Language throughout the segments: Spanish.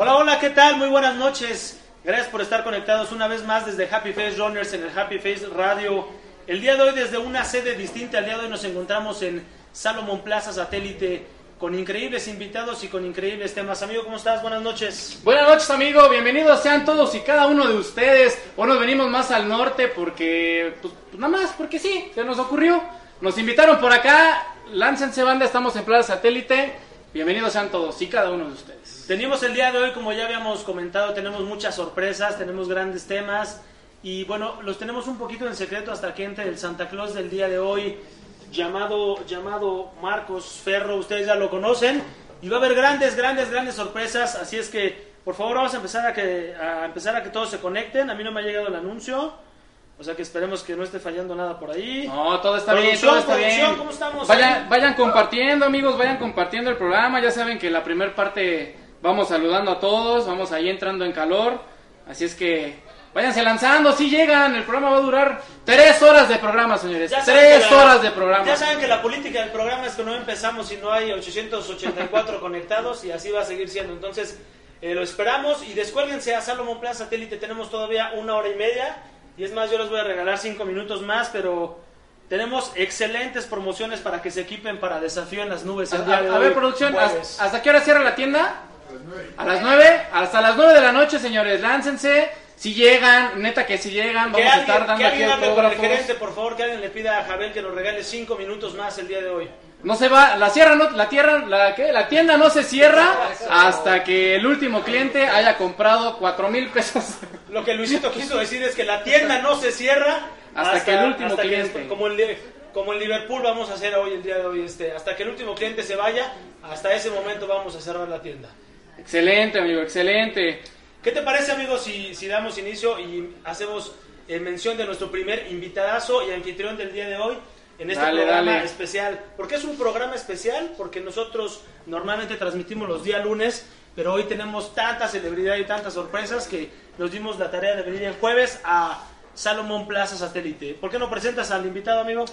Hola, hola, ¿qué tal? Muy buenas noches. Gracias por estar conectados una vez más desde Happy Face Runners en el Happy Face Radio. El día de hoy desde una sede distinta, el día de hoy nos encontramos en Salomon Plaza Satélite con increíbles invitados y con increíbles temas. Amigo, ¿cómo estás? Buenas noches. Buenas noches, amigo. Bienvenidos sean todos y cada uno de ustedes. Hoy nos venimos más al norte porque, pues, pues nada más, porque sí, se nos ocurrió. Nos invitaron por acá. Láncense, banda. Estamos en Plaza Satélite. Bienvenidos sean todos y cada uno de ustedes. Tenemos el día de hoy, como ya habíamos comentado, tenemos muchas sorpresas, tenemos grandes temas y bueno, los tenemos un poquito en secreto hasta que entre el Santa Claus del día de hoy, llamado, llamado Marcos Ferro, ustedes ya lo conocen y va a haber grandes, grandes, grandes sorpresas, así es que por favor vamos a empezar a que, a empezar a que todos se conecten, a mí no me ha llegado el anuncio. O sea que esperemos que no esté fallando nada por ahí. No, todo está bien, todo está bien. ¿cómo estamos? Vayan, vayan compartiendo, amigos, vayan compartiendo el programa. Ya saben que la primera parte vamos saludando a todos, vamos ahí entrando en calor. Así es que váyanse lanzando, si llegan. El programa va a durar tres horas de programa, señores. Tres la- horas de programa. Ya saben que la política del programa es que no empezamos si no hay 884 conectados y así va a seguir siendo. Entonces, eh, lo esperamos y descuélguense a Salomon Plaza Satélite. Tenemos todavía una hora y media. Y es más, yo les voy a regalar cinco minutos más, pero tenemos excelentes promociones para que se equipen para desafío en las nubes. el A, día de a- a hoy, ver, producción. ¿hasta, hasta qué hora cierra la tienda? A las nueve. Hasta las nueve de la noche, señores. Láncense. Si llegan, neta que si llegan, Que vamos a estar dando que aquí alguien hable con el gerente, por favor, que alguien le pida a Jabel que nos regale cinco minutos más el día de hoy. No se va, la cierra, no, la tierra, la, ¿qué? la tienda no se cierra hasta que el último cliente haya comprado cuatro mil pesos. Lo que Luisito quiso decir es que la tienda no se cierra Hasta que el último que cliente. como, el, como en Liverpool vamos a hacer hoy, el día de hoy, este, hasta que el último cliente se vaya, hasta ese momento vamos a cerrar la tienda. Excelente, amigo, excelente. ¿Qué te parece, amigo, si, si damos inicio y hacemos eh, mención de nuestro primer invitadazo y anfitrión del día de hoy en este Dale, programa dale. especial? ¿Por qué es un programa especial? Porque nosotros normalmente transmitimos los días lunes, pero hoy tenemos tanta celebridad y tantas sorpresas que nos dimos la tarea de venir el jueves a Salomón Plaza Satélite. ¿Por qué no presentas al invitado, amigo?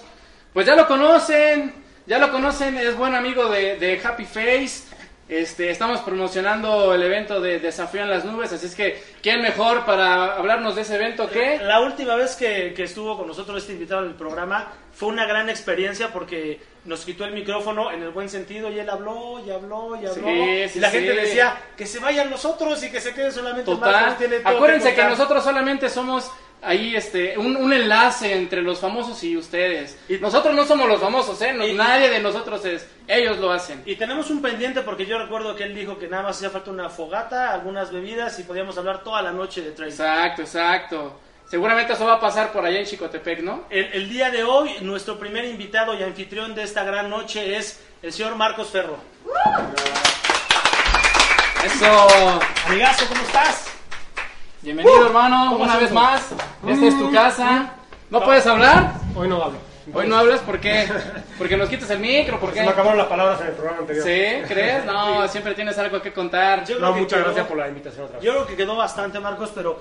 Pues ya lo conocen, ya lo conocen, es buen amigo de, de Happy Face. Este, estamos promocionando el evento de Desafío en las Nubes, así es que, ¿quién mejor para hablarnos de ese evento que? La última vez que, que estuvo con nosotros este invitado en el programa fue una gran experiencia porque nos quitó el micrófono en el buen sentido y él habló y habló y habló. Sí, sí, y la gente decía que se vayan los otros y que se quede solamente Total. Marcos, tiene todo Acuérdense que nosotros solamente somos ahí este un, un enlace entre los famosos y ustedes. Y- nosotros no somos los famosos, ¿eh? No- Y- nadie de nosotros es. Ellos lo hacen. Y tenemos un pendiente porque yo recuerdo que él dijo que nada más hacía falta una fogata, algunas bebidas y podíamos hablar toda la noche de trail. Exacto, exacto. Seguramente eso va a pasar por allá en Chicotepec, ¿no? El, el día de hoy, nuestro primer invitado y anfitrión de esta gran noche es el señor Marcos Ferro. Eso. Amigazo, ¿cómo estás? Bienvenido, hermano, ¿Cómo una vez más. Esta es tu casa. ¿No puedes hablar? Hoy no hablo. Hoy no hablas, ¿por qué? Porque nos quitas el micro, ¿por Se qué? me acabaron las palabras en el programa anterior. ¿Sí? ¿Crees? No, siempre tienes algo que contar. Yo creo No, que muchas quedó- gracias por la invitación otra vez. Yo creo que quedó bastante, Marcos, pero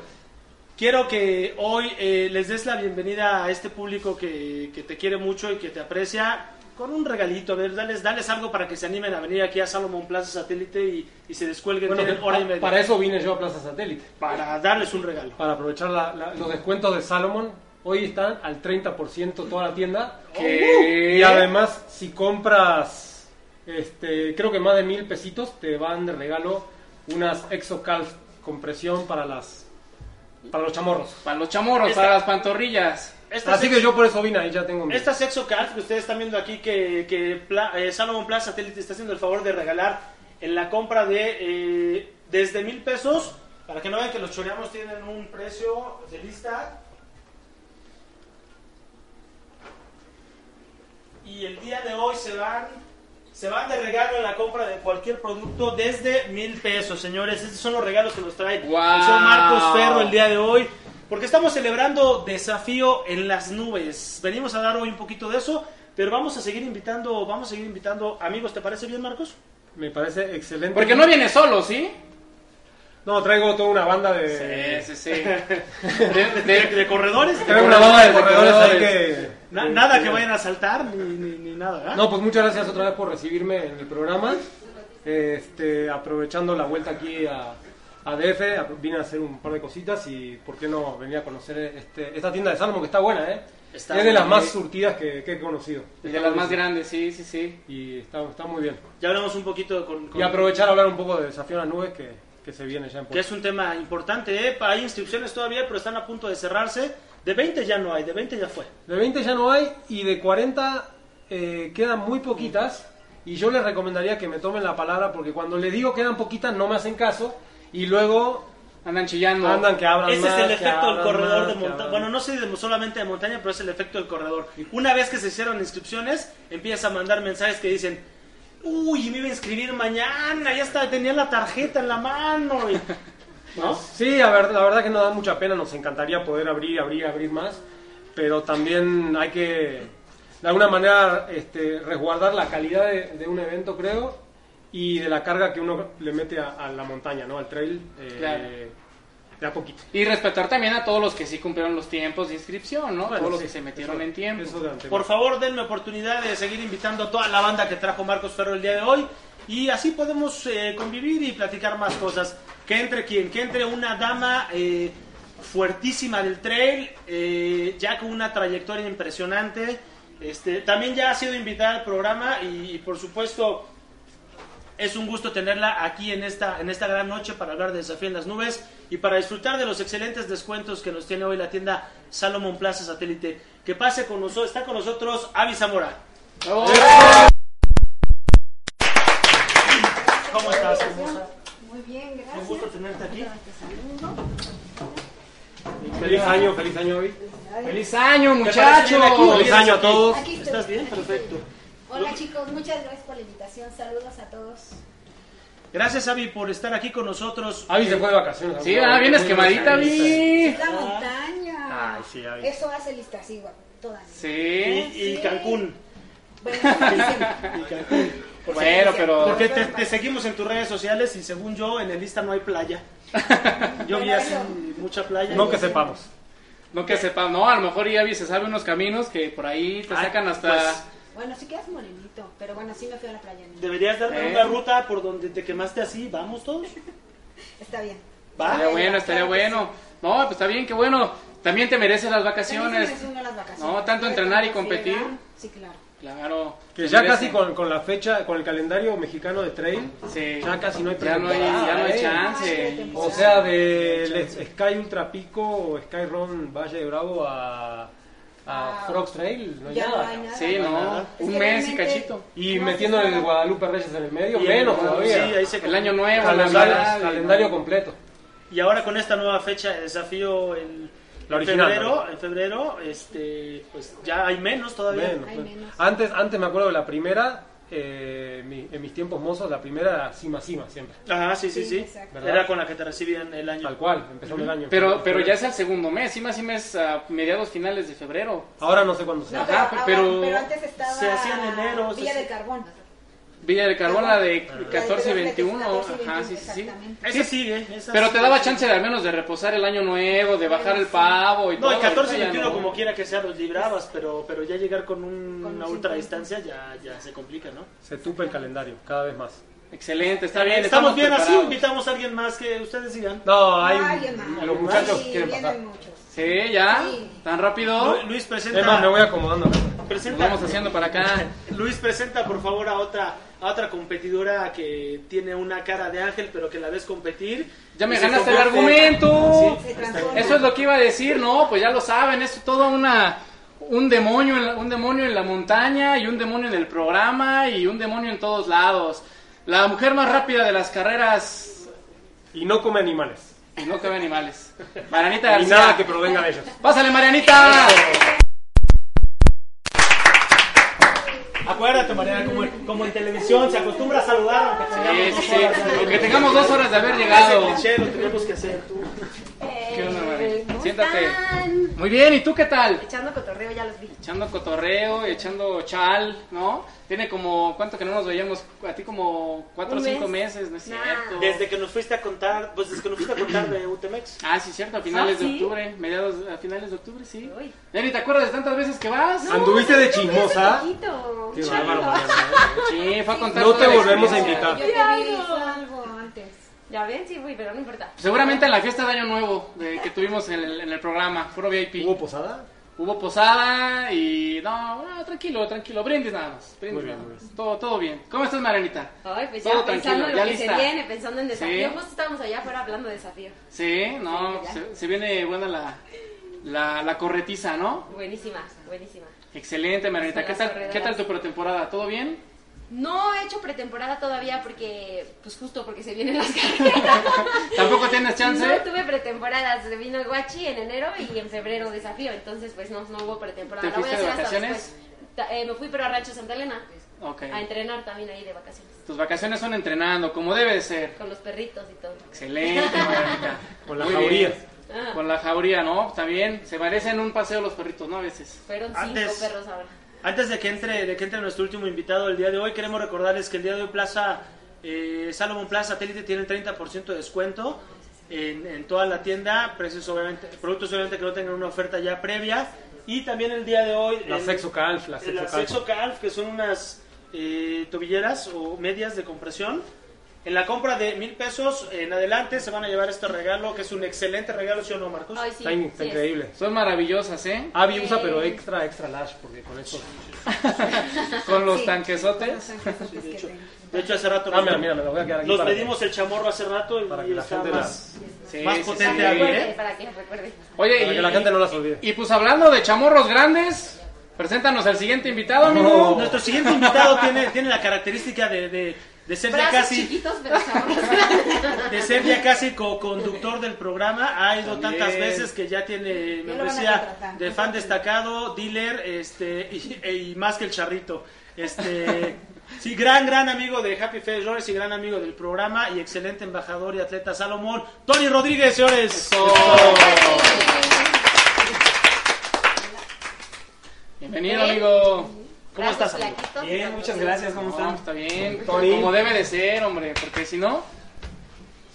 quiero que hoy eh, les des la bienvenida a este público que, que te quiere mucho y que te aprecia con un regalito. A ver, dales, dales algo para que se animen a venir aquí a Salomón Plaza Satélite y, y se descuelguen. Bueno, hora y media. para eso vine yo a Plaza Satélite. Para darles un regalo. Para aprovechar la- la- los descuentos de Salomon. Hoy están al 30% toda la tienda. ¿Qué? Y además, si compras, este, creo que más de mil pesitos, te van de regalo unas Exocalf compresión para las para los chamorros. Para los chamorros, Esta- para las pantorrillas. Estas Así ex- que yo por eso vine ahí, ya tengo mi... Estas exocards que ustedes están viendo aquí que, que Pla- eh, Salomon Plaza Satélite está haciendo el favor de regalar en la compra de eh, desde mil pesos, para que no vean que los choreamos tienen un precio de lista. Y el día de hoy se van, se van de regalo en la compra de cualquier producto desde mil pesos, señores. Estos son los regalos que nos trae Guau. el señor Marcos Ferro el día de hoy. Porque estamos celebrando Desafío en las Nubes. Venimos a dar hoy un poquito de eso, pero vamos a seguir invitando, vamos a seguir invitando amigos. ¿Te parece bien, Marcos? Me parece excelente. Porque no viene solo, ¿sí? No, traigo toda una banda de... Sí, sí, sí. De, de- de corredores. Traigo una banda de corredores corredores. que... Na- nada que vayan a saltar ni, ni, ni nada. ¿verdad? No, pues muchas gracias otra vez por recibirme en el programa. Este, aprovechando la vuelta aquí a, a DF, a- vine a hacer un par de cositas y por qué no venir a conocer este, esta tienda de Salomon que está buena, ¿eh? Está es de las más surtidas que, que he conocido. De las más grandes, sí, sí, sí. Y está, está muy bien. Ya hablamos un poquito con... con- Y aprovechar a hablar un poco de Desafío a las Nubes que, que se viene ya en que es un tema importante, ¿eh? Hay inscripciones todavía, pero están a punto de cerrarse. De 20 ya no hay, de 20 ya fue. De 20 ya no hay y de 40 eh, quedan muy poquitas. Y yo les recomendaría que me tomen la palabra porque cuando les digo quedan poquitas no me hacen caso y luego Andan chillando. andan que hablan Ese más, es el efecto del corredor más, de montaña. Bueno, no sé de- solamente de montaña, pero es el efecto del corredor. Una vez que se cierran inscripciones, empieza a mandar mensajes que dicen, uy, me iba a inscribir mañana, ya está, tenía la tarjeta en la mano. y- ¿No? Sí, la verdad, la verdad que nos da mucha pena, nos encantaría poder abrir, abrir, abrir más, pero también hay que, de alguna manera, este, resguardar la calidad de, de un evento, creo, y de la carga que uno le mete a, a la montaña, ¿no? Al trail, eh, Claro. de a poquito. Y respetar también a todos los que sí cumplieron los tiempos de inscripción, ¿no? Bueno, todos los que se metieron eso- en tiempo. eso de antemano. Por favor, denme oportunidad de seguir invitando a toda la banda que trajo Marcos Ferro el día de hoy. Y así podemos eh, convivir y platicar más cosas. Que entre quien, que entre una dama eh, fuertísima del trail, eh, ya con una trayectoria impresionante. Este, también ya ha sido invitada al programa y, y, por supuesto es un gusto tenerla aquí en esta, en esta gran noche para hablar de Desafío en las Nubes y para disfrutar de los excelentes descuentos que nos tiene hoy la tienda Salomon Plaza Satélite. Que pase con nosotros, está con nosotros Avi Zamora. ¡Bravo! ¿Cómo estás, hermosa? Muy bien, gracias. Un gusto tenerte aquí. Feliz año, feliz año, Avi. ¡Feliz año, muchachos! Feliz año a todos. ¿Estás bien? Perfecto. Hola chicos, muchas gracias por la invitación. Saludos a todos. Gracias, Avi, por estar aquí con nosotros. Avi se fue de vacaciones. Sí, ah, vienes quemadita, Vi. Es la montaña. Ay, sí, Avi. Eso hace lista así, guapo. Toda. Y, Sí. y Cancún. Bueno. Y Cancún. Bueno, pero... Porque te, te seguimos en tus redes sociales y según yo, en el lista no hay playa. Yo vi así mucha playa. No que sepamos. No que sepa, no, a lo mejor Yavi se sabe unos caminos que por ahí te Ay, sacan hasta... pues, Bueno, sí quedas morenito, pero bueno, sí me fui a la playa. ¿no? Deberías darme Eh. una ruta por donde te quemaste así. ¿Vamos todos? Está bien. ¿Va? Estaría bueno, estaría bueno. No, pues está bien, qué bueno. También te mereces las vacaciones. También se me suenan las vacaciones. No, tanto entrenar y competir. Sí, claro. Claro. Que ya merece. casi con, con la fecha, con el calendario mexicano de trail, Sí. ya casi no hay Ya no hay, ya no hay chance. O sea, del Sky Ultra Pico o Sky Run Valle de Bravo a, a Ah. Frogs Trail, no Ya nada. no hay nada. Sí, no, nada. Es un que mes y cachito. Y No metiendo el. Guadalupe Reyes en el medio, Y menos el- todavía. Sí, ahí se El año nuevo, calendario, Navidad, calendario y- completo. Y ahora con esta nueva fecha de desafío en, La en original, febrero, en febrero, este, pues ya hay menos todavía. Menos, Hay menos. Antes, antes me acuerdo de la primera, eh, mi- en mis tiempos mozos, la primera era cima cima siempre. Ajá, sí, sí, Sí, sí. exacto. ¿Verdad? Era con la que te recibían el año. Tal cual, empezó el año. Pero, pero ya es el segundo mes, más sí mes a mediados finales de febrero. Ahora no sé cuándo sea. No, pero, pero- ahora- pero antes estaba se hacía en enero, se Villa hacía- del Carbón. Villa del Carbón, la de La de 14 y 21. 14 y Ajá, 21, sí, sí, sí. Esa sigue. esa Pero te daba chance de al menos de reposar el año nuevo, de bajar el pavo y No, todo. el 14 y ahorita ya 21 no. como quiera que sea los librabas, pero, pero ya llegar con un- Con una ultra 50. distancia ya, ya se complica, ¿no? Se tupe el calendario, cada vez más. Excelente, está bien. Estamos bien así, invitamos a alguien más que ustedes digan. No, hay No, alguien más. los muchachos Sí, quieren pasar. muchos. Sí, ya, Sí. tan rápido. Lu- Luis presenta. Es más, me voy acomodando. Presenta vamos haciendo para acá. Luis presenta por favor a otra a otra competidora que tiene una cara de ángel pero que la ves competir. Ya me Y ganaste el argumento. Sí. Eso es lo que iba a decir, no, pues ya lo saben, es todo una un demonio, en la- un demonio en la montaña y un demonio en el programa y un demonio en todos lados. La mujer más rápida de las carreras Y no come animales. y no cabe animales. Marianita Ni García. nada que provenga de ellos. Pásale, Marianita. Acuérdate, Mariana, como, en- como en televisión se acostumbra a saludar aunque tengamos Sí, dos sí, sí. horas Aunque tengamos dos horas de haber Ese llegado. cliché lo tenemos que hacer tú. ¿Qué onda, Mari? Eh, ¿cómo Siéntate. Muy bien, ¿y tú qué tal? Echando cotorreo, ya los vi. Echando cotorreo, echando chal, ¿no? Tiene como, ¿cuánto que no nos veíamos? A ti como cuatro o cinco mes. meses, ¿no es Nah. cierto? Desde que nos fuiste a contar, pues desde que nos fuiste a contar de UTMX. Ah, sí, cierto, a finales Ah, de octubre, mediados, a finales de octubre, sí. Uy. Ya ni te acuerdas de tantas veces que vas. Anduviste de chismosa. Qué Sí, bárbaro, no. Sí, fue a contar No te volvemos a invitar. Yo te vi. Ya ven, sí, fui, pero no importa. Seguramente en la fiesta de Año Nuevo de- que tuvimos en el, en el programa, puro VIP. ¿Hubo posada? Hubo posada y no, no, tranquilo, tranquilo, brindis nada más, brindis Muy bien, nada más. Todo, todo bien. ¿Cómo estás, Marianita? Ay, pues Todo ya pensando tranquilo, en ya lo que lista. se viene, pensando en desafío. Sí. Justo estábamos allá afuera hablando de desafío. Sí, no, Sí, ya. se, se viene buena la, la, la corretiza, ¿no? Buenísima, buenísima. Excelente, Marianita. ¿Qué tal, corredoras. ¿Qué tal tu pretemporada? ¿Todo bien? No he hecho pretemporada todavía porque, pues justo porque se vienen las carreras. ¿Tampoco tienes chance? No tuve pretemporada, se vino el guachi en enero y en febrero desafío, entonces pues no, no hubo pretemporada. ¿Te fuiste de vacaciones? eh, me fui pero a Rancho Santa Elena a entrenar también ahí de vacaciones, Tus vacaciones son entrenando, como debe de ser. con los perritos y todo. Excelente. Con la Muy jauría. bien. Ah, Con la jauría, ¿no? Está bien. Se merecen un paseo los perritos, ¿no? A veces. fueron cinco Antes- perros ahora. Antes de que entre, de que entre nuestro último invitado el día de hoy, queremos recordarles que el día de hoy Plaza eh, Salomon Plaza Satélite tiene el 30% de descuento en, en toda la tienda, precios obviamente, productos obviamente que no tengan una oferta ya previa y también el día de hoy La Sexo Calf, la Sexo la Calf. Sexo Calf, que son unas eh, tobilleras o medias de compresión. En la compra de mil pesos en adelante se van a llevar este regalo, que es un excelente regalo, ¿sí o no, Marcos? Ay, sí, Está, in- está sí es. increíble. Son maravillosas, ¿eh? Avi usa, pero extra, extra large, porque con eso... Con los Sí. tanquesotes. de, hecho, de hecho, hace rato Ah, nos, mira, mira, me lo voy a quedar aquí nos para medimos el chamorro hace rato y, para que la gente la- más, Sí, más sí, potente ¿eh? Para que recuerde. Oye, Para y, que la gente no las olvide. y pues hablando de chamorros grandes, preséntanos al siguiente invitado, amigo. No. Nuestro siguiente invitado tiene, tiene la característica de, de, de ser ya casi chiquitos, pero sabrosos. de ser ya casi co-conductor del programa. Ha ido También. tantas veces que ya tiene membresía de fan destacado, dealer, este y, y más que el charrito. Este sí, gran gran amigo de Happy Face Flores y gran amigo del programa y excelente embajador y atleta Salomón, Tony Rodríguez, señores. Eso. Bienvenido, Bien. amigo. ¿Cómo estás, amigo? Bien, muchas gracias, ¿cómo No, están? está bien. Tony. Como debe de ser, hombre, porque si no...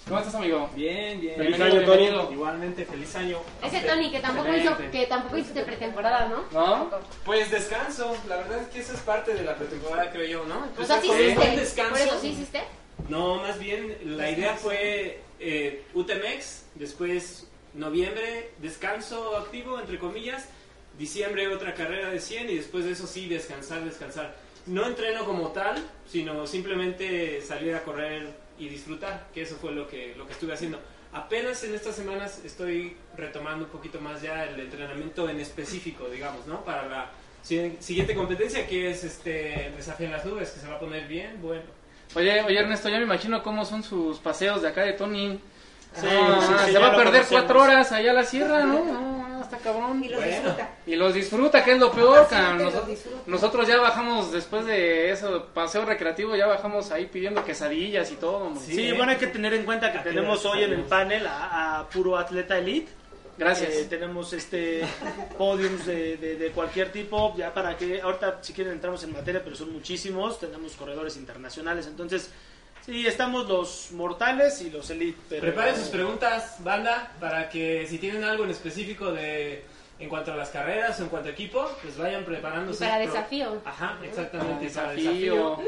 ¿Cómo estás, amigo? Bien, bien. Feliz Bienvenido, año, Tony. Igualmente, feliz año. Ese. Tony que tampoco hizo, que tampoco hiciste pretemporada, ¿no? ¿No? Pues descanso, la verdad es que eso es parte de la pretemporada, creo yo, ¿no? O sea, sí buen hiciste. descanso. Por eso sí hiciste. No, más bien, la idea fue eh, UTMX, después noviembre, descanso activo, entre comillas, diciembre otra carrera de 100 y después de eso sí, descansar, descansar. No entreno como tal, sino simplemente salir a correr y disfrutar, que eso fue lo que, lo que estuve haciendo. Apenas en estas semanas estoy retomando un poquito más ya el entrenamiento en específico, digamos, ¿no? Para la si- siguiente competencia que es este Desafío en las Nubes, que se va a poner bien, bueno. Oye, oye Ernesto, ya me imagino cómo son sus paseos de acá de Tony. Sí, Ah, sí, sí, se va a perder cuatro horas allá a la sierra, ¿no? No, está cabrón. Y los Bueno. disfruta. Y los disfruta, que es lo peor, cabrón. nosotros ya bajamos, después de eso, paseo recreativo, ya bajamos ahí pidiendo quesadillas y todo. Sí, Sí, bueno, hay que tener en cuenta que tenemos hoy en el panel a, a puro atleta elite. Gracias. Eh, tenemos este podiums de, de- de cualquier tipo, ya para que ahorita si quieren entramos en materia, pero son muchísimos, tenemos corredores internacionales, entonces sí, estamos los mortales y los elite. Pero, Preparen sus preguntas, banda, para que si tienen algo en específico de en cuanto a las carreras o en cuanto a equipo, pues vayan Y preparándose. para Pro- desafío. Ajá, exactamente. para Desafío.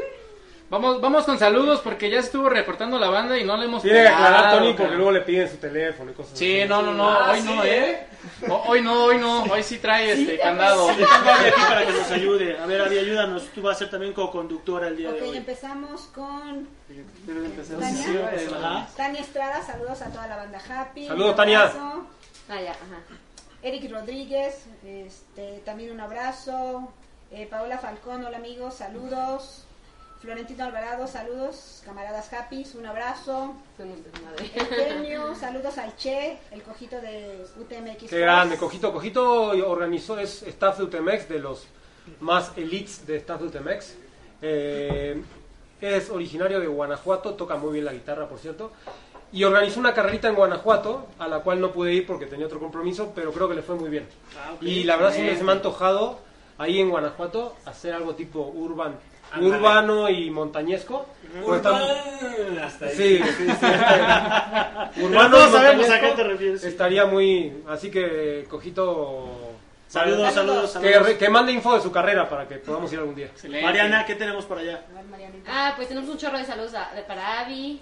Vamos, vamos con saludos porque ya estuvo reportando la banda y no le hemos Tiene que aclarar, Tony, porque luego le piden su teléfono y cosas Sí, así. no, no, no, Ah, hoy sí, no, ¿eh? O- Hoy no, hoy no, hoy sí trae este candado. Sí, tengo a Abby aquí para que nos ayude. A ver, Avi, ayúdanos. Tú vas a ser también co-conductora el día Ok, de hoy. empezamos con Tania. Estrada. Saludos a toda la banda Happy. Saludos, Tania. Ah, ya, ajá. Eric Rodríguez, este, también un abrazo. Eh, Paola Falcón, hola amigos, saludos. Florentino Alvarado, saludos. Camaradas Happy, un abrazo. Eugenio, saludos al Che, el cojito de UTMX. Qué grande, Cojito. Cojito organizó, es staff de UTMX, de los más elites de staff de UTMX. Eh, es originario de Guanajuato, toca muy bien la guitarra, por cierto. Y organizó una carrerita en Guanajuato, a la cual no pude ir porque tenía otro compromiso, pero creo que le fue muy bien. Ah, ok. Y la verdad sí me- se me ha antojado ahí en Guanajuato hacer algo tipo urban, Ándale. urbano y montañesco. Porque está- Urban, hasta ahí. Sí, sí, sí. Urbano y sabemos a qué te refieres. Estaría muy. Así que, cojito. Saludos, saludos, Que, saludos. re- que mande info de su carrera para que podamos ir algún día. Excelente. Mariana, ¿qué tenemos por allá? Ah, pues tenemos un chorro de saludos a- de- para Abby,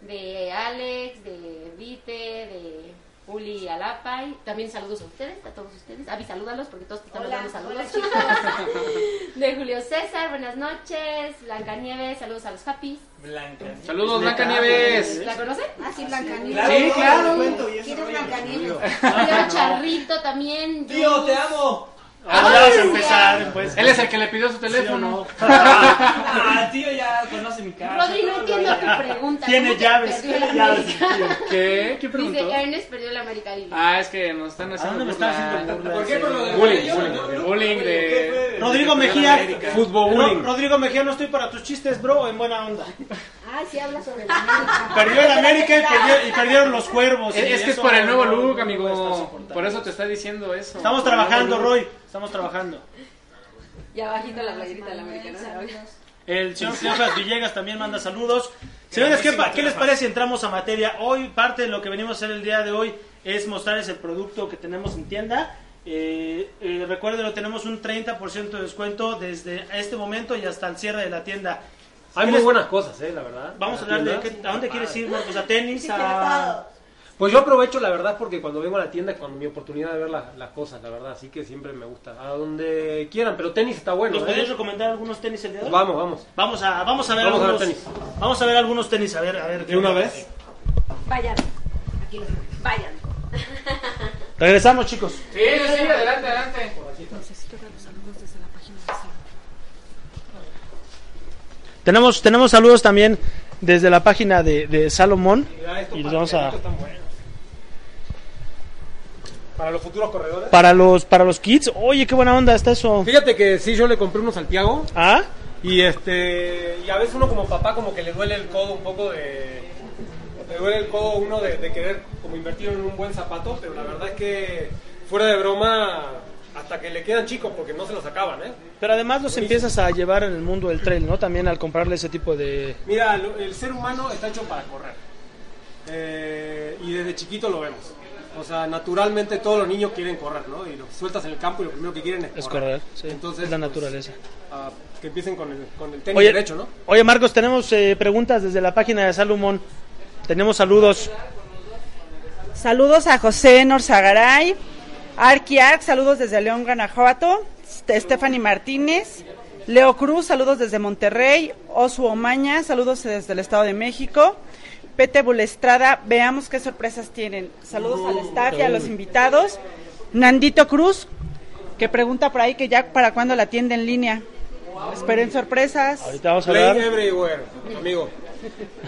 de Alex, de Vite, de Uli Alapay. También saludos a ustedes, a todos ustedes. Avi, salúdalos porque todos te están Hola, hola, saludos. chicos. De Julio César, buenas noches. Blanca Nieves, saludos a los Happy. Blanca. Saludos, Blanca Nieves. ¿La conocen? Ah, sí, Blancanieves. Claro, Sí, claro. ¿Quién es rollo. Blancanieves? Leo Charrito también. Tío, te amo. Ah, ya vas a empezar, pues. Él es el que le pidió su ¿Sí teléfono. no? Ah, tío ya conoce mi casa. Rodri, no entiendo tu pregunta. Tiene ¿Cómo que llaves, llaves. ¿Qué? ¿Qué preguntó? Dice Ernest perdió la América Lili. Ah, es que nos están ¿A haciendo dónde me están burla. haciendo burla? ¿Por qué? Por lo de Bullying, bullying. Bullying ¿Qué de... Rodrigo Mejía. Fútbol bullying. Rodrigo Mejía, no estoy para tus chistes, bro, en buena onda. Ay, sí habla sobre la América. Perdió el América y, perdió- y perdieron los cuervos. y Es, es que es por el nuevo look, amigo. Por eso te está diciendo eso. Estamos trabajando. Roy. Estamos trabajando. Ya bajito la playerita de la América. El señor Cleofas Villegas también manda saludos. Señores, ¿qué, qué les parece si entramos a materia? Hoy, parte de lo que venimos a hacer el día de hoy es mostrarles el producto que tenemos en tienda. Eh, eh, recuerden, tenemos un 30% de descuento desde este momento y hasta el cierre de la tienda. Hay ¿Qué muy buenas cosas, eh, la verdad. Vamos a La hablar de qué- a dónde quieres ir, Marcos, a tenis, a... Pues yo aprovecho la verdad porque cuando vengo a la tienda es cuando mi oportunidad de ver la- las cosas, la verdad, así que siempre me gusta. A donde quieran, pero tenis está bueno, ¿Nos podrías ¿eh? recomendar algunos tenis el día de hoy? Vamos, vamos. Vamos a, vamos a ver Vamos a ver algunos tenis. Vamos a ver algunos tenis, a ver, a ver. ¿De una vez? Vayan. Vayan. Regresamos, chicos. Sí, sí, sí, adelante, adelante. Tenemos, tenemos saludos también desde la página de, de Salomón. Estos Y los vamos a... Para los futuros corredores. Para los, para los kids, oye, qué buena onda está eso. Fíjate que sí, yo le compré unos Santiago ¿Ah? y este y a veces uno como papá como que le duele el codo un poco de le duele el codo uno de, de querer como invertir en un buen zapato, pero la verdad es que fuera de broma hasta que le quedan chicos porque no se los acaban, ¿eh? Pero además los empiezas a llevar en el mundo del trail, ¿no? También al comprarle ese tipo de... Mira, lo- el ser humano está hecho para correr. Eh, y desde chiquito lo vemos. O sea, naturalmente todos los niños quieren correr, ¿no? Y los sueltas en el campo y lo primero que quieren es correr. Es correr, sí. Entonces, es la pues, naturaleza. ah, que empiecen con el, con el tenis Oye, derecho, ¿no? oye, Marcos, tenemos eh, preguntas desde la página de Salomón. Tenemos saludos. Saludos a José Norzagaray, Arki Arc, saludos desde León, Guanajuato, Ste- Stephanie Martínez, Leo Cruz, saludos desde Monterrey, Osu Omaña, saludos desde el Estado de México, Pete Bulestrada, veamos qué sorpresas tienen. Saludos al staff y a los invitados. Nandito Cruz, que pregunta por ahí que ya para cuándo la tienda en línea. Esperen sorpresas. Ahorita vamos a Play hablar. everywhere, amigo.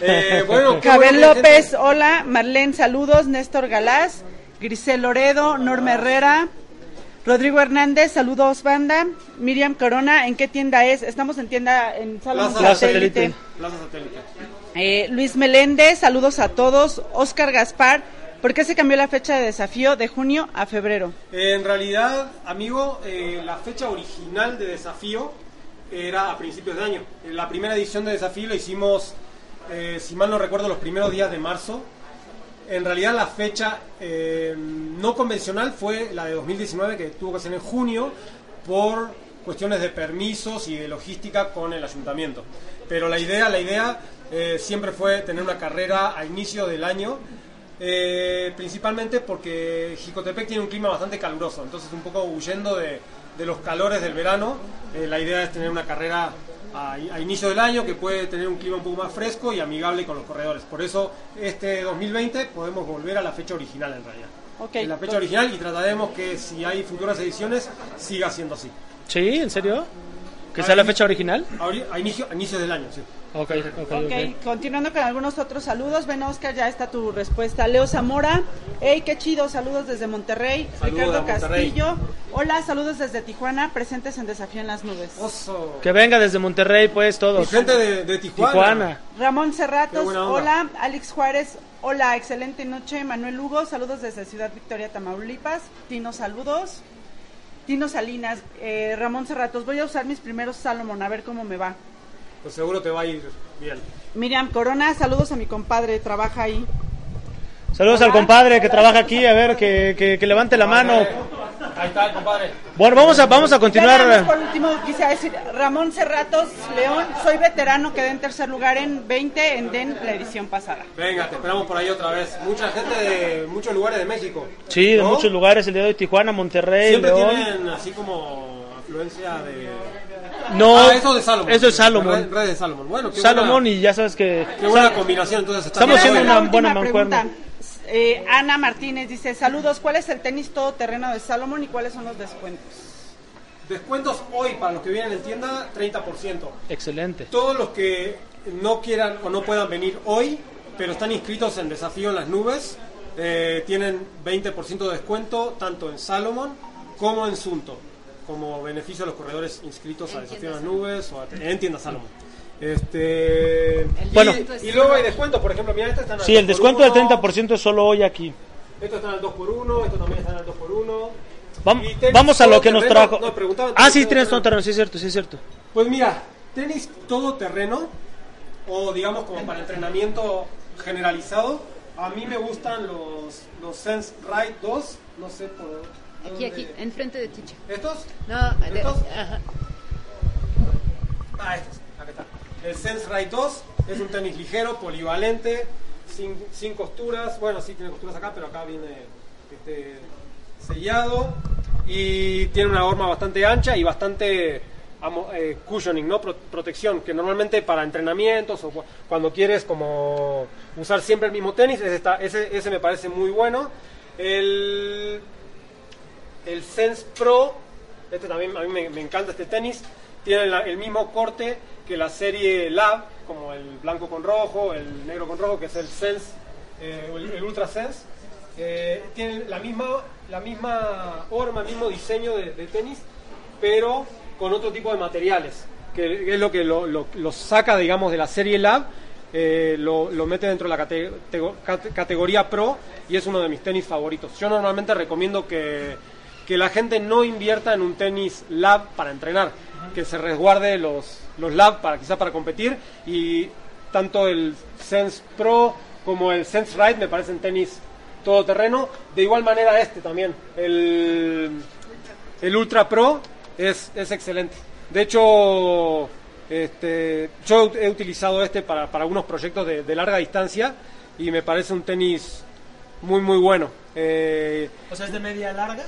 Eh, bueno, Cabel bueno que López, gente- hola. Marlene, saludos. Néstor Galás, Grisel Loredo, Norma Herrera, Rodrigo Hernández, saludos, banda. Miriam Corona, ¿en qué tienda es? Estamos en tienda en Salón Plaza Satélite. Plaza Satélite. Eh, Luis Meléndez, saludos a todos. Oscar Gaspar, ¿por qué se cambió la fecha de desafío de junio a febrero? Eh, en realidad, amigo, eh, la fecha original de desafío era a principios de año. La primera edición de desafío la hicimos, eh, si mal no recuerdo, los primeros días de marzo. En realidad la fecha eh, no convencional fue la de 2019 que tuvo que ser en junio por cuestiones de permisos y de logística con el ayuntamiento. Pero la idea, la idea eh, siempre fue tener una carrera a inicio del año, eh, principalmente porque Jicotepec tiene un clima bastante caluroso, entonces un poco huyendo de, los calores del verano, la idea es tener una carrera a, a inicio del año que puede tener un clima un poco más fresco y amigable con los corredores. Por eso este 2020 podemos volver a la fecha original en realidad. Ok. En la fecha original y trataremos que si hay futuras ediciones siga siendo así. ¿Sí? ¿En serio? ¿Que sea la fecha original? A, inicio, a inicio del año, sí. Ok, ok, Ok, ok. continuando con algunos otros saludos. Ven, Oscar, ya está tu respuesta. Leo Zamora, hey, qué chido, saludos desde Monterrey. Ricardo Monterrey. Castillo, hola, saludos desde Tijuana, presentes en Desafío en las Nubes. Oso. Que venga desde Monterrey, pues, Y todos. gente de, de Tijuana. Tijuana. Ramón Cerratos, hola. Alex Juárez, hola, excelente noche. Manuel Lugo, saludos desde Ciudad Victoria, Tamaulipas. Tino, saludos. Tino Salinas, eh, Ramón Cerratos, voy a usar mis primeros Salomon, a ver cómo me va. Pues seguro te va a ir bien. Miriam Corona, saludos a mi compadre, trabaja ahí. Saludos al compadre que trabaja aquí, a ver, que, que, que levante la mano. Ahí está, compadre. Bueno, vamos a, vamos a continuar. por último, quisiera decir, Ramón Cerratos León, soy veterano, quedé en tercer lugar en 20 en DEN la edición pasada. Venga, te esperamos por ahí otra vez. Mucha gente de muchos lugares de México. Sí, de muchos lugares, el día de hoy Tijuana, Monterrey, Siempre León. tienen así como afluencia de... No, ah, eso de Salomón. Eso es Salomón. Red, red de Salomón. Bueno, Salomón buena, y ya sabes que... qué buena combinación. Entonces Estamos haciendo una buena mancuerna. pregunta. Eh, Ana Martínez dice, saludos, ¿cuál es el tenis todoterreno de Salomón y cuáles son los descuentos? Descuentos hoy para los que vienen en tienda, 30%. Excelente. Todos los que no quieran o no puedan venir hoy, pero están inscritos en Desafío en las Nubes, eh, tienen 20% de descuento tanto en Salomon como en Sunto, como beneficio a los corredores inscritos a Desafío en las Nubes o a- en tienda Salomon. Este, Bueno. y, y luego hay descuento, por ejemplo, mira, estos están al Sí, el 2x1, descuento del 30% es solo hoy aquí. Estos están al 2x1, estos también están al 2x1. Vam- Y tenis Vamos a lo que nos trajo. no, Ah, sí, tienes todo terreno, sí es cierto, sí es cierto. Pues mira, tenis todoterreno o digamos como para entrenamiento generalizado, a mí me gustan los, los Sense Ride 2, no sé por... Aquí, dónde- aquí, enfrente de Ticha. ¿Estos? No, de- ¿Estos? ajá. Ah, estos, acá está. El Sense Ride 2 es un tenis ligero, polivalente, sin, sin costuras, bueno, sí tiene costuras acá, pero acá viene este, sellado y tiene una horma bastante ancha y bastante eh, cushioning, ¿no? Pro- protección, que normalmente para entrenamientos o cu- cuando quieres como usar siempre el mismo tenis, ese, está- ese, ese me parece muy bueno. El, el Sense Pro, este también a mí me, encanta este tenis, tiene el mismo corte que la serie Lab, como el blanco con rojo, el negro con rojo, que es el Sense, eh, el, el Ultra Sense. Eh, tiene la misma, la misma forma, el mismo diseño de, de tenis, pero con otro tipo de materiales, que es lo que lo, lo- lo saca, digamos, de la serie Lab, eh, lo, lo mete dentro de la cate- cate- categoría Pro y es uno de mis tenis favoritos. Yo normalmente recomiendo que, que la gente no invierta en un tenis Lab para entrenar, que se resguarde los, los Lab para quizá para competir y tanto el Sense Pro como el Sense Ride me parecen tenis todoterreno. De igual manera este también, el, el Ultra Pro es, es excelente. De hecho, este, yo he utilizado este para, para algunos proyectos de, de larga distancia y me parece un tenis muy muy bueno. Eh, O sea, es de media larga.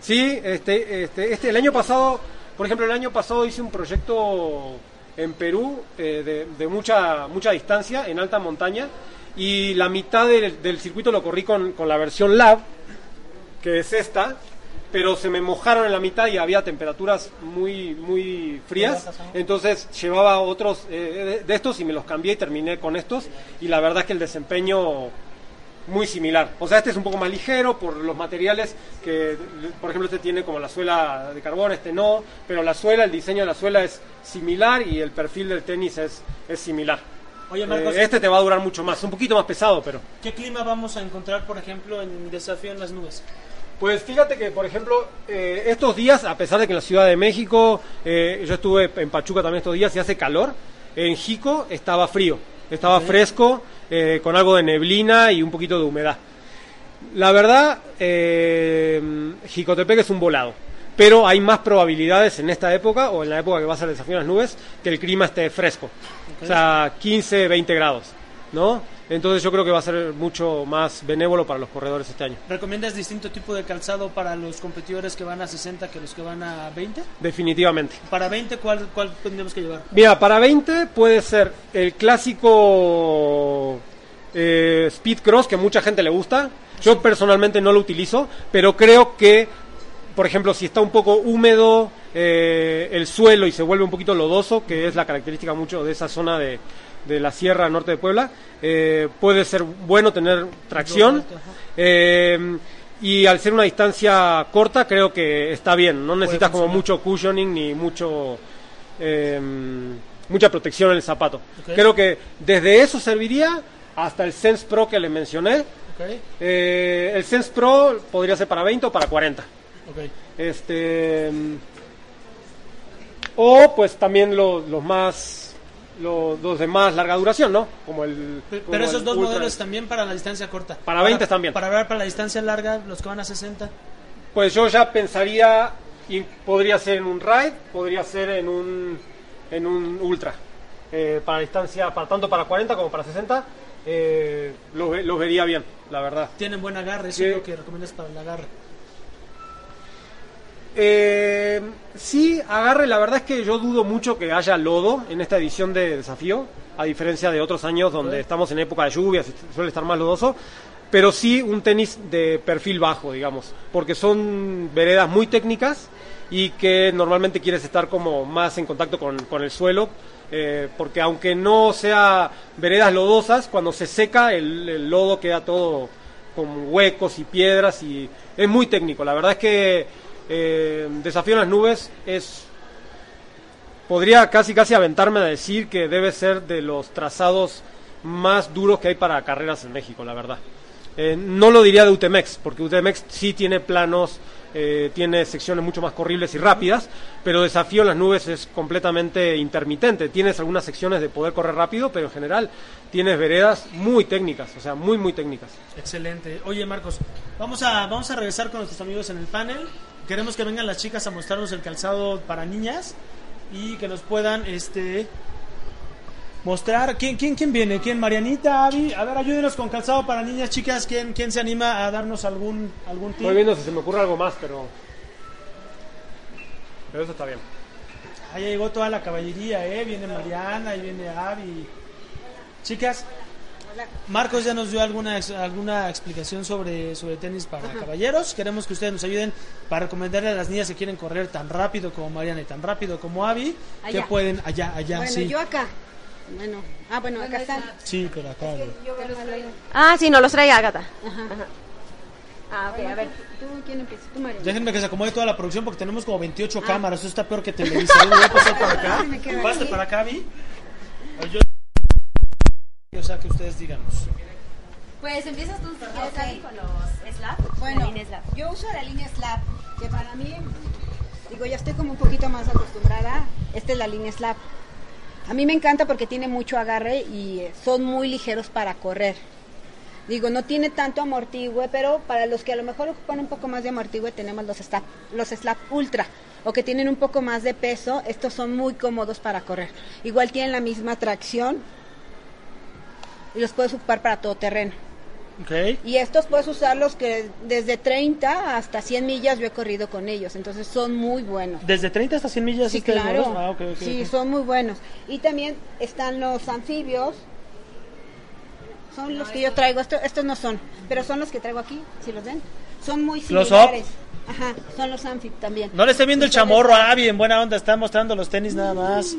Sí, este, este, este, el año pasado, por ejemplo, el año pasado hice un proyecto en Perú eh, de, de mucha, mucha distancia, en alta montaña, y la mitad del, del circuito lo corrí con, con la versión Lab, que es esta, pero se me mojaron en la mitad y había temperaturas muy, muy frías, entonces llevaba otros eh, de, de estos y me los cambié y terminé con estos, y la verdad es que el desempeño muy similar. O sea, este es un poco más ligero por los materiales que, por ejemplo, este tiene como la suela de carbón, este no, pero la suela, el diseño de la suela es similar y el perfil del tenis es, es similar. Oye, Marcos, Eh, este te va a durar mucho más, un poquito más pesado, pero... ¿qué clima vamos a encontrar, por ejemplo, en Desafío en las Nubes? Pues fíjate que, por ejemplo, eh, estos días, a pesar de que en la Ciudad de México, eh, yo estuve en Pachuca también estos días y hace calor, en Jico estaba frío, estaba fresco, eh, con algo de neblina y un poquito de humedad. La verdad, eh, Jicotepec es un volado, pero hay más probabilidades en esta época o en la época que va a ser desafío en las nubes que el clima esté fresco, o sea, 15, 20 grados, ¿no? Entonces yo creo que va a ser mucho más benévolo para los corredores este año. ¿Recomiendas distinto tipo de calzado para los competidores que van a 60 que los que van a 20? Definitivamente. Para 20, ¿cuál, cuál tendríamos que llevar? Mira, para 20 puede ser el clásico eh, Speed Cross que mucha gente le gusta. Yo personalmente no lo utilizo, pero creo que, por ejemplo, si está un poco húmedo eh, el suelo y se vuelve un poquito lodoso, que es la característica mucho de esa zona de, de la Sierra Norte de Puebla, eh, puede ser bueno tener tracción. Eh, y al ser una distancia corta, creo que está bien. No necesitas como mucho cushioning ni mucho eh, mucha protección en el zapato. Creo que desde eso serviría hasta el Sense Pro que le mencioné. Eh, el Sense Pro podría ser para 20 o para 40. ok. Este mm, o pues también los más los, los de más larga duración, ¿no? Como el Pero como esos el dos Ultra. modelos también para la distancia corta. Para 20 también. Para hablar para la distancia larga, los que van a 60. Pues yo ya pensaría, y podría ser en un ride, podría ser en un, en un ultra. Eh, para distancia, para, tanto para 40 como para 60, eh, los, los vería bien, la verdad. Tienen buen agarre, eso Sí. es lo que recomiendas para el agarre. Eh, sí, agarre, la verdad es que yo dudo mucho que haya lodo en esta edición de desafío, a diferencia de otros años donde estamos en época de lluvias, y suele estar más lodoso, pero sí un tenis de perfil bajo, digamos, porque son veredas muy técnicas y que normalmente quieres estar como más en contacto con, con el suelo, eh, porque aunque no sea veredas lodosas, cuando se seca el, el lodo queda todo con huecos y piedras y es muy técnico. La verdad es que eh, Desafío en las Nubes es... Podría casi casi aventarme a decir que debe ser de los trazados más duros que hay para carreras en México, la verdad. Eh, no lo diría de UTMX, porque UTMX sí tiene planos, eh, tiene secciones mucho más corribles y rápidas, pero Desafío en las Nubes es completamente intermitente. Tienes algunas secciones de poder correr rápido, pero en general tienes veredas muy técnicas, o sea, muy, muy técnicas. Excelente. Oye, Marcos, vamos a, vamos a regresar con nuestros amigos en el panel. Queremos que vengan las chicas a mostrarnos el calzado para niñas y que nos puedan este mostrar. ¿Quién, quién, quién viene? ¿Quién? Marianita, Avi. A ver, ayúdenos con calzado para niñas, chicas. ¿Quién, quién se anima a darnos algún, algún tip? Estoy viendo si se me ocurre algo más, pero... Pero eso está bien. Ah, ya llegó toda la caballería, ¿eh? Viene Mariana y viene Avi. Chicas, Marcos ya nos dio alguna alguna explicación sobre, sobre tenis para caballeros. Queremos que ustedes nos ayuden para recomendarle a las niñas que quieren correr tan rápido como Mariana y tan rápido como Avi, que Allá. pueden allá, allá, bueno, sí. yo acá. Bueno, ah, bueno, acá están. Sí, pero acá. güey. Yo. Ah, sí, nos los trae Agatha. Ajá. Ah, ok, a ver. ¿Tú, quién empieza? Tú, María. Déjenme que se acomode toda la producción porque tenemos como 28 cámaras. Eso está peor que Televisa. Voy a pasar para acá. Paste para acá, yo- O sea, que ustedes díganos. Pues empiezas tú, quieres, Abby, con los slap. Bueno, la línea slap. yo uso la línea Slap, que para mí, digo, ya estoy como un poquito más acostumbrada. Esta es la línea Slap. A mí me encanta porque tiene mucho agarre y eh, son muy ligeros para correr. Digo, no tiene tanto amortigüe, pero para los que a lo mejor ocupan un poco más de amortigüe tenemos los slap, los slap ultra o que tienen un poco más de peso, estos son muy cómodos para correr. Igual tienen la misma tracción y los puedes ocupar para todo terreno. Ok. Y estos puedes usarlos que desde 30 hasta 100 millas yo he corrido con ellos, entonces son muy buenos. Desde 30 hasta 100 millas. Sí, claro. Ah, ok, ok, sí, son muy buenos. Y también están los anfibios. Son los que yo traigo. Estos, estos no son, pero son los que traigo aquí, si los ven. Son muy similares. Ajá, son los anfib también. No le esté viendo el chamorro a Avi en buena onda. Está mostrando los tenis nada más.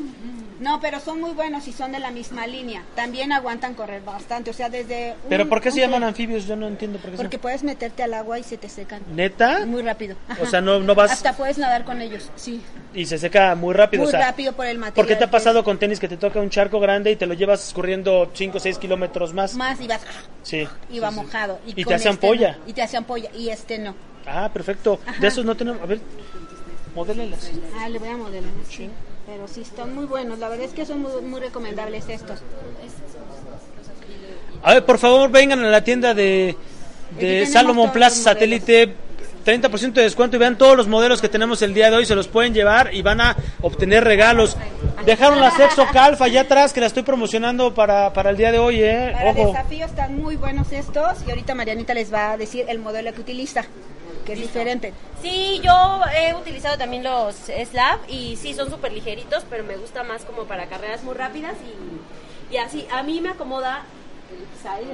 No, pero son muy buenos y son de la misma línea. También aguantan correr bastante, o sea, desde... un- ¿Pero por qué se llaman anfibios? Yo no entiendo por qué se Porque puedes meterte al agua y se te secan. ¿Neta? Muy rápido. O sea, no- no vas- Hasta puedes nadar con ellos, sí. Y se seca muy rápido. Muy o sea, rápido por el material. ¿Por qué te ha pasado con tenis que te toca un charco grande y te lo llevas escurriendo 5 o 6 kilómetros más? Más y vas... Sí. Y va mojado. Y te hace este ampolla. no. Y te hace ampolla. Y este no. Ah, perfecto. De esos no tenemos. A ver, modélelas. Ah, le voy a modelar. Sí. Pero sí, están muy buenos. La verdad es que son muy, muy recomendables estos. A ver, por favor, vengan a la tienda de, de Salomon Plaza Satélite. 30% de descuento y vean todos los modelos que tenemos el día de hoy. Se los pueden llevar y van a obtener regalos. Dejaron la Sexo Calfa allá atrás que la estoy promocionando para, para el día de hoy, ¿eh? Para Ojo. desafío están muy buenos estos. Y ahorita Marianita les va a decir el modelo que utiliza, que es diferente. Sí, yo he utilizado también los slab y sí, son súper ligeritos, pero me gusta más como para carreras muy rápidas y, y así. A mí me acomoda el XAL.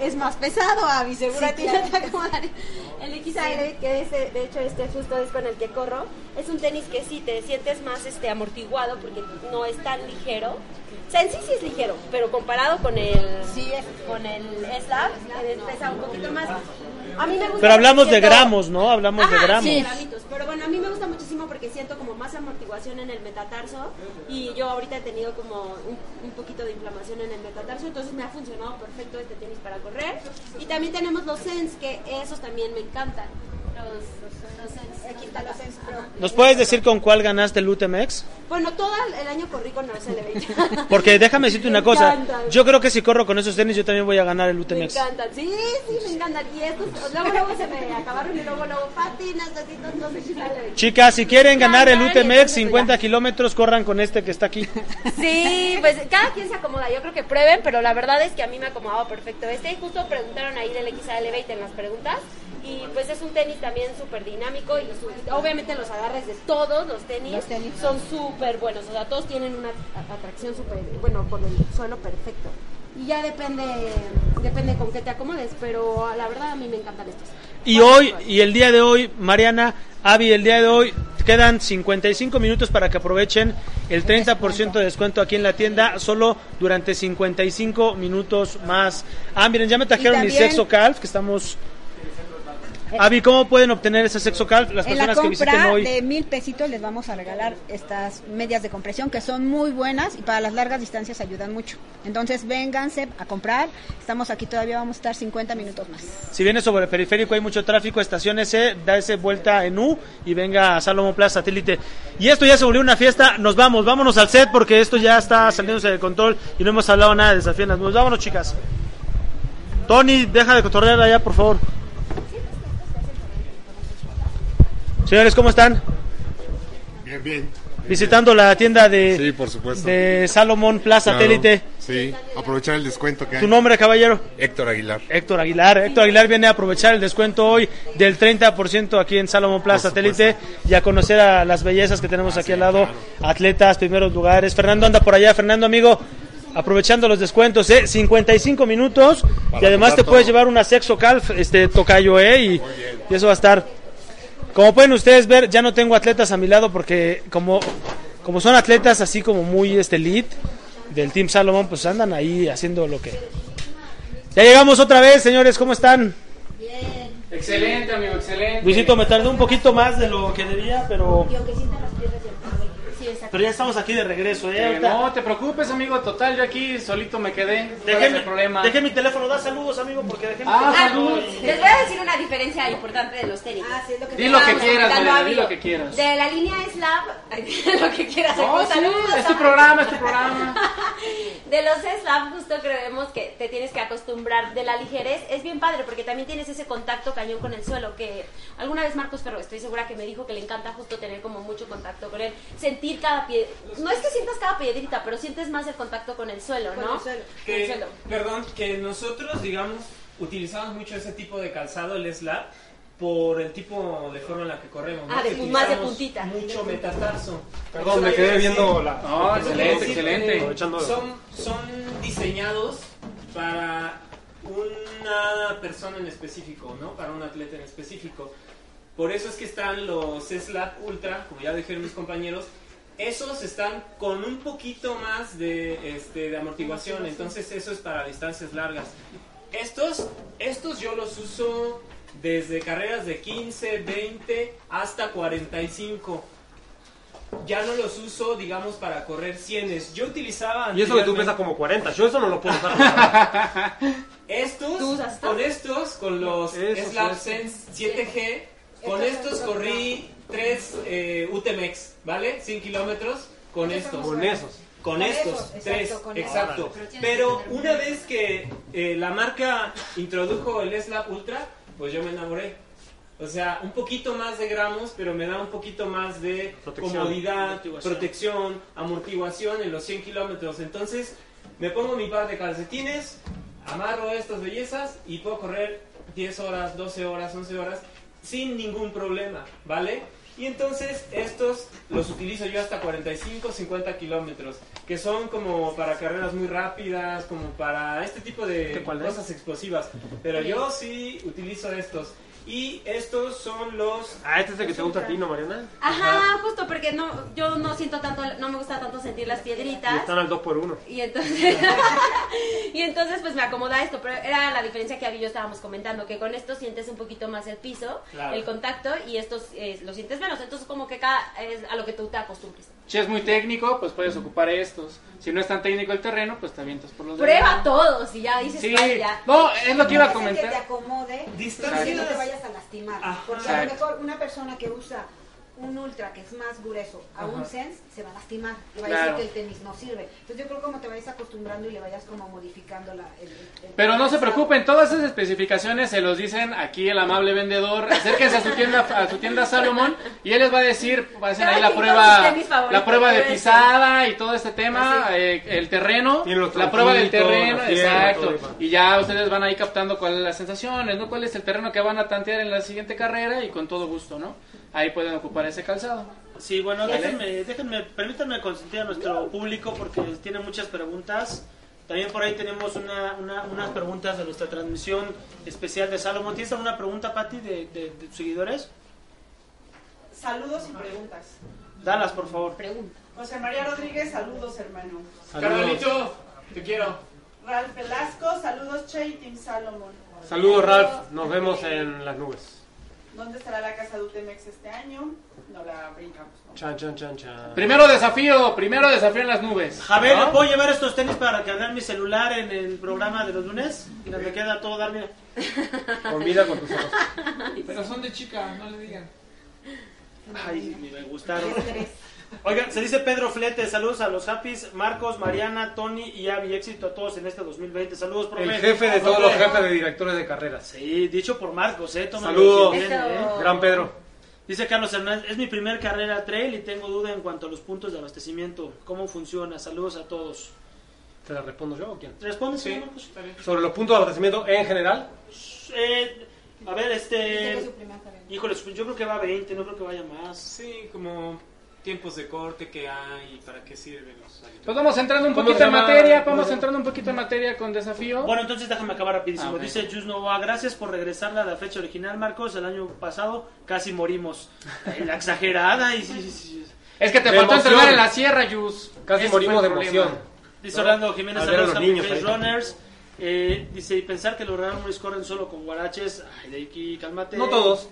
Es más pesado, Avi, seguro te acomodaría. El XAL, que es, de de hecho este justo es con el que corro, es un tenis que sí te sientes más este amortiguado porque no es tan ligero. O sea, en sí sí es ligero, pero comparado con el, Sí, con el slab, eh, pesa un poquito más. A mí me gusta Pero hablamos de gramos, ¿no? Hablamos de gramos. sí, gramitos. Pero bueno, a mí me gusta muchísimo porque siento como más amortiguación en el metatarso y yo ahorita he tenido como un, un poquito de inflamación en el metatarso, entonces me ha funcionado perfecto este tenis para correr. Y también tenemos los Sens, que esos también me encantan. ¿Nos puedes decir con cuál ganaste el UTMX? Bueno, todo el año corrí con Narcel Elevate. Porque déjame decirte una Me cosa. encantan. Yo creo que si corro con esos tenis, yo también voy a ganar el Me UTMX. encantan, sí, sí, me encantan. Y estos, luego, luego se me acabaron y luego, luego, patinas, patitas, no. Chicas, si quieren ganar el UTMX entonces 50 ya. kilómetros, corran con este que está aquí. Sí, pues cada quien se acomoda. Yo creo que prueben, pero la verdad es que a mí me acomodaba perfecto este. Y justo preguntaron ahí del XA Elevate en las preguntas. Y pues es un tenis también súper dinámico. Y su- obviamente los agarres de todos los tenis, Los tenis. son súper buenos. O sea, todos tienen una atracción súper, bueno, con el suelo perfecto. Y ya depende, depende con qué te acomodes. Pero la verdad a mí me encantan estos. Y hoy, y el día de hoy, Mariana, Avi, el día de hoy, quedan 55 minutos para que aprovechen el 30% de descuento aquí en la tienda, solo durante 55 minutos más. Ah, miren, ya me trajeron mi Sexo Calf, que estamos... Avi, ¿cómo pueden obtener ese Sexo Calf las En la personas que visiten compra hoy? de mil pesitos les vamos a regalar estas medias de compresión que son muy buenas y para las largas distancias ayudan mucho. Entonces vénganse a comprar. Estamos aquí todavía, vamos a estar 50 minutos más. Si viene sobre el periférico hay mucho tráfico, estación S, da ese vuelta en U y venga a Salomón Plaza Satélite. Y esto ya se volvió una fiesta, nos vamos, vámonos al set porque esto ya está saliéndose de control y no hemos hablado nada de desafíos. Nos vámonos chicas. Tony, deja de cotorrear allá, por favor. Señores, ¿cómo están? Bien, bien. Visitando la tienda de, Sí, por supuesto. de Salomón Plaza Claro, Satélite. Sí, aprovechar el descuento que hay. ¿Tu nombre, caballero? Héctor Aguilar. Héctor Aguilar. Héctor Aguilar viene a aprovechar el descuento hoy del 30% aquí en Salomón Plaza. Satélite y a conocer a las bellezas que tenemos aquí al lado, atletas, primeros lugares. Fernando anda por allá, Fernando amigo, aprovechando los descuentos, ¿eh? 55 minutos y además te puedes llevar una sexo calf, este tocayo, ¿eh? Y, y eso va a estar. Como pueden ustedes ver, ya no tengo atletas a mi lado porque como, como son atletas así como muy este elite del Team Salomón, pues andan ahí haciendo lo que, ya llegamos otra vez, señores, ¿cómo están? Excelente, amigo, excelente. Luisito, me tardé un poquito más de lo que debía, pero, pero ya estamos aquí de regreso. ¿eh? Ahorita- no te preocupes, amigo. Total, yo aquí solito me quedé. ¿Cuál dejé, mi, el problema? dejé mi teléfono, da saludos, amigo, porque dejé mi Ah, teléfono. salud. y- Les voy a decir una diferencia importante de los tenis. Ah, sí, es lo que Di lo que Estábamos quieras, comentando, Mariana, di lo que quieras. De la línea Slab, lo que quieras. No, sí, saludos, es tu amigo. programa, es tu programa. De los Slab, justo creemos que te tienes que acostumbrar. De la ligerez es bien padre porque también tienes ese contacto cañón con el suelo. Que alguna vez Marcos Ferro, estoy segura que me dijo que le encanta justo tener como mucho contacto con él. Sentir cada pie. No es que sientas cada piedrita, pero sientes más el contacto con el suelo, Con ¿no? el suelo. Con el Que, suelo. perdón, que nosotros, digamos, utilizamos mucho ese tipo de calzado, el slab, por el tipo de forma en la que corremos. ¿no? Ah, de- Que más de puntita. Mucho metatarso. Perdón, me quedé viendo la. No, excelente, Sí, excelente. Aprovechando- Son, son diseñados para una persona en específico, ¿no? Para un atleta en específico. Por eso es que están los Slab Ultra, como ya dijeron mis compañeros. Esos están con un poquito más de, este, de amortiguación, entonces eso es para distancias largas. Estos, estos yo los uso desde carreras de 15, 20 hasta 45 ya no los uso, digamos, para correr cienes. Yo utilizaba Y eso que tú pesas como 40. Yo eso no lo puedo usar. Estos, con estos, con los Slap. Sense 7G, con estos corrí 3 UTMX, ¿vale? 100 kilómetros con estos. Con esos. Con Con estos, esos, exacto, tres, con exacto. Pero una vez que eh, la marca introdujo el Slap Ultra, pues yo me enamoré. O sea, un poquito más de gramos, pero me da un poquito más de Protección. comodidad, Amortiguación. protección, amortiguación en los 100 kilómetros. Entonces, me pongo mi par de calcetines, amarro estas bellezas y puedo correr 10 horas, 12 horas, 11 horas sin ningún problema, ¿vale? Y entonces estos los utilizo yo hasta 45, 50 kilómetros, que son como para carreras muy rápidas, como para este tipo de cosas explosivas. Pero yo sí utilizo estos. Y estos son los... Ah, este es el que te gusta a ti, ¿no, Mariana? Ajá, justo porque no, yo no siento tanto, no me gusta tanto sentir las Y piedritas. están al 2 por 1 Y entonces, y entonces pues me acomoda esto, pero era la diferencia que Abby y yo estábamos comentando, que con esto sientes un poquito más el piso, Claro. el contacto, y estos eh, lo sientes menos. Entonces como que cada es a lo que tú te acostumbres. Si es muy técnico, pues puedes ocupar estos. Si no es tan técnico el terreno, pues te avientas por los Prueba demás. todos y ya dices Sí, "Ay, ya. no, es lo que iba a el que te comentar. acomode que no te vayas a lastimar. Ah, Porque a lo mejor una persona que usa un ultra que es más grueso a un sense se va a lastimar y va a decir que el tenis no sirve. Entonces yo creo como te vayas acostumbrando y le vayas como modificando la, el, el- Pero no se preocupen, todas esas especificaciones se los dicen aquí el amable vendedor. Acérquense a su tienda, a su tienda Salomón y él les va a decir, va a hacer ahí la prueba, la prueba de pisada y todo este tema, eh, el terreno, la prueba del terreno, exacto. Y ya ustedes van ahí captando cuáles son las sensaciones, ¿no? Cuál es el terreno que van a tantear en la siguiente carrera y con todo gusto, ¿no? Ahí pueden ocupar ese calzado. Sí, bueno, Vale. déjenme, déjenme, permítanme consentir a nuestro público porque tiene muchas preguntas. También por ahí tenemos una, una- unas preguntas de nuestra transmisión especial de Salomón. ¿Tienes alguna pregunta, Pati, de, de- de tus seguidores? Saludos y preguntas. Dalas, por favor. Pregunta. José María Rodríguez, saludos hermano. Saludos, Carnalito, te quiero. Ralph Velasco, saludos Che y Tim Salomon. saludos Ralph, nos vemos en las nubes. ¿Dónde estará la casa de Utemex este año? No la brincamos. ¿no? Chan, chan, chan, chan. Primero desafío, primero desafío en las nubes. Javier, ¿no? ¿le puedo llevar estos tenis para cargar mi celular en el programa de los lunes? Mira, me queda todo dar, mira. Combina con tus ojos. Pero son de chica, no le digan. Ay, ni me gustaron. Oigan, se dice Pedro Flete, saludos a los Happys, Marcos, Mariana, Tony y Avi, éxito a todos en este 2020. Saludos, profe. El jefe de todos los jefes de directores de carreras. Sí, dicho por Marcos, eh. tómalo Saludos. eh. Gran Pedro. Dice Carlos Hernández, es mi primer carrera trail y tengo duda en cuanto a los puntos de abastecimiento. ¿Cómo funciona? Saludos a todos. ¿Te la respondo yo o quién? ¿Responde, Sí. señor Marcos? Sobre los puntos de abastecimiento en general. Eh, a ver, este... Híjole, yo creo que va a 20, no creo que vaya más. Sí, como tiempos de corte que hay y para qué sirven los Pues vamos entrando un ¿Cómo poquito en materia, ¿Cómo vamos entrando un poquito en materia con desafío. Bueno, entonces déjame acabar rapidísimo. Ah. Dice Jus Novoa, gracias por regresarla a la fecha original, Marcos. El año pasado casi morimos. Eh, La exagerada y sí, sí, sí. es que te de faltó emoción. entrenar en la sierra, Yus. Casi morimos de emoción. Dice. Orlando Jiménez, a saludos los a niños Face ahí. Runners. Eh, dice, y pensar que los Runners corren solo con guaraches. Ay, de aquí, cálmate. No todos.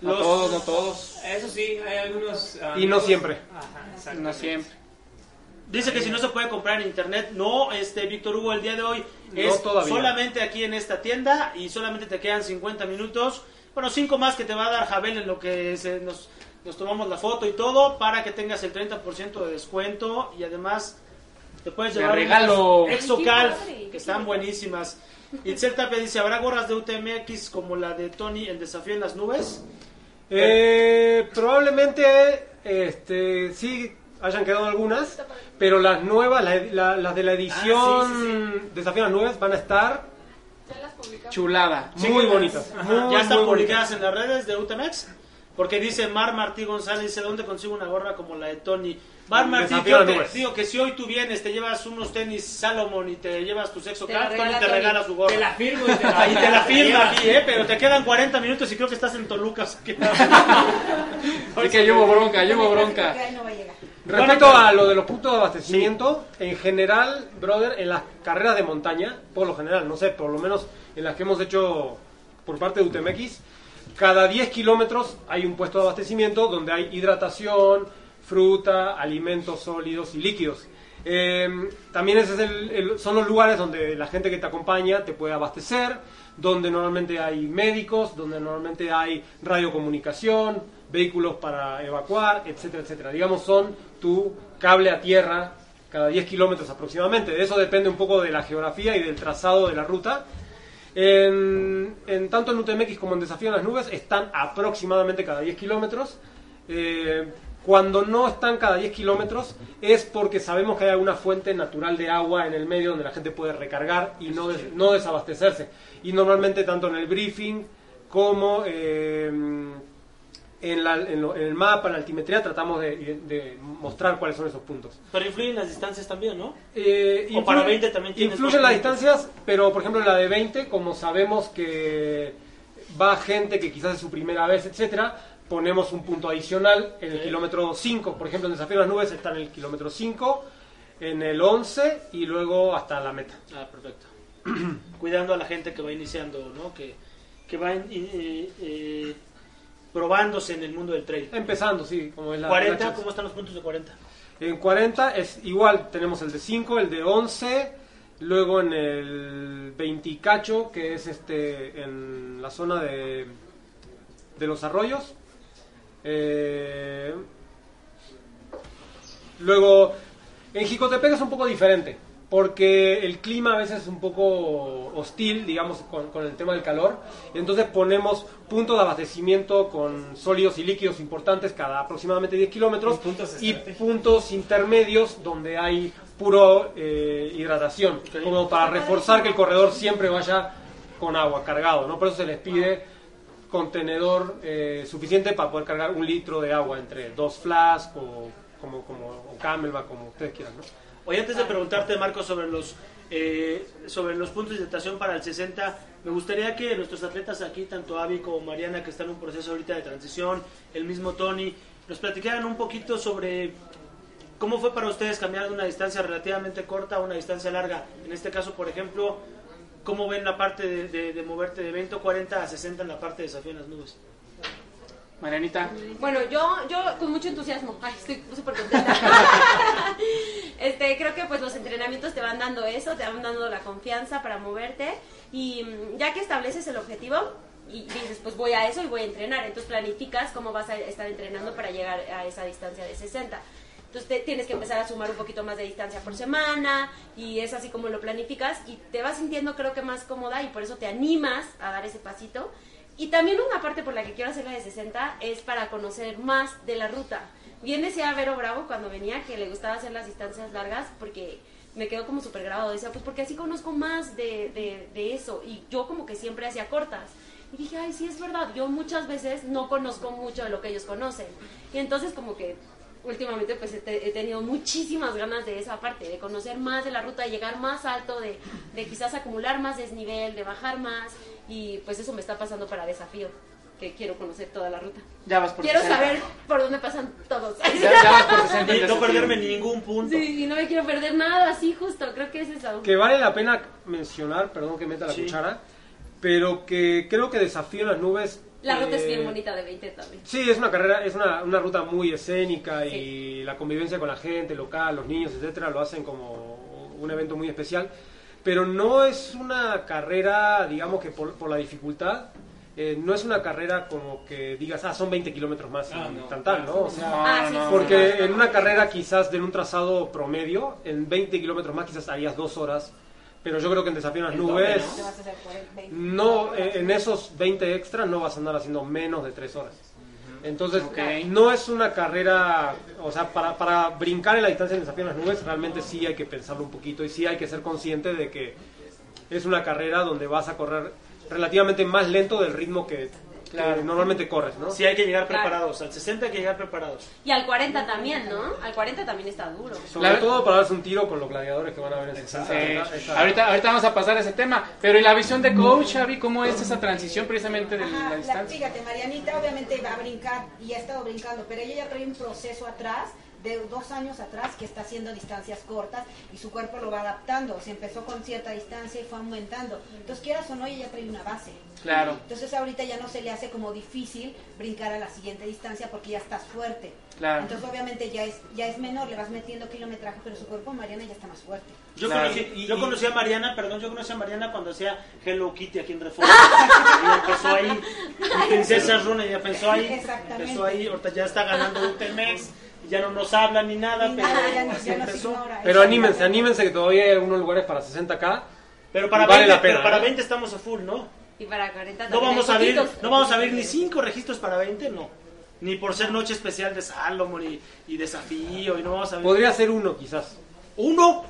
No Los- todos, no todos. Eso sí, hay algunos... ah, Y no siempre. Ajá, No siempre. Dice que si no se puede comprar en internet, no, este Víctor Hugo, el día de hoy No es todavía. solamente aquí en esta tienda y solamente te quedan 50 minutos. Bueno, 5 más que te va a dar Jabel en lo que se- nos, nos tomamos la foto y todo para que tengas el 30% de descuento y además te puedes De llevar regalo. unas Exocalf, que están buenísimas. Itzel Tapia dice, ¿habrá gorras de UTMX como la de Tony, el desafío en las nubes? Eh, probablemente este, sí hayan quedado algunas, pero las nuevas, la- la- las de la edición Ah, sí, Desafío a las Nubes van a estar Chulada. muy bonitas. Ajá, muy, ya están muy publicadas en las redes de UTMX. Porque dice Mar Martí González, dice, ¿dónde consigo una gorra como la de Tony? Mar Martí, Desafío yo a te nubes. digo que si hoy tú vienes, te llevas unos tenis Salomon y te llevas tu sexo Tony regala te regala su gorra. Te la firmo y te la, Ahí te la firma aquí, ¿eh? Pero te quedan 40 minutos y creo que estás en Toluca. así que- Así que hubo bronca, Porque bronca. ahí no va a llegar. Respecto a lo de los puntos de abastecimiento, en general, brother, en las carreras de montaña, por lo general, no sé, por lo menos en las que hemos hecho por parte de UTMX, cada 10 kilómetros hay un puesto de abastecimiento donde hay hidratación, fruta, alimentos sólidos y líquidos. Eh, también ese es el- son los lugares donde la gente que te acompaña te puede abastecer, donde normalmente hay médicos, donde normalmente hay radiocomunicación, vehículos para evacuar, etcétera, etcétera. Digamos, son tu cable a tierra cada 10 kilómetros aproximadamente. Eso depende un poco de la geografía y del trazado de la ruta. En, en tanto en UTMX como en Desafío en las Nubes están aproximadamente cada 10 kilómetros. Eh, cuando no están cada 10 kilómetros es porque sabemos que hay alguna fuente natural de agua en el medio donde la gente puede recargar y no, des- no desabastecerse. Y normalmente tanto en el briefing como eh, en, la- en lo- en el mapa, en la altimetría, tratamos de, de mostrar cuáles son esos puntos. Pero influyen las distancias también, ¿no? Eh, O para influye- 20 también Influyen las distancias, pero por ejemplo en la de 20, como sabemos que va gente que quizás es su primera vez, etcétera, ponemos un punto adicional en el kilómetro 5. Por ejemplo, en Desafío a las Nubes está en el kilómetro 5, en el 11 y luego hasta la meta. Ah, perfecto. cuidando a la gente que va iniciando, ¿no? Que, que va in- eh, eh, probándose en el mundo del trail. Empezando, sí, como es la 40, la- ¿cómo están los puntos de 40? En 40 es igual, tenemos el de 5, el de 11, luego en el 20 y cacho, que es este en la zona de, de los arroyos. Eh, luego, en Jicotepec es un poco diferente, porque el clima a veces es un poco hostil, digamos, con, con el tema del calor. Entonces ponemos puntos de abastecimiento con sólidos y líquidos importantes cada aproximadamente 10 kilómetros Y puntos intermedios donde hay puro eh, hidratación, como para reforzar que el corredor siempre vaya con agua cargado, ¿no? Por eso se les pide contenedor eh, suficiente para poder cargar un litro de agua entre dos flask o como, como o camelback, como ustedes quieran, ¿no? Oye, antes de preguntarte, Marco, sobre los eh, sobre los puntos de hidratación para el 60, me gustaría que nuestros atletas aquí, tanto Avi como Mariana, que están en un proceso ahorita de transición, el mismo Tony, nos platicaran un poquito sobre cómo fue para ustedes cambiar de una distancia relativamente corta a una distancia larga. En este caso, por ejemplo, ¿cómo ven la parte de, de- de moverte de 20 o 40 a 60 en la parte de desafío en las nubes? Marianita. Bueno, yo, yo con mucho entusiasmo, ay, estoy súper contenta. este, creo que pues los entrenamientos te van dando eso, te van dando la confianza para moverte y mm, ya que estableces el objetivo y dices pues voy a eso y voy a entrenar, entonces planificas cómo vas a estar entrenando para llegar a esa distancia de 60. Entonces te- tienes que empezar a sumar un poquito más de distancia por semana y es así como lo planificas y te vas sintiendo creo que más cómoda y por eso te animas a dar ese pasito. Y también una parte por la que quiero hacer la de 60 es para conocer más de la ruta. Bien decía Vero Bravo cuando venía que le gustaba hacer las distancias largas porque me quedó como súper grabado. Decía, pues porque así conozco más de, de, de eso. Y yo como que siempre hacía cortas. Y dije, ay, sí es verdad, yo muchas veces no conozco mucho de lo que ellos conocen. Y entonces como que últimamente pues he, te- he tenido muchísimas ganas de esa parte, de conocer más de la ruta, de llegar más alto, de, de quizás acumular más desnivel, de bajar más. Y pues eso me está pasando para desafío, que quiero conocer toda la ruta. Ya vas por Quiero 60. saber por dónde pasan todos. Ya, ya vas por 60. Y no perderme ningún punto. Sí, y no me quiero perder nada, así justo, creo que es eso. Que vale la pena mencionar, perdón que meta la Sí. cuchara, pero que creo que Desafío en las Nubes... La ruta es eh, bien bonita de 20 también. Sí, es una carrera, es una, una ruta muy escénica y la convivencia con la gente local, los niños, etcétera, lo hacen como un evento muy especial. Pero no es una carrera, digamos que por, por la dificultad, eh, no es una carrera como que digas, ah, son 20 kilómetros más Ah, y no. tan tal, ¿no? O sea, Ah, sí, sí, porque sí. en una carrera quizás de un trazado promedio, en 20 kilómetros más quizás harías dos horas, pero yo creo que en Desafío en las Nubes, Te vas a hacer 40, 20. no, eh, en esos 20 extras no vas a andar haciendo menos de 3 horas. Entonces, no es una carrera, o sea, para, para brincar en la distancia en desafío en las nubes, realmente sí hay que pensarlo un poquito y sí hay que ser consciente de que es una carrera donde vas a correr relativamente más lento del ritmo que, que Claro. normalmente corres, ¿no? Sí, hay que llegar Claro. preparados. Al 60 hay que llegar preparados. Y al 40 también, ¿no? Al 40 también está duro. Sobre La- todo para darse un tiro con los gladiadores que van a ver en esa esa- Ahorita, ahorita vamos a pasar a ese tema. Pero ¿y la visión de coach, Xavi? ¿Cómo es esa transición precisamente de Ajá, la la- distancia? fíjate, Marianita obviamente va a brincar y ha estado brincando, pero ella ya trae un proceso atrás, de dos años atrás, que está haciendo distancias cortas y su cuerpo lo va adaptando. O sea, empezó con cierta distancia y fue aumentando. Entonces, quieras o no, ella ya trae una base. Claro, Entonces, ahorita ya no se le hace como difícil brincar a la siguiente distancia porque ya estás fuerte. claro. Entonces, obviamente, ya es, ya es menor, le vas metiendo kilometraje, pero su cuerpo, Mariana, ya está más fuerte. Yo, Claro. conocí, Y- yo conocí a Mariana, perdón, yo conocí a Mariana cuando hacía Hello Kitty aquí en Reforma. y empezó ahí, y Princesa Runa ya empezó ahí. Exactamente. Empezó ahí, ahorita ya está ganando UTMX, y ya no nos habla ni nada, Ni pero nada, ya ya ignora. Pero anímense, anímense que todavía hay algunos lugares para 60k. Pero para, Vale 20, la pena, pero para ¿eh? 20 estamos a full, ¿no? Y para 40 No también vamos a abrir, no vamos a abrir ni 5 registros para 20, no. Ni por ser noche especial de Salomon y, y desafío, y no vamos a abrir. Podría ser uno quizás. Uno,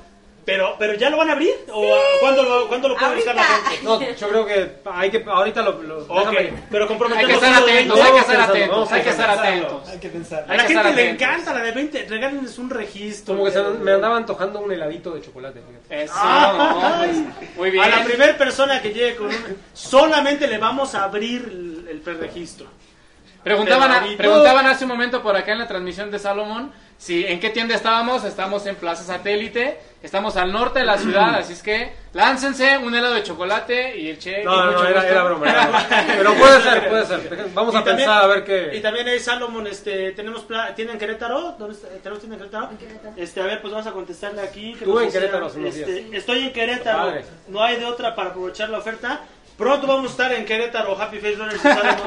pero, pero ya lo van a abrir, o ¿cuándo, lo, ¿cuándo lo puede buscar la gente? No, yo creo que hay que ahorita lo, lo- pero Hay comprometemos que estar uno de atentos, 20. hay que estar atentos, hay que estar atentos. Hay que pensar. A la gente le encanta la de 20, regálenles un registro. Como que se me andaba antojando un heladito de chocolate. fíjate. Eso, Ay. muy bien. A la primera persona que llegue con un... Solamente le vamos a abrir el, el preregistro. Preguntaban, a- preguntaban hace un momento por acá en la transmisión de Salomón Sí, ¿en qué tienda estábamos? Estamos en Plaza Satélite, estamos al norte de la ciudad, así es que láncense un helado de chocolate y el che. y No, no, era, era broma, era broma. Pero puede ser, puede ser. Vamos Y a también- pensar a ver Y qué. también hay Salomon, este, tenemos, pla- ¿tienen Querétaro? ¿Dónde está? ¿Tenemos tienda en Querétaro? Este, a ver, pues vamos a contestarle aquí. que en Querétaro unos este. Estoy en Querétaro, Padre. no hay de otra para aprovechar la oferta. Pronto vamos a estar en Querétaro, Happy Face Runners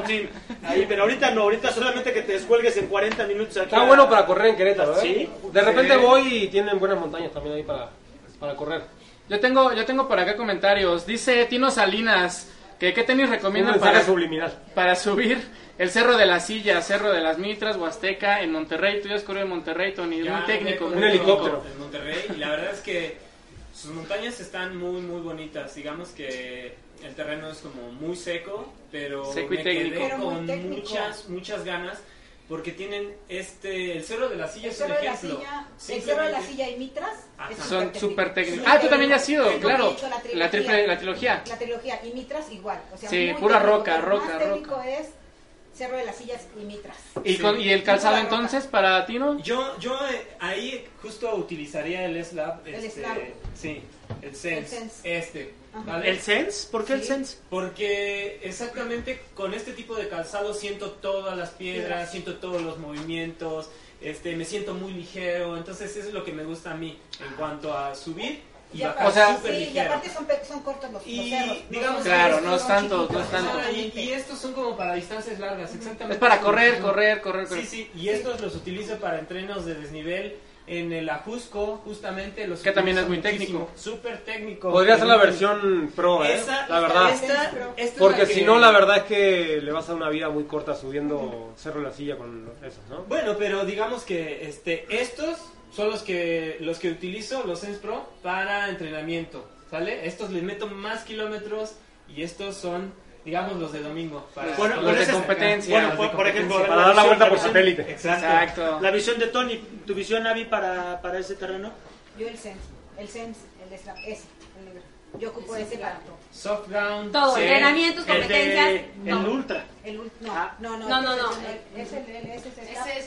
Team. Ahí, pero ahorita no, ahorita solamente que te descuelgues en 40 minutos aquí. Está a- bueno para correr en Querétaro, ¿eh? Sí. De repente Sí. voy y tienen buenas montañas también ahí para, para correr. Yo tengo, yo tengo por acá comentarios. Dice Tino Salinas que qué tenis recomiendan para, subliminal. para subir el Cerro de la Silla, Cerro de las Mitras, Huasteca, en Monterrey. Tú ya has corrido en Monterrey, Tony. Ya muy técnico. Un helicóptero. En Monterrey y la verdad es que sus montañas están muy muy bonitas. Digamos que el terreno es como muy seco, pero Seco y me técnico. quedé Pero con muchas muchas ganas porque tienen este el cerro de la silla El es un cerro de la ejemplo. silla, el cerro de la silla y Mitras es Son súper técnicos. Ah, tú también has ido, yo claro. La triple, la trilogía. La trilogía y Mitras igual. O sea, Sí, pura técnico. roca, El roca, más roca. técnico es Cerro de las Sillas y Mitras. ¿Y, Sí. con, ¿Y el calzado roca. entonces para Tino? Yo, yo eh, ahí justo utilizaría el slab. El este, slab. Sí, el sense. El sense. Este. ¿El Sense? ¿Por qué el. Sense? Porque exactamente con este tipo de calzado siento todas las piedras, siento todos los movimientos, este, me siento muy ligero, entonces eso es lo que me gusta a mí en cuanto a subir y Y bajar O sea, sí, y aparte son, cortos los, los Y cerros. digamos Claro, no es tanto, no es tanto. Y, estos son como para distancias largas, exactamente. Es para correr, correr, correr, correr. Sí, sí, y estos los utilizo para entrenos de desnivel. En el Ajusco, justamente los Que también es muy técnico. Súper técnico. Podría ser la versión pro, ¿eh? Esa, la verdad. Esta, esta es Porque si no, la verdad es que le vas a una vida muy corta subiendo Cerro de la Silla con esos, ¿no? Bueno, pero digamos que este, estos son los que los que utilizo, los Sense Pro, para entrenamiento, ¿sale? Estos les meto más kilómetros y estos son, digamos, los de domingo. Para Bueno, Los de competencia. Bueno, los por, de por ejemplo. Para dar la vuelta por satélite. Exacto. Exacto. La visión de Tony, tu visión, Avi, para, para ese terreno. Yo el Sense, el Sense, el Slap, ese, el negro. Yo ocupo ese para todo. Soft ground. Todo, sí. entrenamientos, El, de, competencias. el. Ultra. El no, Ah. no, no, No, no, ese no. es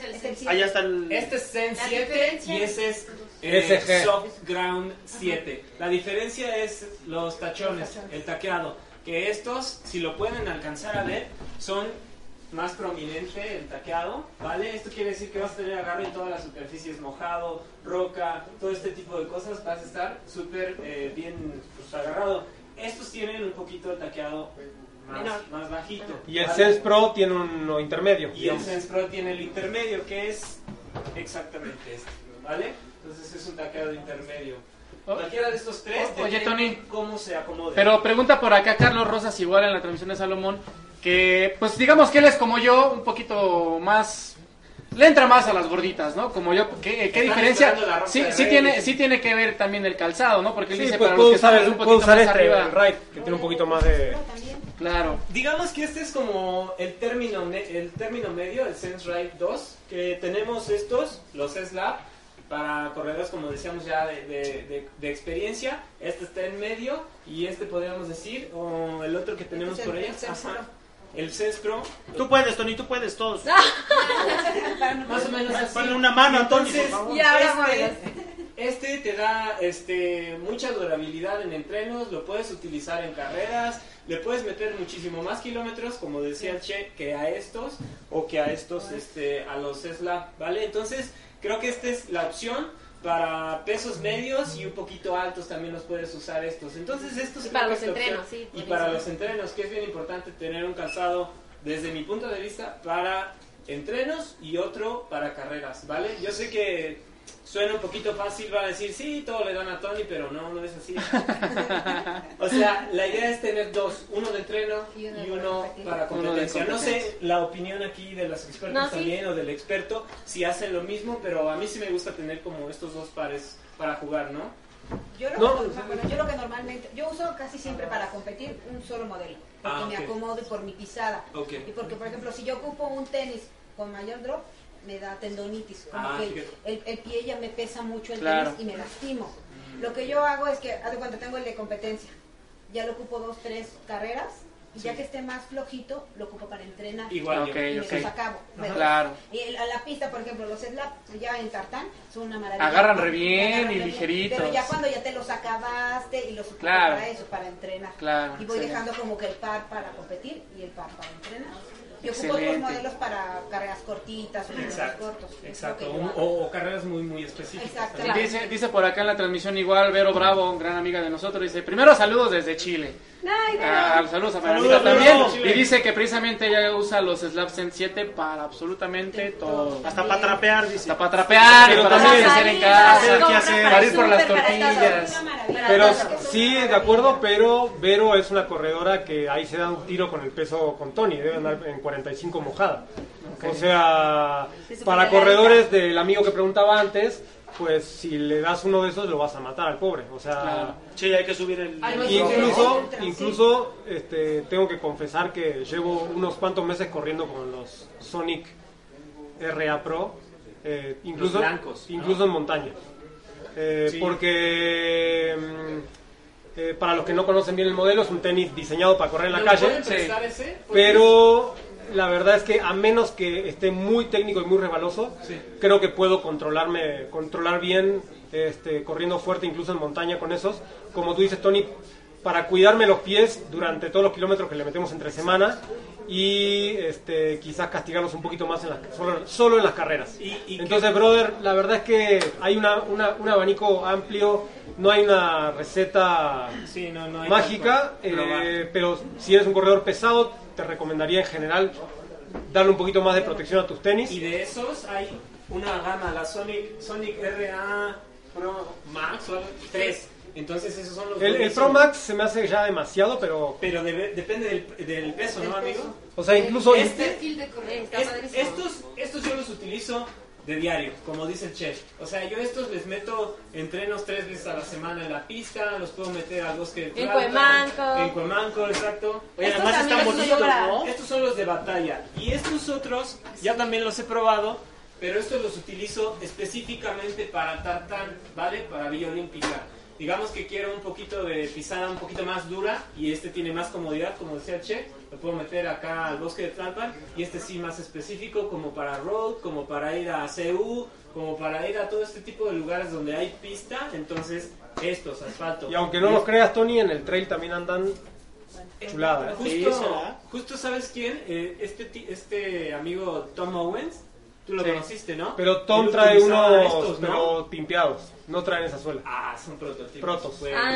el- Sense. Allá está el... Este es Zen La 7 diferencia- y ese es eh, SG. Soft Ground 7. La diferencia es Los tachones. el taqueado. Que estos, si lo pueden alcanzar a ver, son más prominente el taqueado, ¿vale? Esto quiere decir que vas a tener agarre en todas las superficies, mojado, roca, todo este tipo de cosas, vas a estar súper eh, bien pues, agarrado. Estos tienen un poquito el taqueado más, más bajito. Y el ¿vale? Sense Pro tiene uno intermedio. Y el. Sense Pro tiene el intermedio, que es exactamente este, ¿vale? Entonces es un taqueado intermedio. Cualquiera de estos tres, oye, Tony. cómo se acomode. Pero pregunta por acá Carlos Rosas, igual en la transmisión de Salomón, que pues digamos que él es como yo, un poquito más... Le entra más a las gorditas, ¿no? Como yo, ¿qué, diferencia? esperando la ropa Sí, sí tiene, sí tiene que ver también el calzado, ¿no? Porque él Sí, dice pues para los que usar, un poquito usar más este, arriba. el Ride, que tiene un poquito más de... también. Claro. Digamos que este es como el término, el término medio, el Sense Ride 2, que tenemos estos, los S-Lab, para corredores, como decíamos ya, de, de- de- de experiencia. Este está en medio y este podríamos decir, o el otro que tenemos Este es por el- ahí, el el Pro, Tú puedes, Tony, tú puedes, todos. más o menos así. Ponle una mano a Tony, por Entonces, favor. Y ahora este, este te da este, mucha durabilidad en entrenos, lo puedes utilizar en carreras, le puedes meter muchísimo más kilómetros, como decía el Che, que a estos o que a estos, este, a los SLAP, ¿vale? Entonces, creo que esta es la opción para pesos medios y un poquito altos también los puedes usar estos. Entonces, estos Y para los opción. entrenos, sí, Y para los entrenos, que es bien importante tener un calzado, desde mi punto de vista, para entrenos y otro para carreras, ¿vale? Yo sé que suena un poquito fácil, va a decir, sí, todo le dan a Tony, pero no, no es así. o sea, la idea es tener dos, uno de entreno Y y uno para competencia. No sé la opinión aquí de los expertos No, sí. también o del experto, si hacen lo mismo, pero a mí sí me gusta tener como estos dos pares para jugar, ¿no? Yo lo, No. que, o sea, bueno, yo lo que normalmente, yo uso casi siempre para competir un solo modelo, porque Ah, me acomodo y por mi pisada. Y porque, por ejemplo, si yo ocupo un tenis con mayor drop, me da tendonitis, como Ah, que el, el pie ya me pesa mucho el Claro. tenis y me lastimo. Lo que yo hago es que, haz de cuenta, tengo el de competencia, ya lo ocupo dos, tres carreras Y ya que esté más flojito, lo ocupo para entrenar. Igual y ok. los acabo. Pero- Claro. Y el- a la pista, por ejemplo, los slap ya en tartán son una maravilla. Agarran re bien Agarran y re ligeritos. Pero ya cuando ya te los acabaste y los ocupo Claro. para eso, para entrenar. Claro, Y voy dejando como que el par para competir y el par para entrenar. Y ocupo otros modelos para cargas cortitas o Exacto, cortos. Exacto. yo o, o carreras muy, muy específicas. Exacto. Dice, dice por acá en la transmisión igual Vero Bravo, gran amiga de nosotros, dice, primero saludos desde Chile. Ah, saludos a Saludos, también. Y dice que precisamente ella usa los Slap Zen 7 para absolutamente todo. Hasta para trapear, dice. Hasta para trapear, Pero para también- hacer en casa, hacer qué hacer, para ir por las tortillas. Pero sí, de acuerdo, pero Vero es una corredora que ahí se da un tiro con el peso con Tony, debe andar en 45 mojada. O sea, para corredores del amigo que preguntaba antes, pues si le das uno de esos lo vas a matar al pobre. O sea, Claro. Sí, hay que subir el... No, incluso, incluso este, tengo que confesar que llevo unos cuantos meses corriendo con los Sonic RA Pro, eh, incluso, blancos, ¿no? incluso en montaña. Eh, Sí. Porque mm, eh, para los que no conocen bien el modelo, es un tenis diseñado para correr en la ¿Nos calle, ese? Pero la verdad es que a menos que esté muy técnico y muy rebaloso, Sí. creo que puedo controlarme, controlar bien, este, corriendo fuerte incluso en montaña con esos. Como tú dices, Tony, para cuidarme los pies durante todos los kilómetros que le metemos entre semana y este, quizás castigarlos un poquito más en las, solo, solo en las carreras. Y- y Entonces, qué- brother, la verdad es que hay una, una- un abanico amplio, no hay una receta Sí, no, no hay mágica, eh, pero si eres un corredor pesado, te recomendaría en general darle un poquito más de protección a tus tenis. Y de esos hay una gama, la Sonic, Sonic RA Pro Max o algo, 3. Entonces esos son los El, el. Pro Max se me hace ya demasiado, pero... Pero depende del, del peso, ¿no, amigo? O sea, incluso... Este, Está es- padrísimo. estos, estos yo los utilizo de diario, como dice el chef. O sea, yo estos les meto entrenos tres veces a la semana en la pista, los puedo meter al bosque de En Cuemanco. En Cuemanco, exacto. Oye, Estos además están bonitos, ¿no? Estos son los de batalla. Y estos otros, ya también los he probado, pero estos los utilizo específicamente para tartán, ¿vale? Para Villa Olímpica. Digamos que quiero un poquito de pisada un poquito más dura y este tiene más comodidad, como decía el Che. Lo puedo meter acá al bosque de Tlalpan y este sí más específico como para road, como para ir a CU, como para ir a todo este tipo de lugares donde hay pista. Entonces, estos, asfalto. Y aunque no los creas, Tony, en el trail también andan. ¿eh? Justo, Sí, será. justo ¿sabes quién? Eh, este, ti- este amigo Tom Owens, tú lo Sí. conociste, ¿no? Pero Tom Él trae unos, estos, ¿no? pero pimpeados, no traen esa suela. Ah, son prototipos. Protos. Pues, Ah,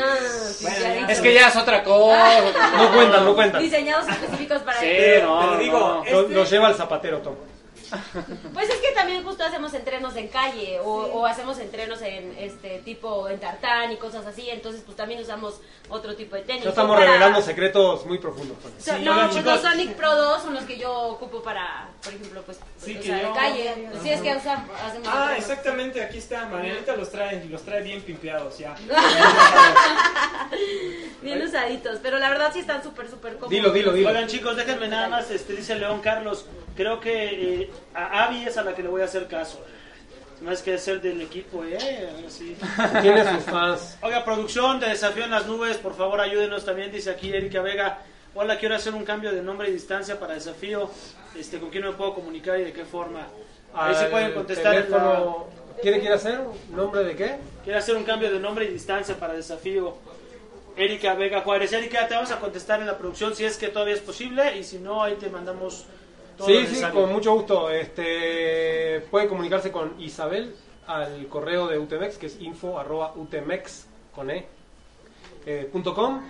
sí, bueno, ya ya. dicho. Es que ya es otra cosa. No cuentan, no cuentan. Diseñados específicos para Sí, él. no, Pero digo, no. este- Lo, lo lleva el zapatero, Tom. Pues es que también justo hacemos entrenos en calle o, o hacemos entrenos en este tipo en tartán y cosas así, entonces pues también usamos otro tipo de tenis. Ya estamos para- revelando secretos muy profundos. Tony. So- Sí, no, pues chicos. los Sonic Pro 2 son los que yo ocupo para, por ejemplo, pues, Sí, o que sea, yo- en calle. Sí, es que usamos, hacemos Ah, entrenos. exactamente, aquí está. Marianita los trae, los trae bien pimpeados ya. Bien usaditos, pero la verdad sí están súper, súper cómodos. Dilo, dilo, dilo. Oigan chicos, déjenme nada más, este, dice León Carlos, creo que eh, a Avi es a la que le voy a hacer caso. Más que ser del equipo, eh, así. Tiene sus fans. Oiga, producción de Desafío en las Nubes, por favor ayúdenos también, dice aquí Erika Vega. Hola, quiero hacer un cambio de nombre y distancia para Desafío. Este, ¿Con quién me puedo comunicar y de qué forma? A ver si Al pueden contestar. la- teléfono- ¿Quiere, quiere hacer? ¿Nombre de qué? Quiero hacer un cambio de nombre y distancia para Desafío. Erika Vega Juárez. Erika, te vamos a contestar en la producción si es que todavía es posible y si no, ahí te mandamos todo Sí, sí, necesario. con mucho gusto. Este, puede comunicarse con Isabel al correo de UTMX, que es info arroba UTMX con e, eh, punto com.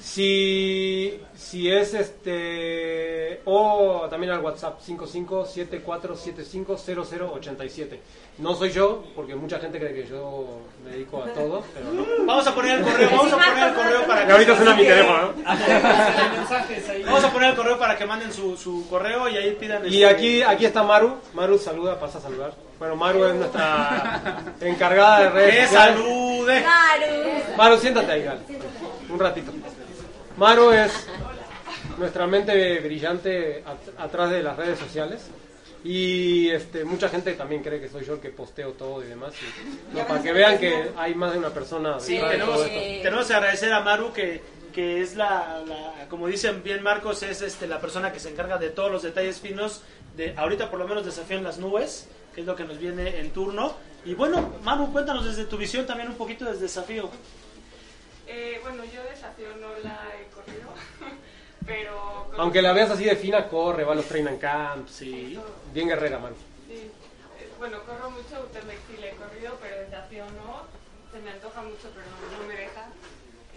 Si, si es este o también al WhatsApp 5574750087. No soy yo, porque mucha gente cree que yo me dedico a todo, pero no. Vamos a poner el correo, vamos a poner el correo para Y que ahorita suena mi teléfono. Vamos a poner el correo para que manden su, su correo y ahí pidan Y este- aquí, aquí está Maru. Maru saluda, pasa a saludar. Bueno, Maru es nuestra encargada de redes que sociales. salude. Claro. Maru, siéntate ahí, dale. Un ratito. Maru es nuestra mente brillante at- atrás de las redes sociales. Y este, mucha gente también cree que soy yo el que posteo todo y demás. y- no, para que vean que hay más de una persona. Sí, detrás de tenemos, tenemos que agradecer a Maru que, que es la, la- como dicen bien Marcos, es este, la persona que se encarga de todos los detalles finos de ahorita por lo menos Desafío en las Nubes, que es lo que nos viene en turno. Y bueno, Maru, cuéntanos desde tu visión también un poquito desde Desafío. Eh, bueno, yo desafío no la he corrido, pero... Aunque la veas así de fina, corre, va a los training camps. Sí. Bien guerrera, mano. Sí, eh, bueno, corro mucho, Utemex sí le he corrido, pero desafío no. Se me antoja mucho, pero no me deja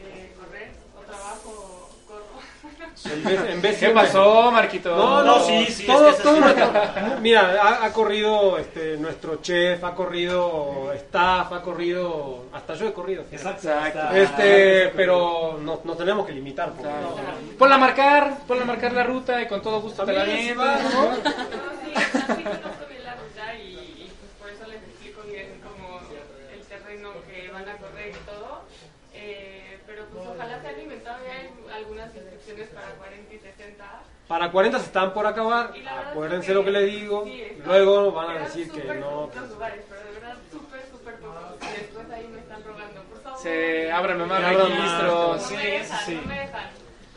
eh, correr. O trabajo o corro. En vez, en vez ¿Qué pasó, Marquito? No, No, no, sí, sí, todo- es que todo nuestro- mira, ha, ha corrido este, nuestro chef, ha corrido staff, ha corrido, hasta yo he corrido. Exacto. Este, pero nos, nos tenemos que limitar. porque- Ponla a marcar, ponla a marcar la ruta y con todo gusto te la ¿no? No, sí, así conozco bien la ruta y, y, pues por eso les explico bien como el terreno que van a correr y todo. Eh, pero pues ojalá se han inventado ya hay algunas inscripciones para 40 y 60. Para 40 se están por acabar, acuérdense es lo que les digo, sí, está- luego van a decir que súper no. pues, lugares, pero de verdad súper, súper pocos. Y después ahí me están rogando, por favor. Se ábreme más Se abran registros. No Sí, me dejan, sí. no me dejan.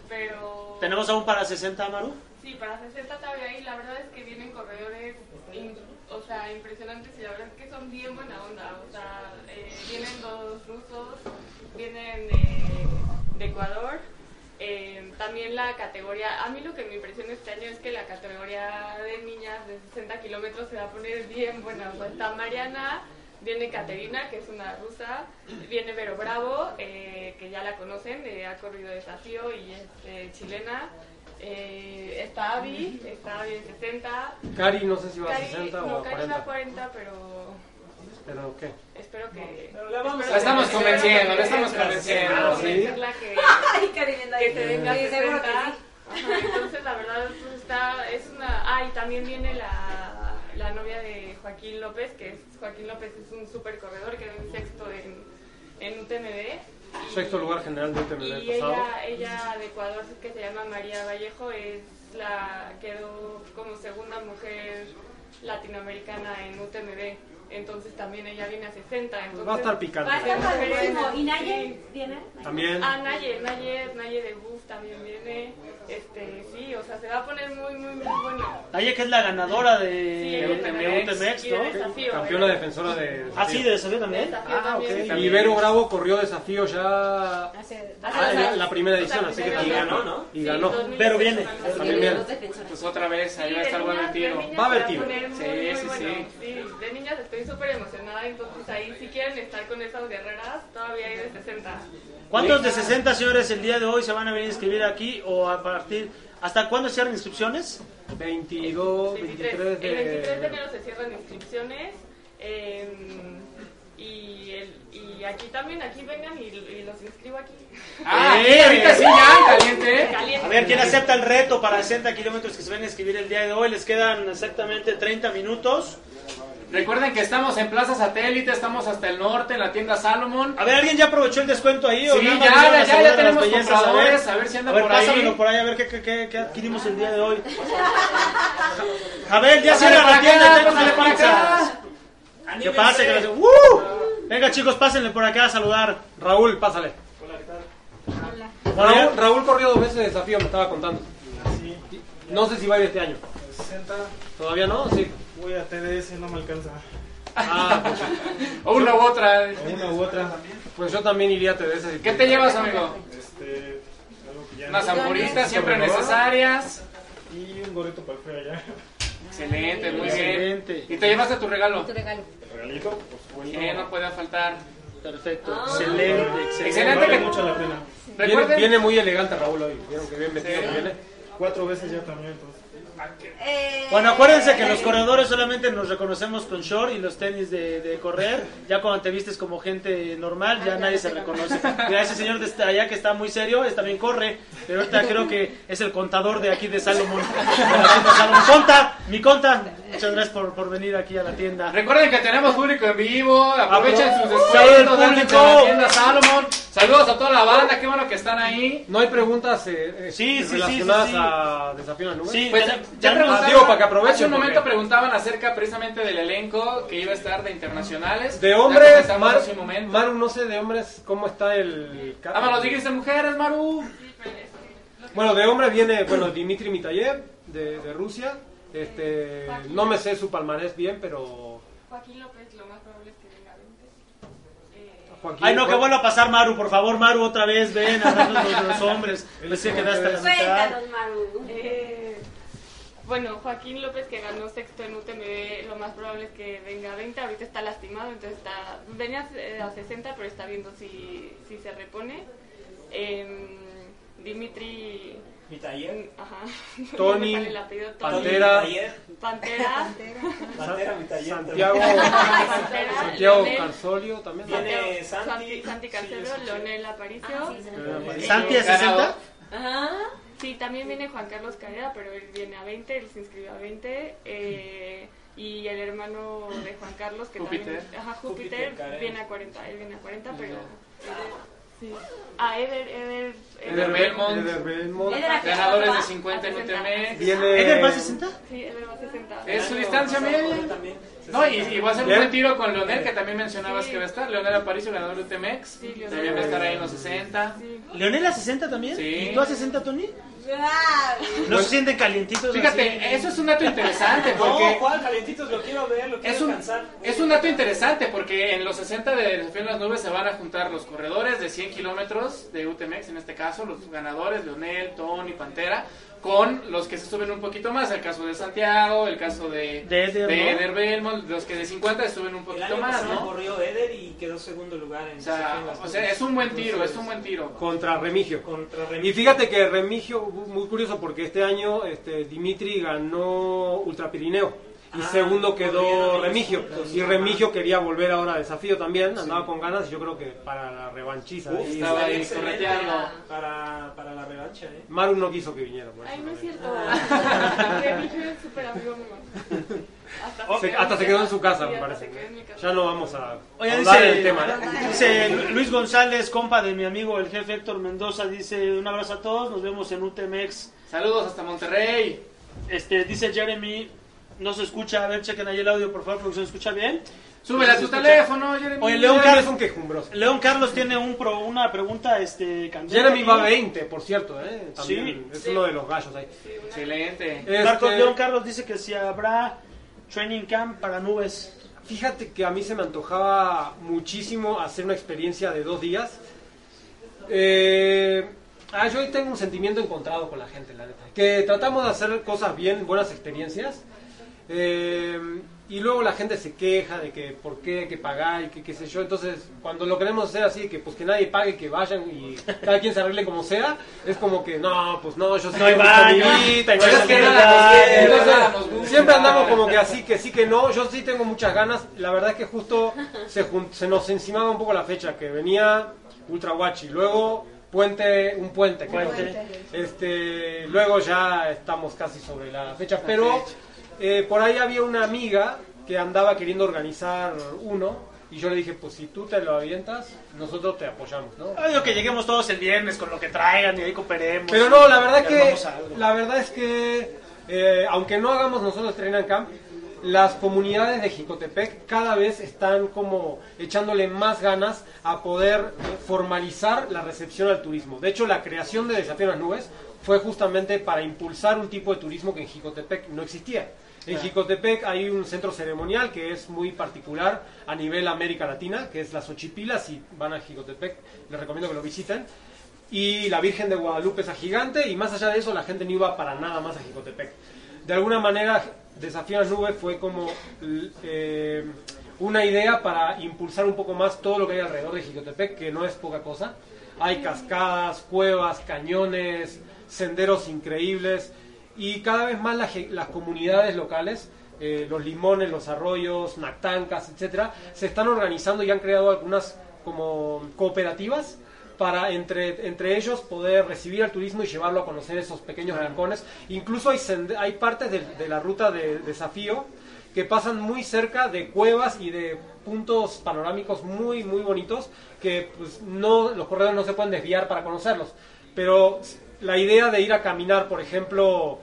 Pero... ¿Tenemos aún para 60, Maru? Sí, para 60 todavía ahí, la verdad es que vienen corredores, o sea, impresionantes y la verdad es que son bien buena onda, o sea, eh, vienen dos rusos, vienen de, de Ecuador, eh, también la categoría, a mí lo que me impresiona este año es que la categoría de niñas de 60 kilómetros se va a poner bien buena, o sea, está Mariana, viene Caterina, que es una rusa, viene Vero Bravo, eh, que ya la conocen, eh, ha corrido desafío y es eh, chilena. Eh, está Avi, está Avi de 60. Cari no sé si va a Cari- 60 no, o a Cari va a 40. 40, pero Pero qué. espero que... la vamos La estamos que- convenciendo, la estamos convenciendo, que- que, Ay, que se venga a Sí, seguro que 60. sí. Ajá, entonces, la verdad, pues, está, es una... Ah, y también viene la, la novia de Joaquín López, que es Joaquín López es un super corredor, quedó en sexto en, en UTMB. y- Sexto lugar general de UTMB Y pasado. ella, ella de Ecuador, que se llama María Vallejo, es la quedó como segunda mujer latinoamericana en UTMB. Entonces también ella viene a 60. Entonces, Va a estar picante. Va a estar padrísimo. ¿Y Naye Sí. viene? También. Ah, Naye, Naye, Naye de Bus también viene. Este, sí, o sea, se va a poner muy, muy, muy bueno. Naye, que es la ganadora de, Sí, de UTMX, de ¿no? desafío, Campeona ¿eh? defensora de. Ah, sí, de desafío también. Desafío Ah, también. ok. Y Vero Bravo corrió desafío ya. Hace- Hace Ah, la, años. la primera edición, así que también. ganó, ¿no? Y Sí, ganó. 2018 Pero viene. También viene. Pues otra vez, ahí Sí, va a de estar bueno el de tiro. Va a haber tiro. Sí, sí. Sí, de niñas estoy súper emocionada, entonces ahí si quieren estar con esas guerreras, todavía hay de 60. ¿Cuántos de 60 señores el día de hoy se van a venir a inscribir aquí o a partir... ¿Hasta cuándo cierran inscripciones? 22, 23. 23 El 23 de de. enero se cierran inscripciones. eh, y, el, y aquí también, aquí vengan y, y los inscribo aquí. Ah, Eh, ahorita sí ya, caliente. Caliente. A ver, ¿quién acepta el reto para 60 kilómetros que se van a inscribir el día de hoy? Les quedan exactamente 30 minutos. Recuerden que estamos en Plaza Satélite, estamos hasta el norte, en la tienda Salomon. A ver, ¿alguien ya aprovechó el descuento ahí? o Sí, ya, a ya, ya a tenemos bellezas? compradores, a ver si anda a ver, por ahí. pásamelo por ahí, a ver qué, qué, qué, qué adquirimos el día de hoy. A ver, ya cierra la tienda, acá, tenemos pásale de para pizzas. acá. ¿Qué pasa? Que no- ¡Uh! Venga chicos, pásenle por acá a saludar. Raúl, pásale. Raúl, Raúl corrió dos veces desafío, me estaba contando. No sé si va a ir este año. 60, ¿Todavía no? Sí. voy a TDS, no me alcanza. Ah, pues, O una u otra. Una u otra. pues yo también iría a TDS. ¿Qué te llevas, amigo? Este, algo que ya Unas no- ampuritas siempre necesarias. Y un gorrito para el frío allá. Excelente, muy bien. ¿Y te llevaste tu regalo? Tu regalo. Regalito, por supuesto. Que no puede faltar. Perfecto, Ah. excelente, excelente. Excelente Vale que- mucho la pena. Viene, Recuerden, viene muy elegante Raúl hoy. Vieron que bien vestido Sí. que viene. Cuatro veces ya también, entonces. Eh, Bueno, acuérdense que los corredores solamente nos reconocemos con short y los tenis de, de correr. Ya cuando te vistes como gente normal, ya nadie se reconoce. Mira, ese señor de esta- allá que está muy serio, es también corre, pero ahorita creo que es el contador de aquí de Salomón. de la tienda Salomón. Conta, mi conta. Muchas gracias por, por venir aquí a la tienda. recuerden que tenemos público en vivo. Aprovechen sus Saludos al descuentos. a la tienda Salomon. Saludos a toda la banda, qué bueno que están ahí. No hay preguntas eh, eh, Sí, sí, relacionadas sí, sí. a Desafío en la Nube. Sí, Pues ya- ya, digo, para que aprovechen, Hace un porque- momento preguntaban acerca precisamente del elenco que iba a estar de internacionales. De hombres, Mar- momento. Maru, no sé de hombres cómo está el... Ah, me los dijiste mujeres, Maru. Bueno, de hombres viene, bueno, Dimitri Mitayev, de, de Rusia. Este, no me sé su palmarés bien, pero... Joaquín López, lo más probable es que venga a 20. Eh, Joaquín- Ay, no, que vuelva a pasar Maru, por favor, Maru, otra vez, ven, hablamos de los hombres. Pensé que hasta la mitad. Cuéntanos, Maru. eh, bueno, Joaquín López, que ganó sexto en UTMB, lo más probable es que venga a 20. Ahorita está lastimado, entonces está. Venía eh, a 60, pero está viendo si, si se repone. Em, Dimitri. Mitayer. Ajá. Tony, No. Pantera. Pantera. Pantera. Santiago, Pantera, Santiago Leonel. Carsolio también. Viene Santi, Santi. Escuché. Leonel Aparicio. Ah. ¿Santi a 60? Ganador. Ajá. Sí, también viene Juan Carlos Carrera, pero él viene a 20, él se inscribió a 20. eh, y el hermano de Juan Carlos, que Júpiter. también. Ajá, Júpiter Júpiter, viene a 40, él viene a 40, pero. Sí. Ah, Eder, Eder. Eder Belmont. Eder Belmont. Eder a qué Ganadores de 50 en A 60. UTM. Viene... ¿Eder va a 60? Sí, Eder va a 60. Es su distancia media. No, y, y va a ser un buen tiro con Leonel, que también mencionabas Sí. que va a estar. Leonel Aparicio, ganador de UTMX. Sí. También va a estar ahí en los 60. Sí. ¿Leonel a 60 también? Sí. ¿Y tú a 60, Tony? Ah, ¿No se sienten calientitos? Fíjate, así? eso es un dato interesante No, porque Juan, calientitos, lo quiero ver, lo quiero es un, alcanzar. es un dato interesante porque en los 60 de Desafío en las Nubes se van a juntar los corredores de 100 kilómetros de UTMX, en este caso, los ganadores, Leonel, Tony, Pantera, con los que se suben un poquito más, el caso de Santiago, el caso de, De Eder, de Belmont, los que de 50 se suben un El poquito año más, ¿no? corrió Eder y quedó segundo lugar en O sea, o sea, es un buen tiro, es un buen tiro. Contra Remigio. Contra Y Remigio. fíjate que Remigio, muy curioso porque este año este, Dimitri ganó Ultra Pirineo y Ah, segundo quedó Remigio. Y Remigio quería volver ahora a desafío también, andaba con ganas y yo creo que para la revanchiza. Uf, ahí- estaba ahí. Para, para la revancha, ¿eh? Maru no quiso que viniera. por Ay, no es cierto. Remigio es súper amigo mío. Hasta, Se- hasta se quedó en su casa, me parece. Ya no vamos a Oye, dice, del tema. ¿eh? dice Luis González, compa de mi amigo el jefe Héctor Mendoza, dice un abrazo a todos, nos vemos en UTMX. Saludos hasta Monterrey. Este, dice Jeremy, no se escucha, a ver, chequen ahí el audio, por favor, producción, ¿se escucha bien? Súbele a ¿Se tu teléfono, Jeremy. Oye, León Carlos, es un quejumbroso. León Carlos tiene un pro- una pregunta, este, candente Jeremy va 20, por cierto. ¿eh? También Sí. es uno de los gallos ahí. Excelente. Este, Marcos León Carlos dice que si habrá training camp para nubes. Fíjate que a mí se me antojaba muchísimo hacer una experiencia de dos días. Eh, ah, yo hoy tengo un sentimiento encontrado con la gente, la neta. Que tratamos de hacer cosas bien, buenas experiencias. Eh, y luego la gente se queja de que por qué hay que pagar y que qué sé yo. Entonces, cuando lo queremos hacer así, que pues que nadie pague, que vayan y cada quien se arregle como sea, es como que no, pues no, yo No y. Entonces, gusto. siempre andamos como que así, que sí, que no. Yo sí tengo muchas ganas. La verdad es que justo se, jun- se nos encimaba un poco la fecha, que venía Ultra Guachi, luego puente, un puente. creo. Puente. Este, luego ya estamos casi sobre la fecha, pero eh, por ahí había una amiga que andaba queriendo organizar uno. Y yo le dije, pues si tú te lo avientas, nosotros te apoyamos, ¿no? Ay, digo que lleguemos todos el viernes con lo que traigan y ahí cooperemos. Pero no, la verdad que la verdad es que eh, aunque no hagamos nosotros Train and Camp, las comunidades de Jicotepec cada vez están como echándole más ganas a poder formalizar la recepción al turismo. De hecho, la creación de Desafío en las Nubes fue justamente para impulsar un tipo de turismo que en Jicotepec no existía. En Jicotepec hay un centro ceremonial que es muy particular a nivel América Latina, que es las Ochipilas. Si van a Jicotepec, les recomiendo que lo visiten. Y la Virgen de Guadalupe es gigante y más allá de eso la gente no iba para nada más a Jicotepec. De alguna manera, Desafío a las Nubes fue como eh, una idea para impulsar un poco más todo lo que hay alrededor de Jicotepec, que no es poca cosa. Hay cascadas, cuevas, cañones, senderos increíbles y cada vez más las, las comunidades locales, eh, los limones, los arroyos, nactancas, etcétera, se están organizando y han creado algunas como cooperativas para entre, entre ellos poder recibir al turismo y llevarlo a conocer esos pequeños rincones. Incluso hay, hay partes de, de la ruta de desafío que pasan muy cerca de cuevas y de puntos panorámicos muy, muy bonitos que pues, no, los corredores no se pueden desviar para conocerlos. Pero la idea de ir a caminar, por ejemplo,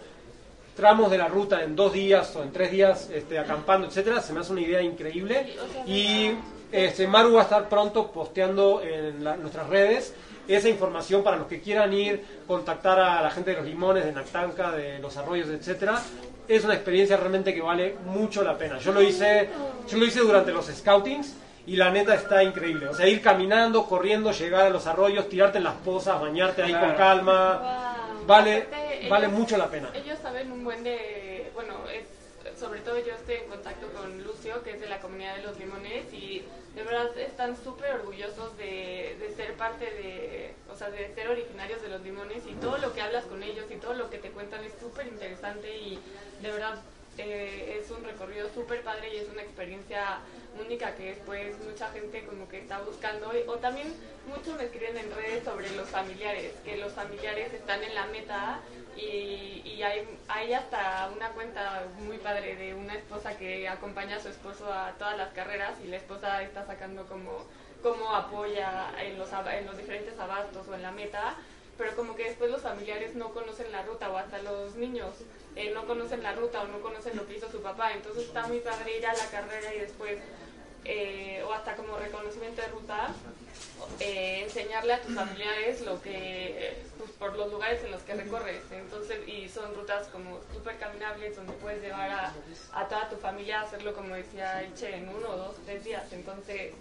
tramos de la ruta en dos días o en tres días este, acampando, etcétera, se me hace una idea increíble. Y este, Maru va a estar pronto posteando en la- nuestras redes esa información para los que quieran ir, contactar a la gente de los limones, de Nactanca, de los arroyos, etcétera. Es una experiencia realmente que vale mucho la pena. Yo lo hice, yo lo hice durante los scoutings y la neta está increíble. O sea, ir caminando, corriendo, llegar a los arroyos, tirarte en las pozas, bañarte ahí con calma. Vale, Aparte, vale ellos- mucho la pena. Ellos saben un buen de, bueno, es, sobre todo yo estoy en contacto con Lucio, que es de la comunidad de los limones, y de verdad están súper orgullosos de, de ser parte de, o sea, de ser originarios de los limones, y todo lo que hablas con ellos y todo lo que te cuentan es súper interesante y de verdad eh, es un recorrido súper padre y es una experiencia única que después mucha gente como que está buscando. O también muchos me escriben en redes sobre los familiares que los familiares están en la meta y, hay, hay hasta una cuenta muy padre de una esposa que acompaña a su esposo a todas las carreras y la esposa está sacando como cómo apoya en los, en los diferentes abastos o en la meta pero como que después los familiares no conocen la ruta o hasta los niños eh, no conocen la ruta o no conocen lo que hizo su papá. Entonces está muy padre ir a la carrera y después, eh, o hasta como reconocimiento de ruta, eh, enseñarle a tus familiares lo que, pues, por los lugares en los que recorres. Entonces, y son rutas como súper caminables donde puedes llevar a, a toda tu familia a hacerlo, como decía Iche, en uno, dos, tres días. Entonces,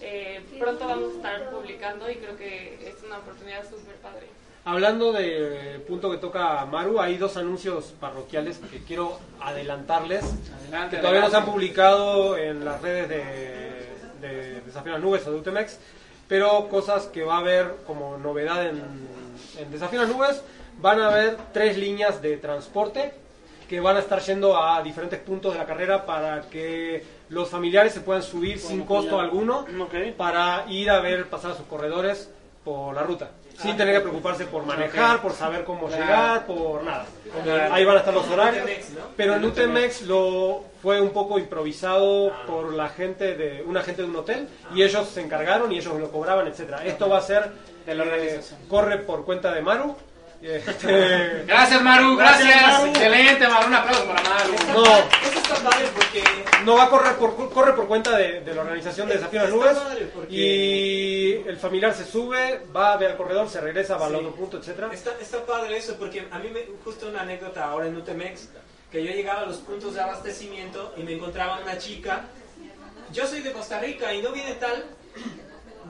eh, pronto vamos a estar publicando y creo que es una oportunidad súper padre. Hablando del punto que toca Maru, hay dos anuncios parroquiales que quiero adelantarles, Adelante, que todavía no se han publicado en las redes de, de Desafío a las Nubes o de Utemex, pero cosas que va a haber como novedad en, en Desafío a las Nubes, van a haber tres líneas de transporte que van a estar yendo a diferentes puntos de la carrera para que los familiares se puedan subir sin costo alguno para ir a ver pasar a sus corredores por la ruta. Sin tener que preocuparse por manejar, por saber cómo llegar, por nada. Ahí van a estar los horarios. Pero en Utemex lo fue un poco improvisado por la gente de una gente de un hotel y ellos se encargaron y ellos lo cobraban, etcétera. Esto va a ser eh, corre por cuenta de Maru. Este, Gracias, Maru, gracias. Gracias, Maru. Excelente, Maru. Un aplauso para Maru. no, Eso está padre porque no va a correr por corre por cuenta de, de la organización de Desafío a las Nubes padre, porque- y el familiar se sube, va a ver al corredor, se regresa, va al Sí. otro punto, etcétera. Está, está padre eso, porque a mí me, justo una anécdota ahora en Utemex, que yo llegaba a los puntos de abastecimiento y me encontraba una chica, yo soy de Costa Rica y no viene tal,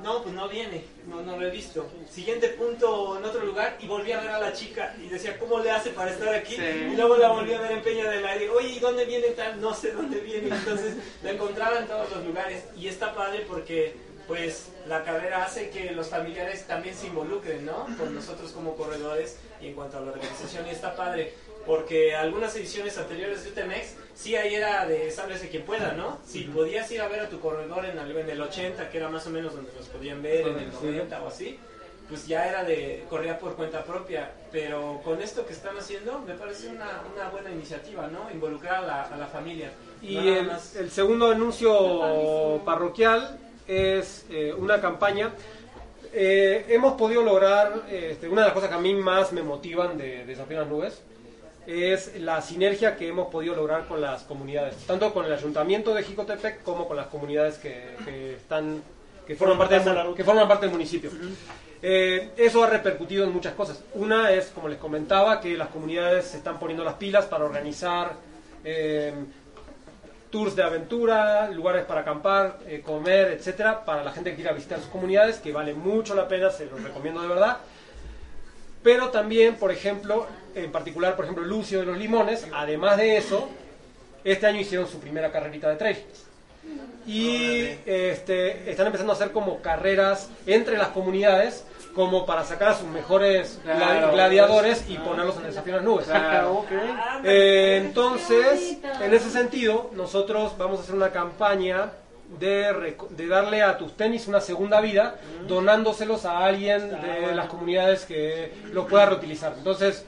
no, pues no viene, no, no lo he visto. Siguiente punto en otro lugar y volví a ver a la chica y decía, ¿cómo le hace para estar aquí? Sí. Y luego la volví a ver en Peña del Aire, oye, ¿y dónde viene tal? No sé dónde viene, entonces la encontraba en todos los lugares y está padre porque pues la carrera hace que los familiares también se involucren, ¿no? Con nosotros como corredores y en cuanto a la organización y está padre porque algunas ediciones anteriores de UTMX sí ahí era de sálvese quien pueda, ¿no? Si podías ir a ver a tu corredor en el, en el 80, que era más o menos donde los podían ver, en el 90 o así, pues ya era de corría por cuenta propia, pero con esto que están haciendo me parece una, una buena iniciativa, ¿no? Involucrar a la, a la familia. Y No el, más- el segundo anuncio parroquial es eh, una campaña. Eh, hemos podido lograr, eh, este, una de las cosas que a mí más me motivan de Desafío a las Nubes, es la sinergia que hemos podido lograr con las comunidades, tanto con el ayuntamiento de Jicotepec como con las comunidades que, que están que forman parte del, que forman parte del municipio. Eh, eso ha repercutido en muchas cosas. Una es, como les comentaba, que las comunidades se están poniendo las pilas para organizar eh, tours de aventura, lugares para acampar, eh, comer, etcétera, para la gente que quiera visitar sus comunidades, que vale mucho la pena, se los recomiendo de verdad. Pero también, por ejemplo, en particular, por ejemplo, Lucio de los Limones, además de eso, este año hicieron su primera carrerita de trail. Y este, están empezando a hacer como carreras entre las comunidades, como para sacar a sus mejores Claro. gladiadores y ponerlos en desafío a las nubes. Claro. Eh, entonces, en ese sentido, nosotros vamos a hacer una campaña de, de darle a tus tenis una segunda vida, donándoselos a alguien de las comunidades que los pueda reutilizar. Entonces,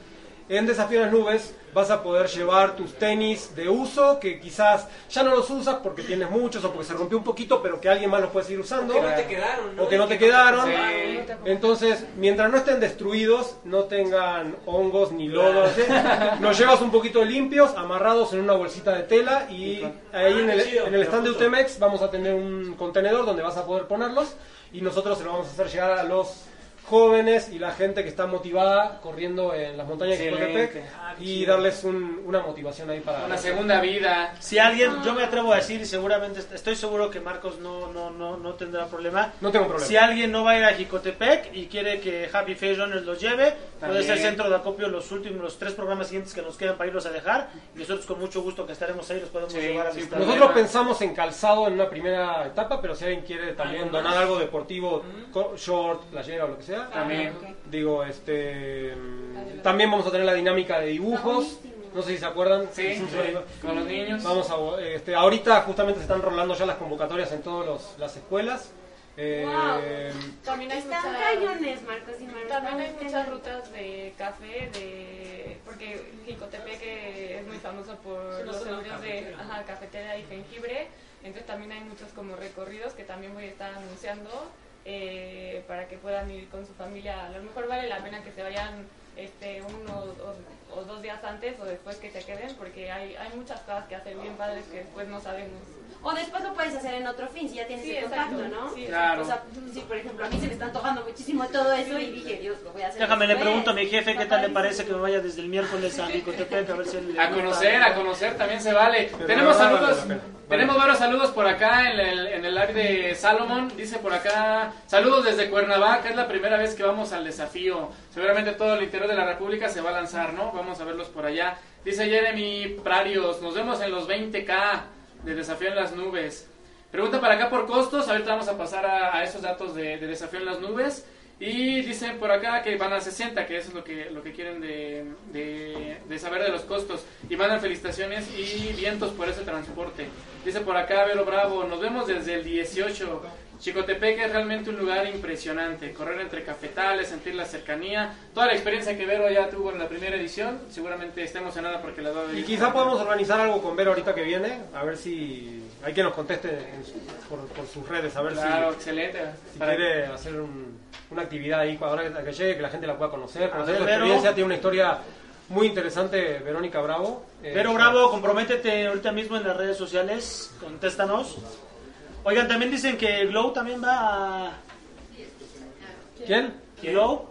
en Desafío en las Nubes vas a poder llevar tus tenis de uso que quizás ya no los usas porque tienes muchos o porque se rompió un poquito, pero que alguien más los puede seguir usando. Que no te quedaron, ¿no? O que no te quedaron. Entonces, mientras no estén destruidos, no tengan hongos ni lodo, ¿sí? los llevas un poquito limpios, amarrados en una bolsita de tela y ahí en el, en el stand de Utemex vamos a tener un contenedor donde vas a poder ponerlos y nosotros se lo vamos a hacer llegar a los jóvenes y la gente que está motivada corriendo en las montañas de Excelente. Ecotepec y darles un- una motivación ahí para Una segunda vida. Si alguien, yo me atrevo a decir, y seguramente est- estoy seguro que Marcos no, no, no, no tendrá problema. No tengo problema. Si alguien no va a ir a Jicotepec y quiere que Happy Face Runners los lleve, puede ser centro de acopio los últimos, los tres programas siguientes que nos quedan para irlos a dejar. Y nosotros con mucho gusto que estaremos ahí los podemos Sí, llevar a sí, visitar. Nosotros pensamos en calzado en una primera etapa, pero si alguien quiere también donar algo deportivo, short, playera o lo que sea, También. digo, este, también vamos a tener la dinámica de dibujos. No sé si se acuerdan. Sí, con los niños. Vamos a, este, ahorita justamente se están rolando ya las convocatorias en todas las escuelas. Eh, También hay Están muchas- cañones, Marcos y Marcos. También hay muchas rutas de café, de porque Jicotepeque es muy famoso por los estudios de ajá, cafetera y jengibre. Entonces también hay muchos como recorridos que también voy a estar anunciando eh, para que puedan ir con su familia. A lo mejor vale la pena que se vayan este uno o, o dos días antes o después que se queden porque hay, hay muchas cosas que hacer bien padres que después no sabemos. O después lo puedes hacer en otro fin, si ya tienes Sí, el exacto. contacto, ¿no? Sí, Claro. O sea, sí, por ejemplo, a mí se me está antojando muchísimo todo eso y dije, Dios, lo voy a hacer. Déjame, le pregunto a mi jefe qué tal le parece que me vaya desde el miércoles a Jicotepec a ver si él A conocer, a conocer también se vale. Pero Tenemos saludos, tenemos varios saludos por acá en el, en el live de Salomón. Dice por acá, saludos desde Cuernavaca, es la primera vez que vamos al desafío. Seguramente todo el interior de la República se va a lanzar, ¿no? Vamos a verlos por allá. Dice Jeremy Prarios, nos vemos en los 20K de Desafío en las Nubes. Pregunta para acá por costos, ahorita vamos a pasar a, esos datos de, de Desafío en las Nubes. Y dicen por acá que van a 60, que eso es lo que, lo que quieren de, de, de saber de los costos. Y mandan felicitaciones y vientos por ese transporte. Dice por acá Vero Bravo, nos vemos desde el 18. Chicotepec es realmente un lugar impresionante. Correr entre cafetales, sentir la cercanía. Toda la experiencia que Vero ya tuvo en la primera edición. Seguramente está emocionada porque la va a y vivir. quizá podamos organizar algo con Vero ahorita que viene, a ver si hay que nos conteste en su- por, por sus redes, a ver Claro, si, excelente. si Para- quiere hacer un- una actividad ahí ahora que, que llegue, que la gente la pueda conocer, conocer ver, Vero. experiencia, tiene una historia muy interesante Verónica Bravo. Eh, Pero Bravo, comprométete ahorita mismo en las redes sociales, contéstanos. Oigan, también dicen que Glow también va a... ¿Quién? Glow,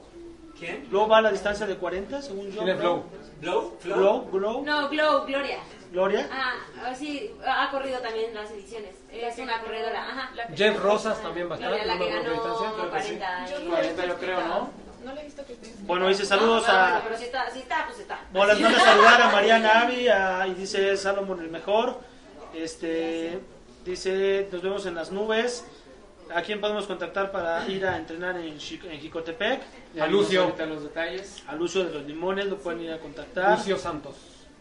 ¿Quién? Glow va a la distancia de 40, según yo. ¿Quién es Flow? ¿Blow? ¿Flow? Glow, Glow, No, Glow, Gloria. Gloria. Ah, ah, sí, ha corrido también las ediciones. Es una corredora, ajá. Jeff Rosas también va a estar. Gloria, la no que ganó creo que sí. 40. y- 40 yo creo, ¿no? No le he visto que esté. Bueno, dice saludos Ah, bueno, a... pero si está, si está, pues está. Bueno, les mando a saludar a Mariana Avi a- y dice Salomón el mejor. Este dice nos vemos en las nubes. ¿A quién podemos contactar para ir a entrenar en, en Jicotepec? A Lucio. ahorita los detalles. A Lucio de los Limones lo pueden ir a contactar. Lucio Santos.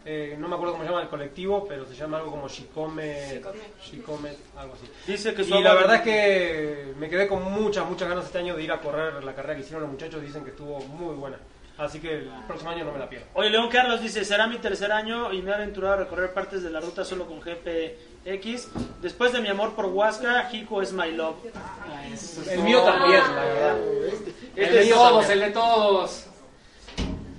Eh, no me acuerdo cómo se llama el colectivo, pero se llama algo como Chicome, Chicome, algo así. Dice que Y la verdad es que me quedé con muchas, muchas ganas este año de ir a correr la carrera que hicieron los muchachos. Dicen que estuvo muy buena. Así que el próximo año no me la pierdo. Oye, León Carlos dice, será mi tercer año y me he aventurado a recorrer partes de la ruta solo con GPX. Después de mi amor por Huasca, Jico es my love. El mío también, la verdad. El Este de mío todos, también. el de todos.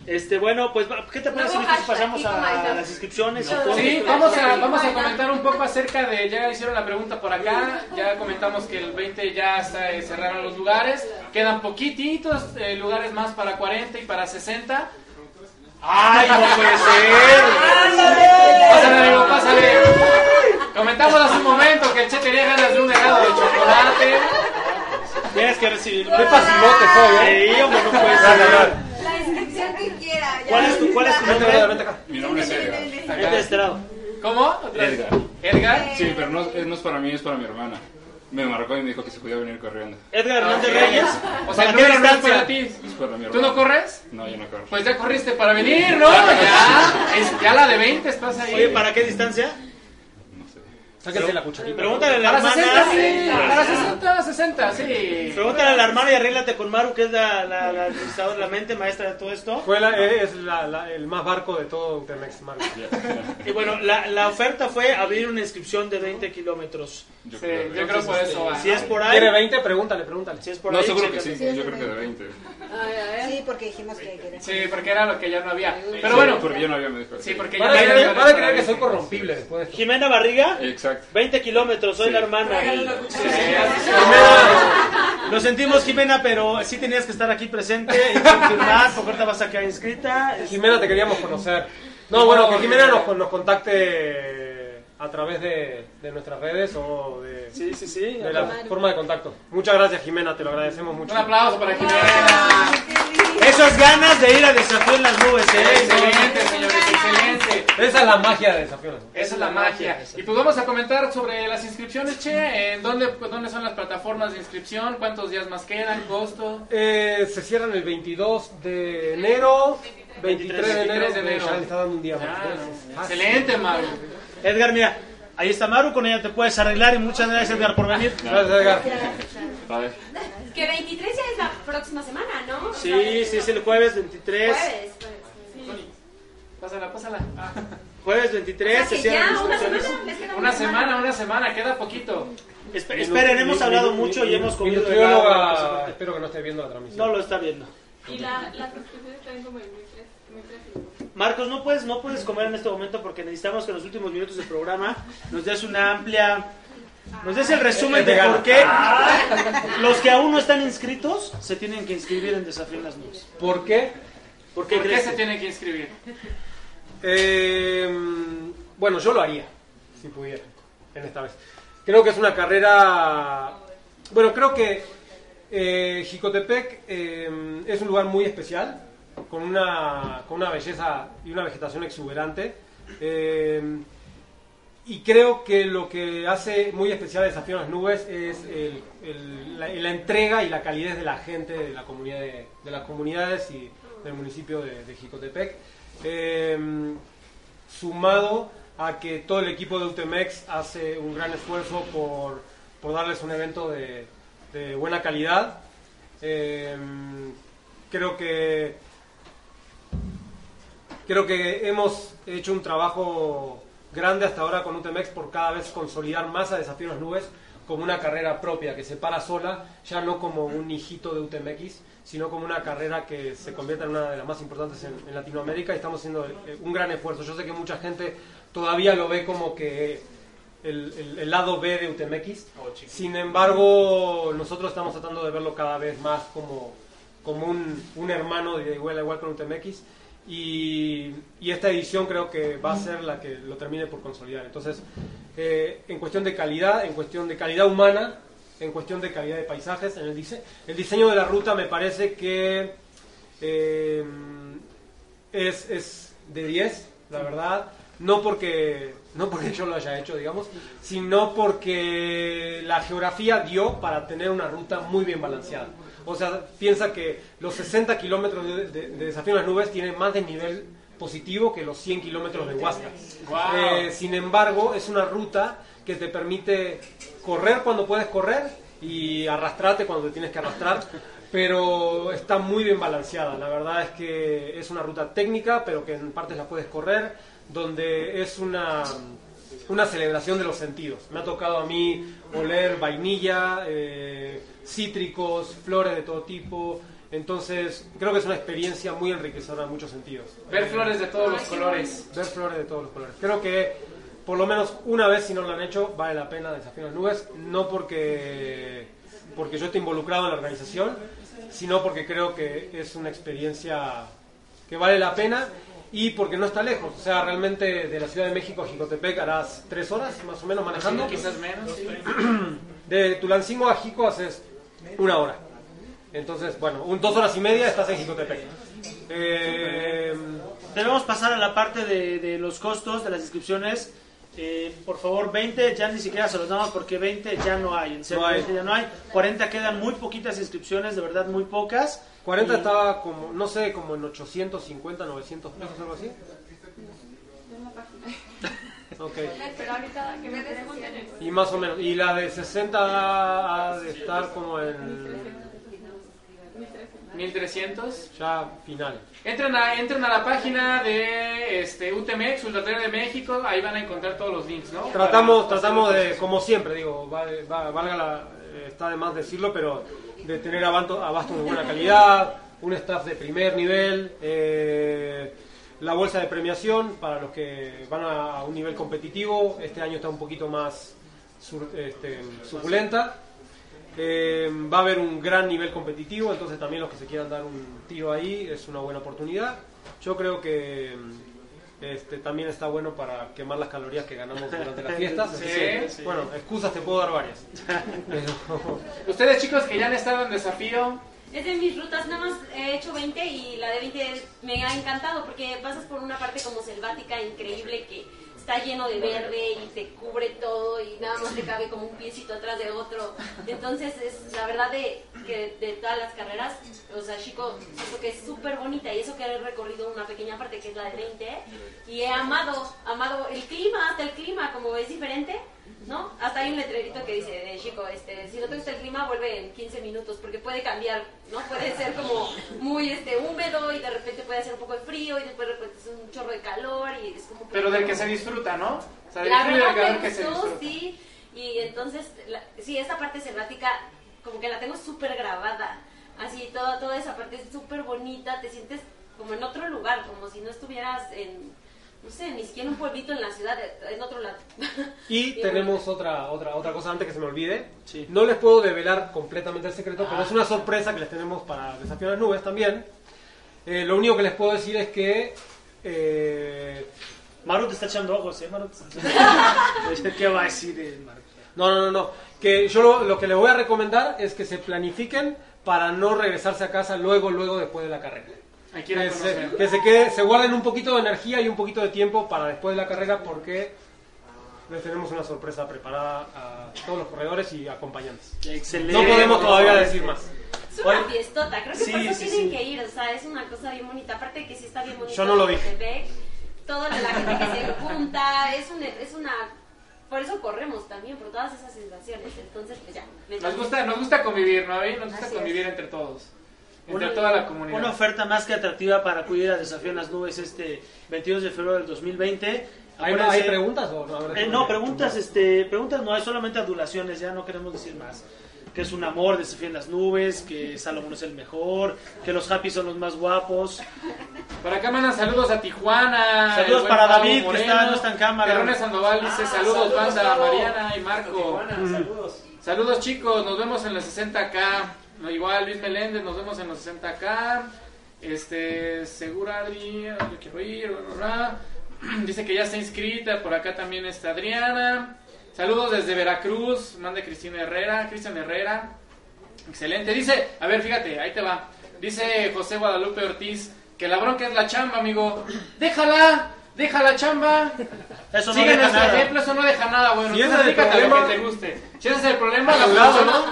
Este, bueno, pues, ¿qué te parece si pasamos a las inscripciones? y todo? Sí, vamos a, vamos a comentar un poco acerca de, ya hicieron la pregunta por acá, ya comentamos que el 20 ya está, eh, cerraron los lugares, quedan poquititos eh, lugares más para 40 y para 60. ¡Ay, no puede ser! Pásale, pásale. Comentamos hace un momento que el Che tenía ganas de un helado de chocolate. Tienes que recibir. ¡Qué facilote soy, eh! Sí, hombre, no puede Dale, ser. dale. La inscripción que quiera. ya. ¿Cuál es tu, cuál es tu nombre? vente, vente acá. Mi nombre es Edgar. Vente de este lado. ¿Cómo? Otra vez. Edgar. Edgar. Sí, pero no, eh, no es para mí, es para mi hermana. Me marcó y me dijo que se podía venir corriendo. Edgar Hernández Ok. Reyes. O sea, el ¿Para qué número no es para distancia? ti. Es para mi hermana. ¿Tú no corres? No, yo no corro. Pues ya corriste para venir, ¿no? Ya, es, ya la de 20 estás ahí. Oye, ¿para qué distancia? Sáquense la cucharita. Pregúntale a la Para hermana. 60, sí. Para 60, 60, sí. Pregúntale a la hermana y arréglate con Maru, que es la, la, la administradora, la mente maestra de todo esto. Fue la- es la- la- el más barco de todo Utemex, Marco. Y bueno, la, la oferta fue abrir una inscripción de 20 kilómetros. Yo Sí, creo. yo creo por eso va. Si es por ahí, ¿Quiere 20? Pregúntale, pregúntale. si es por No, ahí, seguro que sí. Yo creo que de 20. Sí, porque dijimos que quería. Sí, porque era lo que ya no había. Pero Sí, bueno, porque yo no había me dijo. sí, porque ya no había. van a creer que soy corrompible después. Jimena Barriga, Exacto. 20 kilómetros, soy la hermana. Jimena, Lo sentimos, Jimena, pero sí tenías que estar aquí presente y confirmar, porque ahorita vas a quedar inscrita. Jimena, te queríamos conocer. No, bueno, que Jimena nos, nos contacte a través de, de nuestras redes o de, Sí, sí, sí. de la forma de contacto. Muchas gracias, Jimena, te lo agradecemos mucho. Un aplauso para Jimena. Esas ganas de ir a desafío en las nubes, ¿eh? Excelente, señores, excelente. Esa es la magia de Desafíos. Esa es la magia. Y pues vamos a comentar sobre las inscripciones, Che. ¿En dónde, pues, dónde son las plataformas de inscripción? ¿Cuántos días más quedan? ¿Costo? Eh, se cierran el 22 de enero, 23 de enero, 23 de enero. ya le está dando un día más. Ah, excelente, Maru. Edgar, mira, ahí está Maru, con ella te puedes arreglar y muchas gracias, Edgar, por venir. Gracias, Edgar. Vale. Que 23 ya es la próxima semana, ¿no? Sí, sí, es el jueves 23. Jueves, jueves. Pásala, pásala. Ah, Jueves O 23 sea se cierran ya una inscripciones. semana, Una semana, una semana, queda poquito. Espe- esperen, hemos hablado mucho y hemos Mi comido nutrióloga, helado. espero que no esté viendo la transmisión. No lo está viendo. Y la, las suscripciones están como en 1003. 1003. Marcos, no puedes, no puedes comer en este momento porque necesitamos que en los últimos minutos del programa nos des una amplia... Nos des el resumen de por qué los que aún no están inscritos se tienen que inscribir en Desafío en las Nubes. ¿Por qué? ¿Por qué ¿Por qué crees? se tiene que inscribir? Eh, bueno, yo lo haría, si pudiera, en esta vez. Creo que es una carrera... Bueno, creo que eh, Jicotepec eh, es un lugar muy especial, con una, con una belleza y una vegetación exuberante. Eh, y creo que lo que hace muy especial a Desafío en las Nubes es la, entrega y la calidez de la gente, de, la comunidad de, de las comunidades y del municipio de, de Jicotepec. Eh, sumado a que todo el equipo de Utemex hace un gran esfuerzo por, por darles un evento de, de buena calidad. Eh, creo que creo que hemos hecho un trabajo grande hasta ahora con UTMX por cada vez consolidar más a Desafío las Nubes como una carrera propia que se para sola, ya no como un hijito de UTMX, sino como una carrera que se convierta en una de las más importantes en, en Latinoamérica y estamos haciendo eh, un gran esfuerzo. Yo sé que mucha gente todavía lo ve como que el, el- el lado B de UTMX, sin embargo nosotros estamos tratando de verlo cada vez más como, como un, un hermano de igual a igual con UTMX y, y esta edición creo que va a ser la que lo termine por consolidar. Entonces, eh, en cuestión de calidad, en cuestión de calidad humana, en cuestión de calidad de paisajes, en el, dise- el diseño de la ruta me parece que eh, es, es de 10, la verdad. No porque, no porque yo lo haya hecho, digamos, sino porque la geografía dio para tener una ruta muy bien balanceada. O sea, piensa que los 60 kilómetros de, de- de Desafío en las Nubes tienen más de nivel positivo que los 100 kilómetros de Huasca. Eh, sin embargo, es una ruta que te permite correr cuando puedes correr y arrastrarte cuando te tienes que arrastrar, pero está muy bien balanceada. La verdad es que es una ruta técnica, pero que en partes la puedes correr, donde es una, una celebración de los sentidos. Me ha tocado a mí oler vainilla, eh, cítricos, flores de todo tipo. Entonces, creo que es una experiencia muy enriquecedora en muchos sentidos. Ver flores de todos los colores. ver flores de todos los colores. Creo que por lo menos una vez, si no lo han hecho, vale la pena Desafío en las Nubes, no porque, porque yo esté involucrado en la organización, sino porque creo que es una experiencia que vale la pena y porque no está lejos. O sea, realmente de la Ciudad de México a Jicotepec harás tres horas más o menos manejando. Sí, quizás menos. sí. De Tulancingo a Jico haces una hora. Entonces, bueno, un, dos horas y media estás en Jicotepec. Eh, Debemos pasar a la parte de, de los costos de las inscripciones. Eh, por favor, 20 ya ni siquiera se los damos porque 20 ya no hay. En serio, No hay. 20 ya no hay. 40 quedan muy poquitas inscripciones, de verdad muy pocas. 40 Y- estaba como, no sé, como en 850, 900 pesos, algo así. Ok. Pero ahorita que me pregunten. Y más o menos. Y la de 60 ha de estar como en 1300. ya final. Entren a, entren a la página de este, UTMX, Ultra Trail de México, ahí van a encontrar todos los links, ¿no? Tratamos, Para- tratamos de, como siempre, digo, va- va- valga la, eh, está de más decirlo, pero de tener abasto, abasto de buena calidad, un staff de primer nivel, eh, la bolsa de premiación para los que van a, un nivel competitivo, este año está un poquito más sur- este, suculenta. Eh, va a haber un gran nivel competitivo, entonces también los que se quieran dar un tiro ahí es una buena oportunidad. Yo creo que este, también está bueno para quemar las calorías que ganamos durante las fiestas. Sí, así que, sí. Bueno, excusas te puedo dar varias. Pero- Ustedes chicos que ya han estado en desafío, Es de mis rutas, nada más he hecho 20 y la de 20 me ha encantado porque pasas por una parte como selvática increíble que está lleno de verde y te cubre todo y nada más te cabe como un piecito atrás de otro. Entonces es la verdad de que de todas las carreras, o sea, Chico, que es súper bonita y eso que he recorrido una pequeña parte que es la de 20 y he amado, amado el clima, hasta el clima como es diferente. ¿No? Hasta hay un letrerito que dice de chico, este, si no te gusta el clima, vuelve en 15 minutos, porque puede cambiar, ¿no? Puede ser como muy este húmedo y de repente puede hacer un poco de frío y después de repente es un chorro de calor y es como... pero del que se disfruta, ¿no? O sea, La verdad que se disfruta. sí, y entonces, la- sí, esta parte selvática como que la tengo súper grabada, así, toda, toda esa parte es súper bonita, te sientes como en otro lugar, como si no estuvieras en, no sé, ni siquiera un pueblito en la ciudad, en otro lado. Y tenemos otra, otra, otra cosa antes que se me olvide. No les puedo develar completamente el secreto, pero es una sorpresa que les tenemos para Desafío a las Nubes también. Eh, lo único que les puedo decir es que... eh, Maru te está echando ojos, ¿eh? Maru te está echando ojos. ¿Qué va a decir el Maru? No, no, no, no. Que yo lo, lo que les voy a recomendar es que se planifiquen para no regresarse a casa luego, luego después de la carrera. Que se, que se quede, se guarden un poquito de energía y un poquito de tiempo para después de la carrera porque les tenemos una sorpresa preparada a todos los corredores y acompañantes. Excelente. No podemos todavía decir más. Es una fiestota, creo que Sí, por eso sí, tienen sí. que ir, o sea, es una cosa bien bonita, aparte de que sí está bien bonito. Yo no lo dije. Metepec, toda la gente que se junta, es, un, es una... Por eso corremos también, por todas esas sensaciones, entonces pues ya. Nos gusta, nos gusta convivir, ¿no? Ahí Nos gusta Así es. convivir entre todos. Entre Una- toda la comunidad. Una oferta más que atractiva para acudir a Desafío en las Nubes este 22 de febrero del 2020. ¿Hay, hay preguntas o no? Eh, no, preguntas, este, preguntas no, es solamente adulaciones, ya no queremos decir más. Que es un amor, Desafío en las Nubes, que Salomón es el mejor, que los Happy son los más guapos. Por acá mandan saludos a Tijuana. Saludos para Pablo David, que Moreno. está- no está en cámara. Perrones Sandoval dice Ah, saludos, saludos, banda. Mariana y Marco. Tijuana, Mm. saludos. Saludos chicos, nos vemos en los 60k. No, Igual Luis Meléndez, nos vemos en los 60k. Este, Segura Adri, yo quiero ir. bla, bla, bla. Dice que ya está inscrita. Por acá también está Adriana. Saludos desde Veracruz. Manda Cristina Herrera, Cristian Herrera. Excelente. Dice, a ver, fíjate, ahí te va. Dice José Guadalupe Ortiz que la bronca es la chamba, amigo. Déjala, deja la chamba. Eso no Sigue deja nuestro nada. ejemplo, eso no deja nada, bueno. Si tú ese es el dedícate a lo problema- que te guste. Si ese es el problema, la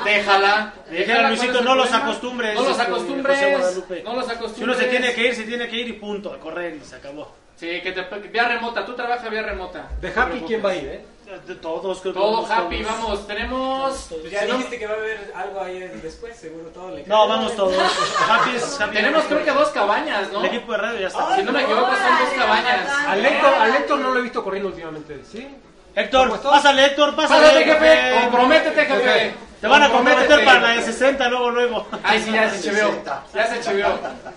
déjala. Dijera déjala, Luisito, ¿cuál es el no los problema? acostumbres. No los este, acostumbres. José Guadalupe. No los Si uno acostumbres. se tiene que ir, se tiene que ir y punto, a correr y se acabó. Sí, que te vía remota, tú trabajas vía remota. De Happy. ¿quién va a ir, eh? De todos, creo que Todo vamos happy, todos. vamos, tenemos. Pues ya no- dijiste que va a haber algo ahí después, seguro todo le No, vamos todos. Happy es happy. Tenemos creo que dos cabañas, ¿no? El equipo de radio ya está. Si no me equivoco, son dos cabañas. Al Héctor, al Héctor no lo he visto corriendo últimamente, ¿sí? Héctor, pásale, Héctor, pásale. Pásate, jefe, comprométete, jefe. Te van a comprometer para la de 60 luego, luego. Ay, sí, ya se chivió. Ya se chivió.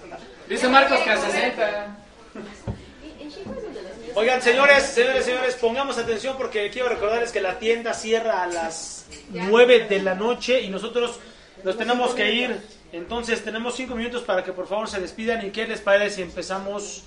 Dice Marcos que a 60. En Chico es donde los niños- Oigan, señores, señores, señores, pongamos atención porque quiero recordarles que la tienda cierra a las 9 de la noche y nosotros nos tenemos que ir. Entonces tenemos 5 minutos para que por favor se despidan y qué les parece si empezamos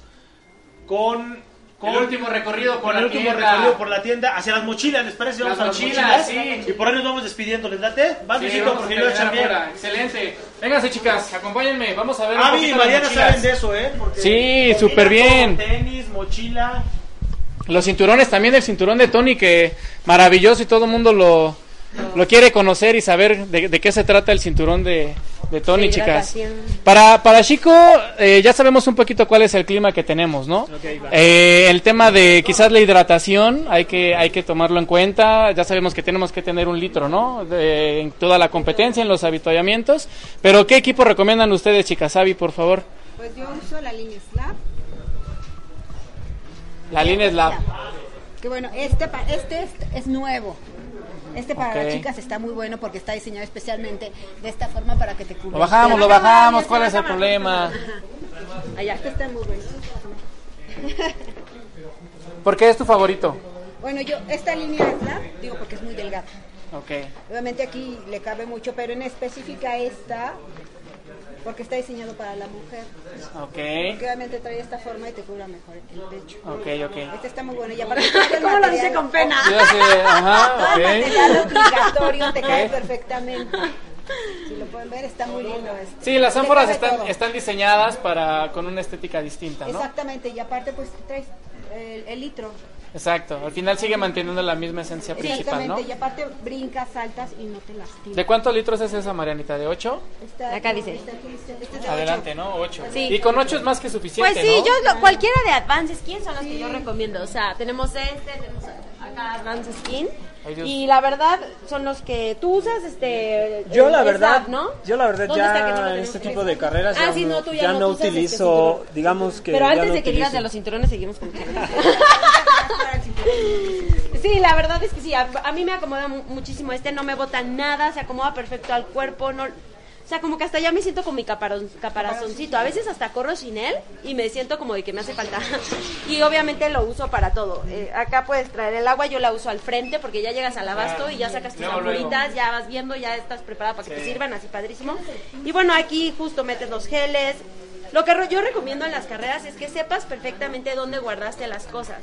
con... con El último recorrido por con el la último tienda. recorrido por la tienda hacia las mochilas, ¿les parece? Las a mochilas, sí. Y por ahí nos vamos despidiendo, ¿les date? Vas, Sí, Luisito, vamos a porque yo afuera. Excelente. Vénganse, chicas, acompáñenme. Vamos a ver Avi y Mariana saben de eso, ¿eh? Porque Sí, súper bien. Tenis, mochila. Los cinturones también, el cinturón de Tony, que maravilloso y todo el mundo lo, lo quiere conocer y saber de, de qué se trata el cinturón de, de Tony, De chicas. Para, para Chico, eh, ya sabemos un poquito cuál es el clima que tenemos, ¿no? Eh, el tema de quizás la hidratación, hay que, hay que tomarlo en cuenta. Ya sabemos que tenemos que tener un litro, ¿no? De- en toda la competencia, en los avituallamientos. Pero, ¿qué equipo recomiendan ustedes, chicas? Avi, por favor. Pues yo uso la línea Slab. La línea Slab. Que bueno, este, pa- este es, es nuevo. Este para las chicas está muy bueno porque está diseñado especialmente de esta forma para que te cubra. Lo bajamos, lo bajamos. ¿Cuál es el problema? Allá, este está muy bueno. ¿Por qué es tu favorito? Bueno, yo, esta línea Slab, digo porque es muy delgada. Ok. Obviamente aquí le cabe mucho, pero en específica esta, porque está diseñado para la mujer. Ok. Porque obviamente trae esta forma y te cubra mejor el pecho. Ok, ok. Este está muy bueno. Y aparte, ¿Cómo lo dice con pena? Yo sé, ajá, ok. el material obligatorio te cae perfectamente. Si lo pueden ver, está muy lindo este. Sí, las ánforas están, todo. están diseñadas para con una estética distinta, ¿no? Exactamente, y aparte pues traes el, el litro. Exacto. Al final sigue manteniendo la misma esencia principal, ¿no? Y aparte brincas, saltas y no te lastimas. ¿De cuántos litros es esa, Marianita? ¿De 8? Esta- Acá dice. aquí este es de Adelante. ¿no? 8. Sí. Y con 8 es más que suficiente, Pues sí, ¿no? yo lo- cualquiera de Advance Skin son los que yo recomiendo. O sea, tenemos este, tenemos acá Advance Skin. Ay, Dios. Y la verdad son los que tú usas, este. Yo la verdad, Slab, ¿no? yo la verdad ¿Dónde está que no lo ya tenemos? este tipo de carreras Ah, ya, sí, no, tú ya ya no no este utilizo, digamos que Pero antes no de que digas de los cinturones, seguimos con Sí, la verdad es que sí, a, a mí me acomoda mu- muchísimo este, no me bota nada, se acomoda perfecto al cuerpo, no... O sea, como que hasta ya me siento con mi caparon- caparazoncito. A veces hasta corro sin él y me siento como de que me hace falta. Y obviamente lo uso para todo. Eh, acá puedes traer el agua, yo la uso al frente porque ya llegas al abasto y ya sacas tus ampuritas, ya vas viendo, ya estás preparada para que te sirvan, así padrísimo. Y bueno, aquí justo metes los geles. Lo que yo recomiendo en las carreras es que sepas perfectamente dónde guardaste las cosas.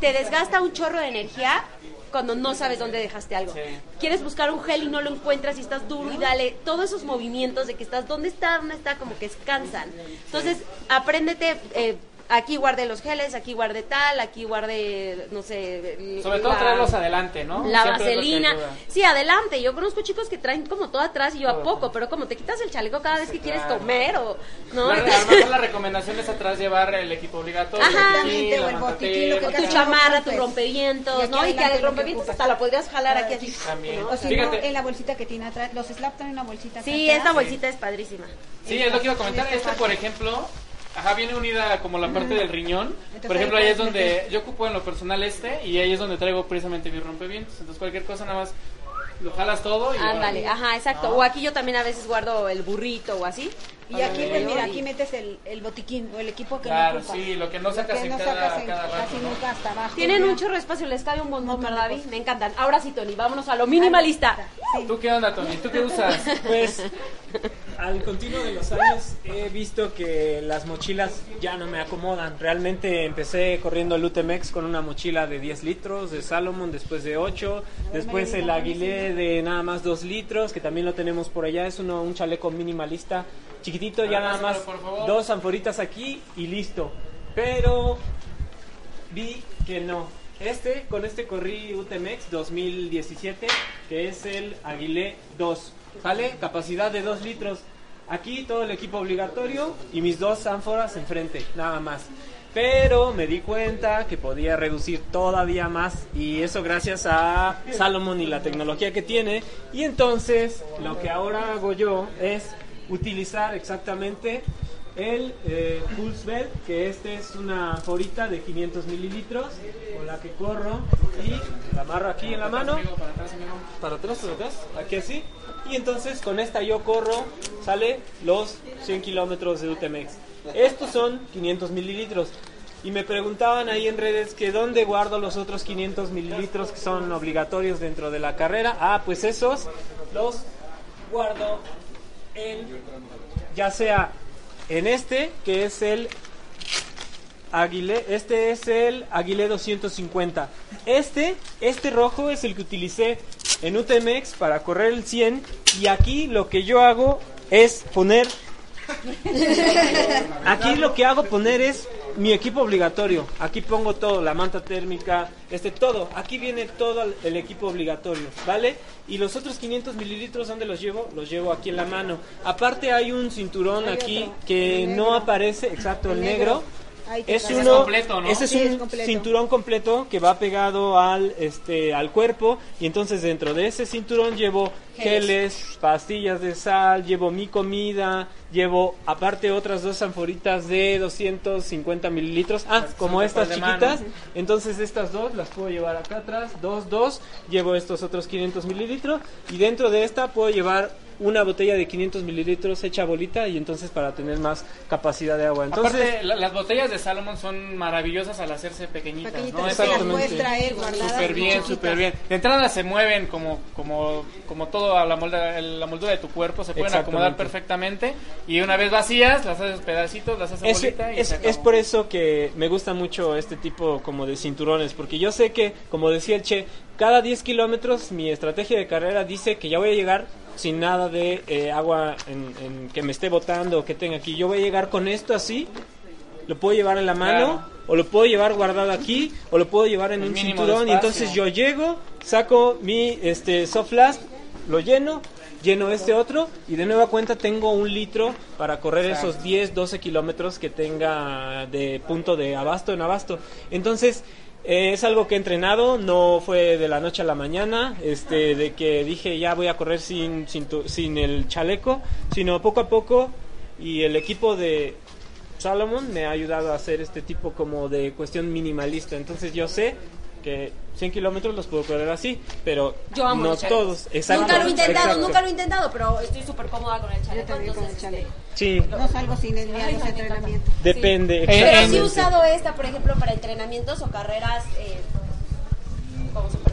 Te desgasta un chorro de energía cuando no sabes dónde dejaste algo. Quieres buscar un gel y no lo encuentras y estás duro y dale. Todos esos movimientos de que estás, ¿dónde está? ¿Dónde está? Como que cansan. Entonces, apréndete. eh, Aquí guardé los geles, aquí guardé tal, aquí guardé, no sé. el- Sobre todo la- traerlos adelante, ¿no? la Siempre vaselina. Sí, adelante. Yo conozco chicos que traen como todo atrás y yo a poco, pero como te quitas el chaleco cada vez que quieres comer o no. La, a lo mejor la recomendación es atrás llevar el equipo obligatorio. Ajá. el botiquín, la o el botiquín, mantatera, lo que O tu chamarra, tu ocupes. rompevientos, ¿no? Y que al rompevientos hasta la podrías jalar aquí así. También. O si no, en la bolsita que tiene atrás, los slap traen una bolsita Sí, esta bolsita es padrísima. Sí, es lo que iba a comentar. Este, por ejemplo, ajá, viene unida como la parte del riñón. Entonces, Por ejemplo, ahí es donde meter. yo ocupo en lo personal este y ahí es donde traigo precisamente mis rompevientos. Entonces, cualquier cosa nada más lo jalas todo y Ándale, ajá, exacto. ¿No? O aquí yo también a veces guardo el burrito o así. Y aquí, pues mira, aquí metes el, el botiquín o el equipo que Claro, no ocupas. sí, lo que no sacas que en no cada, sacas en- cada rato, casi ¿no? nunca hasta abajo. Tienen mira. un chorro de espacio, les cabe un montón, ¿verdad, David? Me encantan. Ahora sí, Tony, vámonos a lo minimalista. Sí. ¿Tú qué onda, Tony? ¿Tú qué usas? Pues al continuo de los años he visto que las mochilas ya no me acomodan. Realmente empecé corriendo el UTMX con una mochila de 10 litros de Salomon, después de 8, después el Aguilé de nada más 2 litros, que también lo tenemos por allá. Es uno, un chaleco minimalista chiquitito, ya nada más dos anforitas aquí y listo. Pero vi que no. Este, con este corrí UTMX 2017, que es el Aguilé 2. ¿Sale? Capacidad de 2 litros. Aquí todo el equipo obligatorio y mis dos ánforas enfrente, nada más. Pero me di cuenta que podía reducir todavía más y eso gracias a Salomon y la tecnología que tiene. Y entonces lo que ahora hago yo es utilizar exactamente el eh, Pulse Belt, que este es una anforita de 500 mililitros con la que corro y la amarro aquí en la mano para atrás, para atrás, aquí así. Y entonces con esta yo corro, sale los 100 kilómetros de UTMX. Estos son 500 mililitros. Y me preguntaban ahí en redes que dónde guardo los otros 500 mililitros que son obligatorios dentro de la carrera. Ah, pues esos los guardo en, ya sea en este, que es el Aguilé, este es el Aguilé 250. Este, este rojo es el que utilicé en UTMX para correr el 100 y aquí lo que yo hago es poner Aquí lo que hago poner es mi equipo obligatorio. Aquí pongo todo, la manta térmica, este todo. Aquí viene todo el- equipo obligatorio, ¿vale? Y los otros 500 mililitros, ¿dónde los llevo? Los llevo aquí en la mano. Aparte hay un cinturón Hay aquí otro. que no negro. aparece, exacto, el, El negro. negro. Es uno, es completo, ¿no? ese es Sí, un es completo. cinturón completo que va pegado al, este, al cuerpo y entonces dentro de ese cinturón llevo geles, pastillas de sal, llevo mi comida, llevo aparte otras dos anforitas de 250 mililitros, ah, como estas chiquitas, entonces estas dos las puedo llevar acá atrás, dos, dos, llevo estos otros 500 mililitros. Y dentro de esta puedo llevar una botella de 500 mililitros hecha bolita y entonces para tener más capacidad de agua. Entonces, Aparte, la- las botellas de Salomon son maravillosas al hacerse pequeñitas, Pequeñitas, ¿no? Eso- las traer guardadas Súper bien, súper bien. De entrada se mueven como, como, como todo a la, molda- la moldura de tu cuerpo, se pueden acomodar Exactamente. perfectamente. Y una vez vacías, las haces pedacitos, las haces Es, bolita y es- se es por eso que me gusta mucho este tipo como de cinturones, porque yo sé que, como decía el Che, cada 10 kilómetros mi estrategia de carrera dice que ya voy a llegar sin nada de eh, agua en, en que me esté botando o que tenga aquí. Yo voy a llegar con esto así, lo puedo llevar en la mano, Claro. o lo puedo llevar guardado aquí, o lo puedo llevar en El un cinturón, y entonces yo llego, saco mi este, soft flask, lo lleno, lleno este otro y de nueva cuenta tengo un litro para correr Exacto. esos 10, 12 kilómetros que tenga de punto de abasto en abasto. Entonces, eh, es algo que he entrenado, no fue de la noche a la mañana, este, de que dije ya voy a correr sin, sin, tu- sin el chaleco, sino poco a poco y el equipo de Salomon me ha ayudado a hacer este tipo como de cuestión minimalista. Entonces yo sé que 100 kilómetros los puedo correr así, pero Yo amo no todos. Exacto, nunca lo he intentado, exacto. nunca lo he intentado, pero estoy súper cómoda con el chaleco. con el entonces, chaleco. Sí, No salgo sin él ni a los entrenamientos. depende. Eh, Pero sí he usado esta, por ejemplo, para entrenamientos o carreras eh,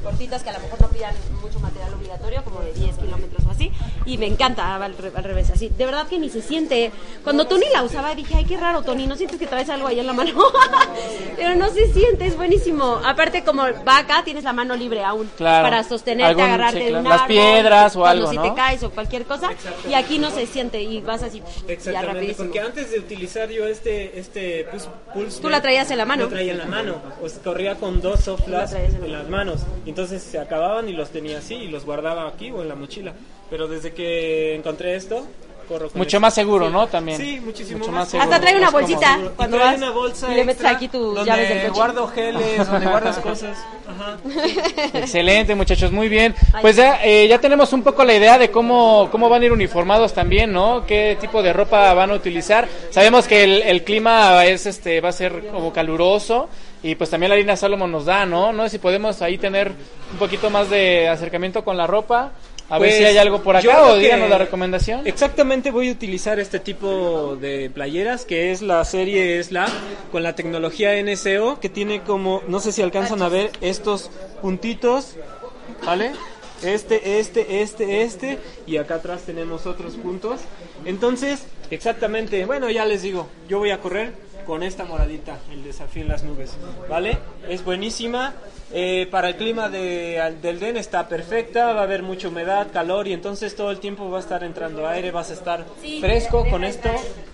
cortitas que a lo mejor no pidan mucho material obligatorio, como de 10 kilómetros o así. Y me encanta al, re- al revés, así. De verdad que ni se siente. Cuando Tony la usaba dije, ay, qué raro, Tony, ¿no sientes que traes algo ahí en la mano? Pero no se siente, es buenísimo. Aparte, como va acá, tienes la mano libre aún Claro. para sostenerte, Algún- agarrarte sí, de claro. un Las árbol, piedras o cuando algo, si ¿no? te caes o cualquier cosa. Y aquí no se siente y vas así, ya Exactamente, rapidísimo. porque antes de utilizar yo este este pulse Tú la traías en la mano. Lo traía en la mano, o sea, corría con dos la en las manos. Y Entonces se acababan y los tenía así y los guardaba aquí o en la mochila. Pero desde que encontré esto, corro con Mucho más seguro, Sí. ¿no? También. Sí, muchísimo Mucho más más seguro. Hasta trae una bolsita cuando trae vas una bolsa y le metes aquí tus donde llaves del coche. guardo geles, donde guardas cosas. Ajá. Excelente, muchachos, muy bien. Pues ya, eh, ya tenemos un poco la idea de cómo, cómo van a ir uniformados también, ¿no? ¿Qué tipo de ropa van a utilizar? Sabemos que el, el clima es, este, va a ser como caluroso y pues también la línea Salomon nos da, ¿no? No sé si podemos ahí tener un poquito más de acercamiento con la ropa. A ver Pues, si hay algo por acá o díganos la recomendación. Exactamente voy a utilizar este tipo de playeras que es la serie Slab con la tecnología NSO que tiene como, no sé si alcanzan a ver estos puntitos, ¿vale? Este, este, este, este y acá atrás tenemos otros puntos. Entonces, exactamente, bueno, ya les digo, yo voy a correr con esta moradita, el desafío en las nubes, ¿vale? Es buenísima. Eh, para el clima de, del DEN está perfecta, va a haber mucha humedad, calor y entonces todo el tiempo va a estar entrando aire, vas a estar Sí, fresco con esto,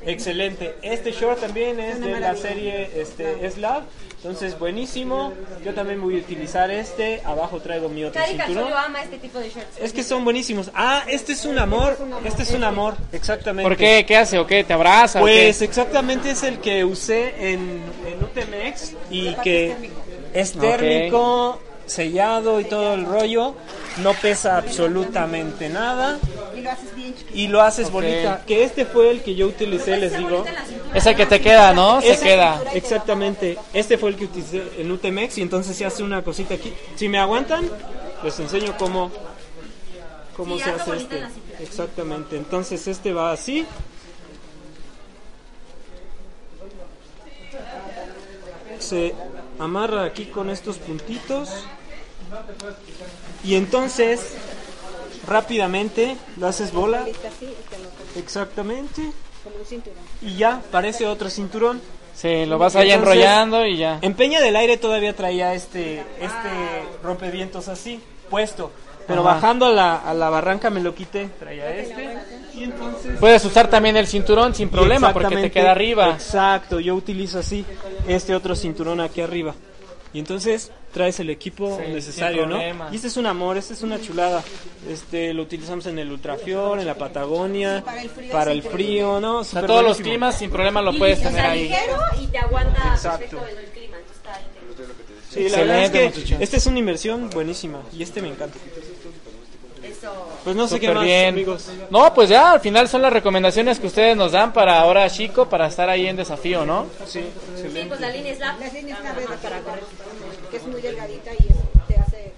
excelente. Este short también es de la serie este, Slab, entonces buenísimo. Yo también voy a utilizar este, abajo traigo mi otro Cari cinturón. Ama este tipo de shirts. Es que son buenísimos. Ah, este es un amor. Este es un amor, exactamente. ¿Por qué? ¿Qué hace o qué? ¿Te abraza o Pues qué? exactamente es el que usé en, en UTMX y que es térmico, sellado y todo el rollo. No pesa absolutamente nada Y lo haces bien chiquito. y lo haces Ok. bolita. Que este fue el que yo utilicé, les digo. Es el que te queda, ¿no? Se Ese- queda. Exactamente. Este fue el que utilicé en UTMX y entonces se hace una cosita aquí. Si me aguantan, les enseño cómo, cómo Sí, se hace bonita este. Exactamente. Entonces este va así. Se amarra aquí con estos puntitos. Y entonces rápidamente lo haces bola. Exactamente. como un cinturón. Y ya parece otro cinturón. Sí, lo vas ahí Entonces, enrollando y ya. En Peña del Aire todavía traía este, este rompevientos así, puesto. Pero Ajá. bajando a la, a la barranca me lo quité. Traía este. Entonces... Puedes usar también el cinturón sin problema porque te queda arriba. Exacto, yo utilizo así este otro cinturón aquí arriba. Y entonces traes el equipo Sí, necesario, ¿no? Y este es un amor, este es una chulada. Este lo utilizamos en el Ultrafior, en la Patagonia, Para el frío para sin el frío, ¿no? O sea, todos los climas sin problema lo Y, puedes o tener sea, ahí. ligero y te aguanta Exacto. perfecto el clima. Está. Sí, la verdad es Excelente, que esta es una inversión buenísima y este me encanta. Pues no sé qué más, bien. amigos. No, pues ya al final son las recomendaciones que ustedes nos dan para ahora chico para estar ahí en desafío, ¿no? Sí, Sí, pues la línea Slap. La línea nada Slap más es para para correr. que es muy delgadita y eso te hace...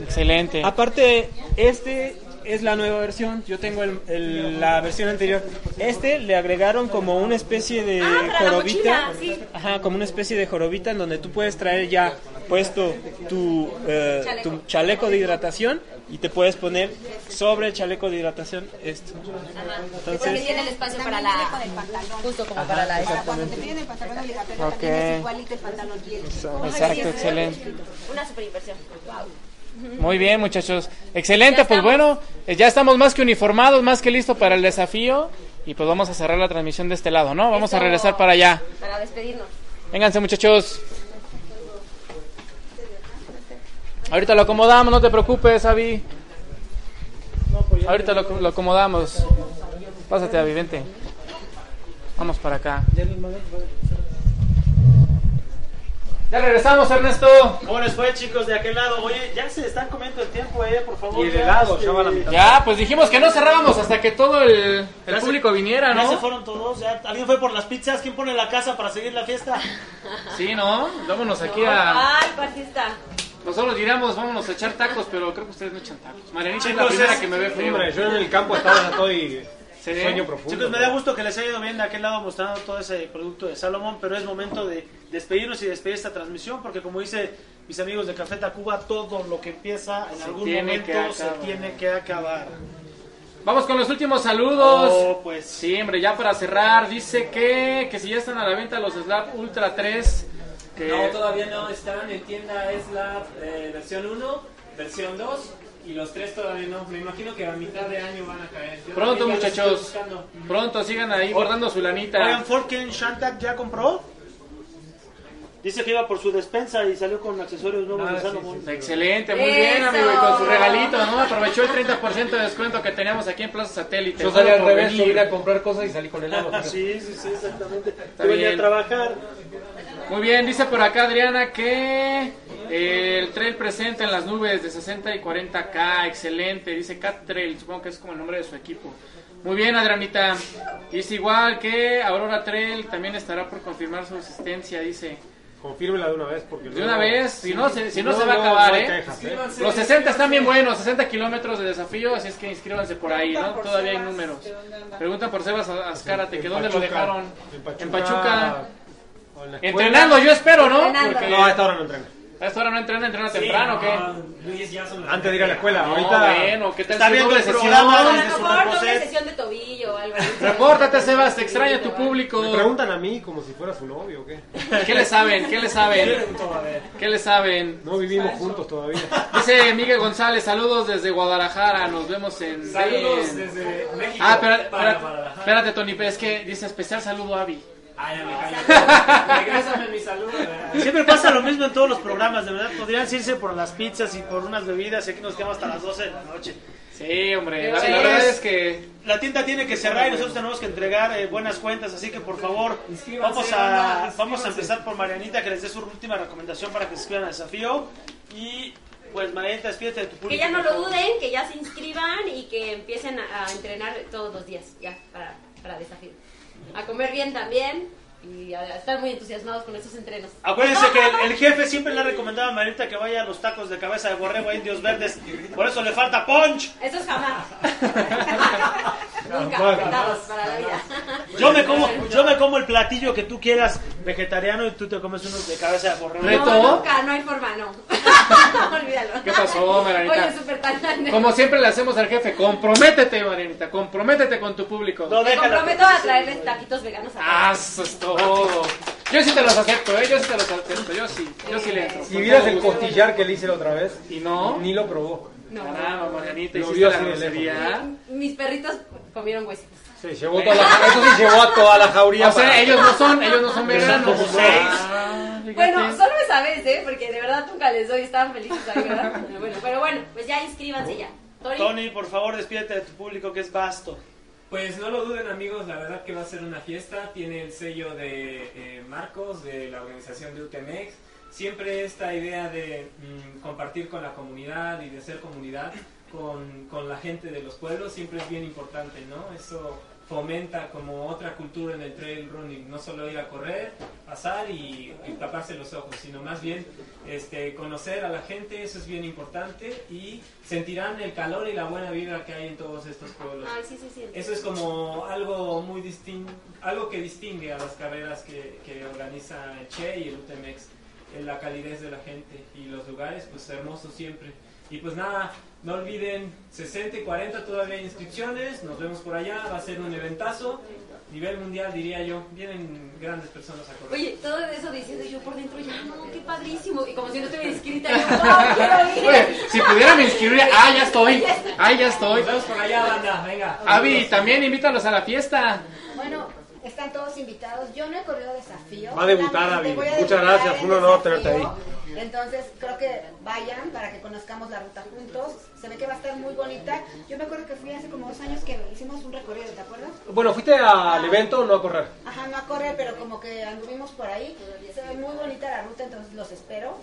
Excelente. Aparte, este es la nueva versión. Yo tengo el- el- la versión anterior. Este le agregaron como una especie de Ah, jorobita. mochila, sí. Ajá, como una especie de jorobita en donde tú puedes traer ya puesto tu, eh, Chaleco. tu chaleco de hidratación y te puedes poner sobre el chaleco de hidratación esto. Ajá. Porque Entonces, tiene el espacio para la. Justo como para la. Para cuando te piden el pantalón obligatorio Ok. también es igualito el pantalón y el Exacto, excelente. Una super inversión. Wow. Muy bien, muchachos. Excelente, pues bueno, eh, ya estamos más que uniformados, más que listos para el desafío y pues vamos a cerrar la transmisión de este lado, ¿no? Vamos a regresar para allá. Para despedirnos. Vénganse, muchachos. Ahorita lo acomodamos, no te preocupes, Avi. Ahorita lo, lo acomodamos. Pásate, Avi, vente. Vamos para acá. Ya regresamos, Ernesto. ¿Cómo les fue, chicos, de aquel lado? Oye, ya se están comiendo el tiempo, eh, por favor. Y el helado, este, ya va la mitad. Ya, pues dijimos que no cerrábamos hasta que todo el, el Ya se- público viniera, Ya se ¿no? fueron todos, ya. ¿Alguien fue por las pizzas? ¿Quién pone la casa para seguir la fiesta? Sí, ¿no? Vámonos aquí a... Ay, partista. Nosotros diríamos, vámonos a echar tacos, pero creo que ustedes no echan tacos. Marianita es la primera es- que me ve frío. Hombre, yo en el campo estaba estoy Sí. sueño profundo. Chicos, me da gusto que les haya ido bien de aquel lado mostrando todo ese producto de Salomón, pero es momento de despedirnos y despedir esta transmisión, porque como dice mis amigos de Café Tacuba, todo lo que empieza en Se algún momento se tiene que acabar. Vamos con los últimos saludos. Oh, pues. Sí, hombre, ya para cerrar, dice que, que si ya están a la venta los Slab Ultra 3, que No, todavía no están en tienda, es la eh, versión 1, versión 2 y los 3 todavía no. Me imagino que a mitad de año van a caer. Yo pronto muchachos, pronto sigan ahí guardando su lanita. Oigan, Forken Shantak ya compró. Dice que iba por su despensa y salió con accesorios nuevos Ah, de sí, Salomón. Excelente, muy bien amigo, y con su regalito, ¿no? Aprovechó el 30% de descuento que teníamos aquí en Plaza Satélite. Yo salí al revés, yo venir. vine a comprar cosas y salí con helado. Sí, sí, sí, exactamente. Yo venía a trabajar. Muy bien, dice por acá Adriana que el trail presente en las nubes de 60 y 40K, excelente, dice Cat Trail, supongo que es como el nombre de su equipo. Muy bien, Adrianita. Dice igual que Aurora Trail también estará por confirmar su existencia, dice. Confírmela de una vez porque De luego- una vez, si no se, si no No, se va a acabar, ¿eh? ¿eh? Los 60 están bien buenos, 60 kilómetros de desafío, así es que inscríbanse por ahí, ¿no? Todavía hay números. Preguntan por Sebas Azcárate, que dónde lo dejaron. En Pachuca. Entrenando, yo espero, ¿no? Entrenando. Porque No, a esta hora no entrena. A esta hora no entrena, entrena Sí, temprano, ¿o qué? no, Luis, ya son las Antes de ir a la escuela. No, Ahorita. bueno, ¿qué tal Está viendo doble el sesión? programa A lo desde su mejor doble reposet. sesión de tobillo algo. Repórtate, Sebas, te extraña tu público. Me preguntan a mí como si fuera su novio o qué. ¿Qué le saben? ¿Qué le saben? ¿Qué le saben? No vivimos juntos todavía. Dice Miguel González, saludos desde Guadalajara, nos vemos en... Saludos desde México. Ah, espérate, espérate, Tony, pero es que dice especial saludo a Avi. Ay, ya me callo. Regrésame mi saludo. ¿verdad? Siempre pasa lo mismo en todos los programas, de verdad. Podrían irse por las pizzas y por unas bebidas y aquí nos quedamos hasta las 12 de la noche. Sí, hombre, la, Sí, la verdad es- es que... La tienda tiene que cerrar y nosotros tenemos que entregar eh, buenas cuentas, así que por favor, Inscríbanse, vamos a, vamos a empezar por Marianita, que les dé su última recomendación para que se inscriban al desafío. Y pues Marianita, despídete de tu público. Que ya no lo duden, que ya se inscriban y que empiecen a, a entrenar todos los días, ya, para, para desafío. A comer bien también y a, estar muy entusiasmados con estos entrenos. Acuérdense que el, el jefe siempre le ha recomendado a Marianita que vaya a los tacos de cabeza de borrego a indios verdes, por eso le falta punch. Eso es jamás. Nunca, Jamás. para la vida. Yo me como, yo me como el platillo que tú quieras vegetariano y tú te comes unos de cabeza de borrego. Reto. No, nunca, no hay forma, no. Olvídalo. ¿Qué pasó, Marianita? Oye, súper tan Como siempre le hacemos al jefe, comprométete, Marianita, comprométete con tu público. No, Me comprometo a traerles taquitos veganos a Ah, eso es todo. Yo sí te los acepto, ¿eh? Yo sí te los acepto, yo sí, yo sí le entro. Si vieras el costillar que le hice la otra vez, Y no, ni lo probó. No. caramba, Marianita, Lo vio así de. Mis perritos comieron huesitos. Sí, llevó toda la, eso sí llevó a toda la jauría. O sea, para- ellos no son, ellos no son veganos. Ah. Bueno, solo esa vez, ¿eh? Porque de verdad nunca les doy, estaban felices ahí, ¿verdad? Pero bueno, pero bueno, pues ya inscríbanse ya. Tony, Tony, por favor, despídete de tu público que es vasto. Pues no lo duden amigos, la verdad que va a ser una fiesta, tiene el sello de eh, Marcos, de la organización de UTMX, siempre esta idea de mm, compartir con la comunidad y de ser comunidad con, con la gente de los pueblos siempre es bien importante, ¿no? Eso fomenta como otra cultura en el trail running, no solo ir a correr, pasar y, y taparse los ojos, sino más bien este, conocer a la gente, eso es bien importante y sentirán el calor y la buena vibra que hay en todos estos pueblos. Ay, sí, sí, sí. Eso es como algo muy distinto, algo que distingue a las carreras que, que organiza el Che y el UTMX, en la calidez de la gente y los lugares, pues hermosos siempre. Y pues nada, no olviden 60 y 40 todavía hay inscripciones, nos vemos por allá, va a ser un eventazo, nivel mundial diría yo, vienen grandes personas a correr. Oye, todo eso diciendo yo por dentro, ya no, qué padrísimo. Y como si no estuviera inscrita, yo, no, quiero ir. Oye, si pudiera me inscribiría, ah, ya estoy, ah, ya estoy. Nos vemos por allá, banda, venga. Avi, también invítalos a la fiesta. Bueno, están todos invitados. Yo no he corrido desafío. Va a debutar, Avi. Muchas gracias, un honor tenerte ahí. Entonces, creo que vayan para que conozcamos la ruta juntos. Se ve que va a estar muy bonita. Yo me acuerdo que fui hace como dos años que hicimos un recorrido, ¿te acuerdas? Bueno, fuiste al evento, no a correr. Ajá, no a correr, pero como que anduvimos por ahí. Se ve muy bonita la ruta, entonces los espero.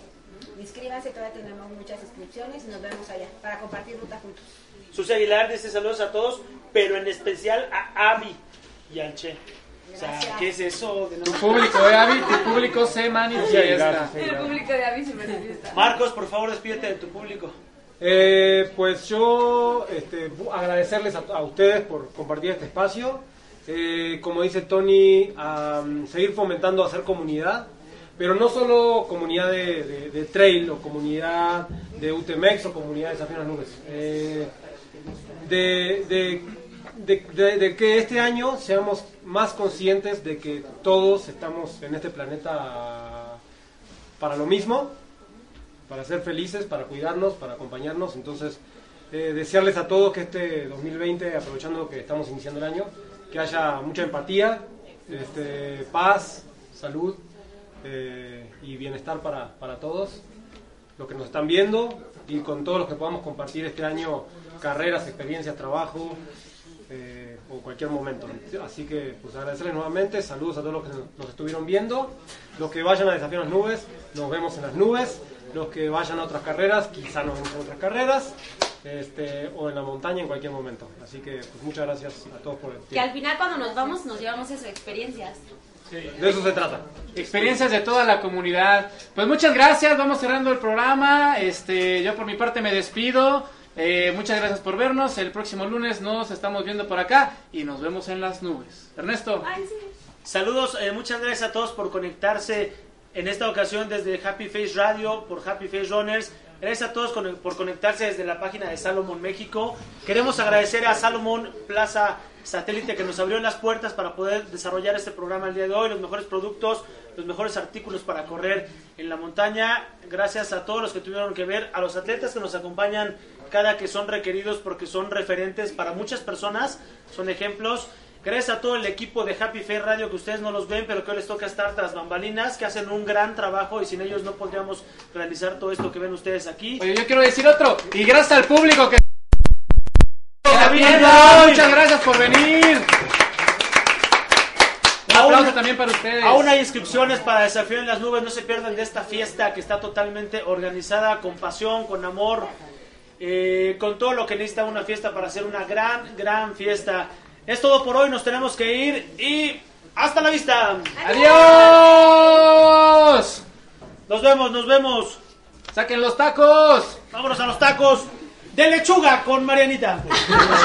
Inscríbanse, todavía tenemos muchas inscripciones y nos vemos allá para compartir ruta juntos. Susi Aguilar dice saludos a todos, pero en especial a Avi y al Che. O sea, Gracias. ¿qué es eso? de no- Tu público, eh, Avi, tu público se manifiesta. El público de Avi se manifiesta. Marcos, por favor, despídete de tu público. Eh, pues yo este, agradecerles a, a ustedes por compartir este espacio. Eh, como dice Tony, seguir fomentando hacer comunidad, pero no solo comunidad de, de- de trail o comunidad de UTMX o comunidad de Desafío en las Nubes. Eh, de, de- de- de- que este año seamos más conscientes de que todos estamos en este planeta para lo mismo, para ser felices, para cuidarnos, para acompañarnos. Entonces, eh, desearles a todos que este 2020, aprovechando que estamos iniciando el año, que haya mucha empatía, este, paz, salud eh, y bienestar para, para todos los que nos están viendo y con todos los que podamos compartir este año carreras, experiencias, trabajo eh, o cualquier momento. Así que pues agradecerles nuevamente, saludos a todos los que nos estuvieron viendo, los que vayan a Desafío en las Nubes, nos vemos en las nubes, los que vayan a otras carreras, quizá nos vemos en otras carreras, este, o en la montaña en cualquier momento. Así que pues muchas gracias a todos por el Que al tiempo. final cuando nos vamos nos llevamos eso, experiencias. De eso se trata. Experiencias de toda la comunidad. Pues muchas gracias, vamos cerrando el programa. Este, yo por mi parte me despido. Eh, muchas gracias por vernos. El próximo lunes nos estamos viendo por acá y nos vemos en las nubes. Ernesto. Ay, sí. Saludos, eh, muchas gracias a todos por conectarse en esta ocasión desde Happy Face Radio por Happy Face Runners. Gracias a todos con- por conectarse desde la página de Salomón México. Queremos agradecer a Salomón Plaza Satélite que nos abrió las puertas para poder desarrollar este programa el día de hoy, los mejores productos, los mejores artículos para correr en la montaña. Gracias a todos los que tuvieron que ver, a los atletas que nos acompañan cada que son requeridos porque son referentes para muchas personas, son ejemplos. Gracias a todo el equipo de Happy Fair Radio que ustedes no los ven, pero que hoy les toca estar tras bambalinas, que hacen un gran trabajo y sin ellos no podríamos realizar todo esto que ven ustedes aquí. Oye, yo quiero decir otro. Y gracias al público que... Muchas gracias por venir. Un aplauso también para ustedes. Aún hay inscripciones para Desafío en las Nubes, no se pierdan de esta fiesta que está totalmente organizada con pasión, con amor, eh, con todo lo que necesita una fiesta para hacer una gran, gran fiesta. Es todo por hoy, nos tenemos que ir y hasta la vista. ¡Adiós! Nos vemos, nos vemos. ¡Saquen los tacos! Vámonos a los tacos de lechuga con Marianita.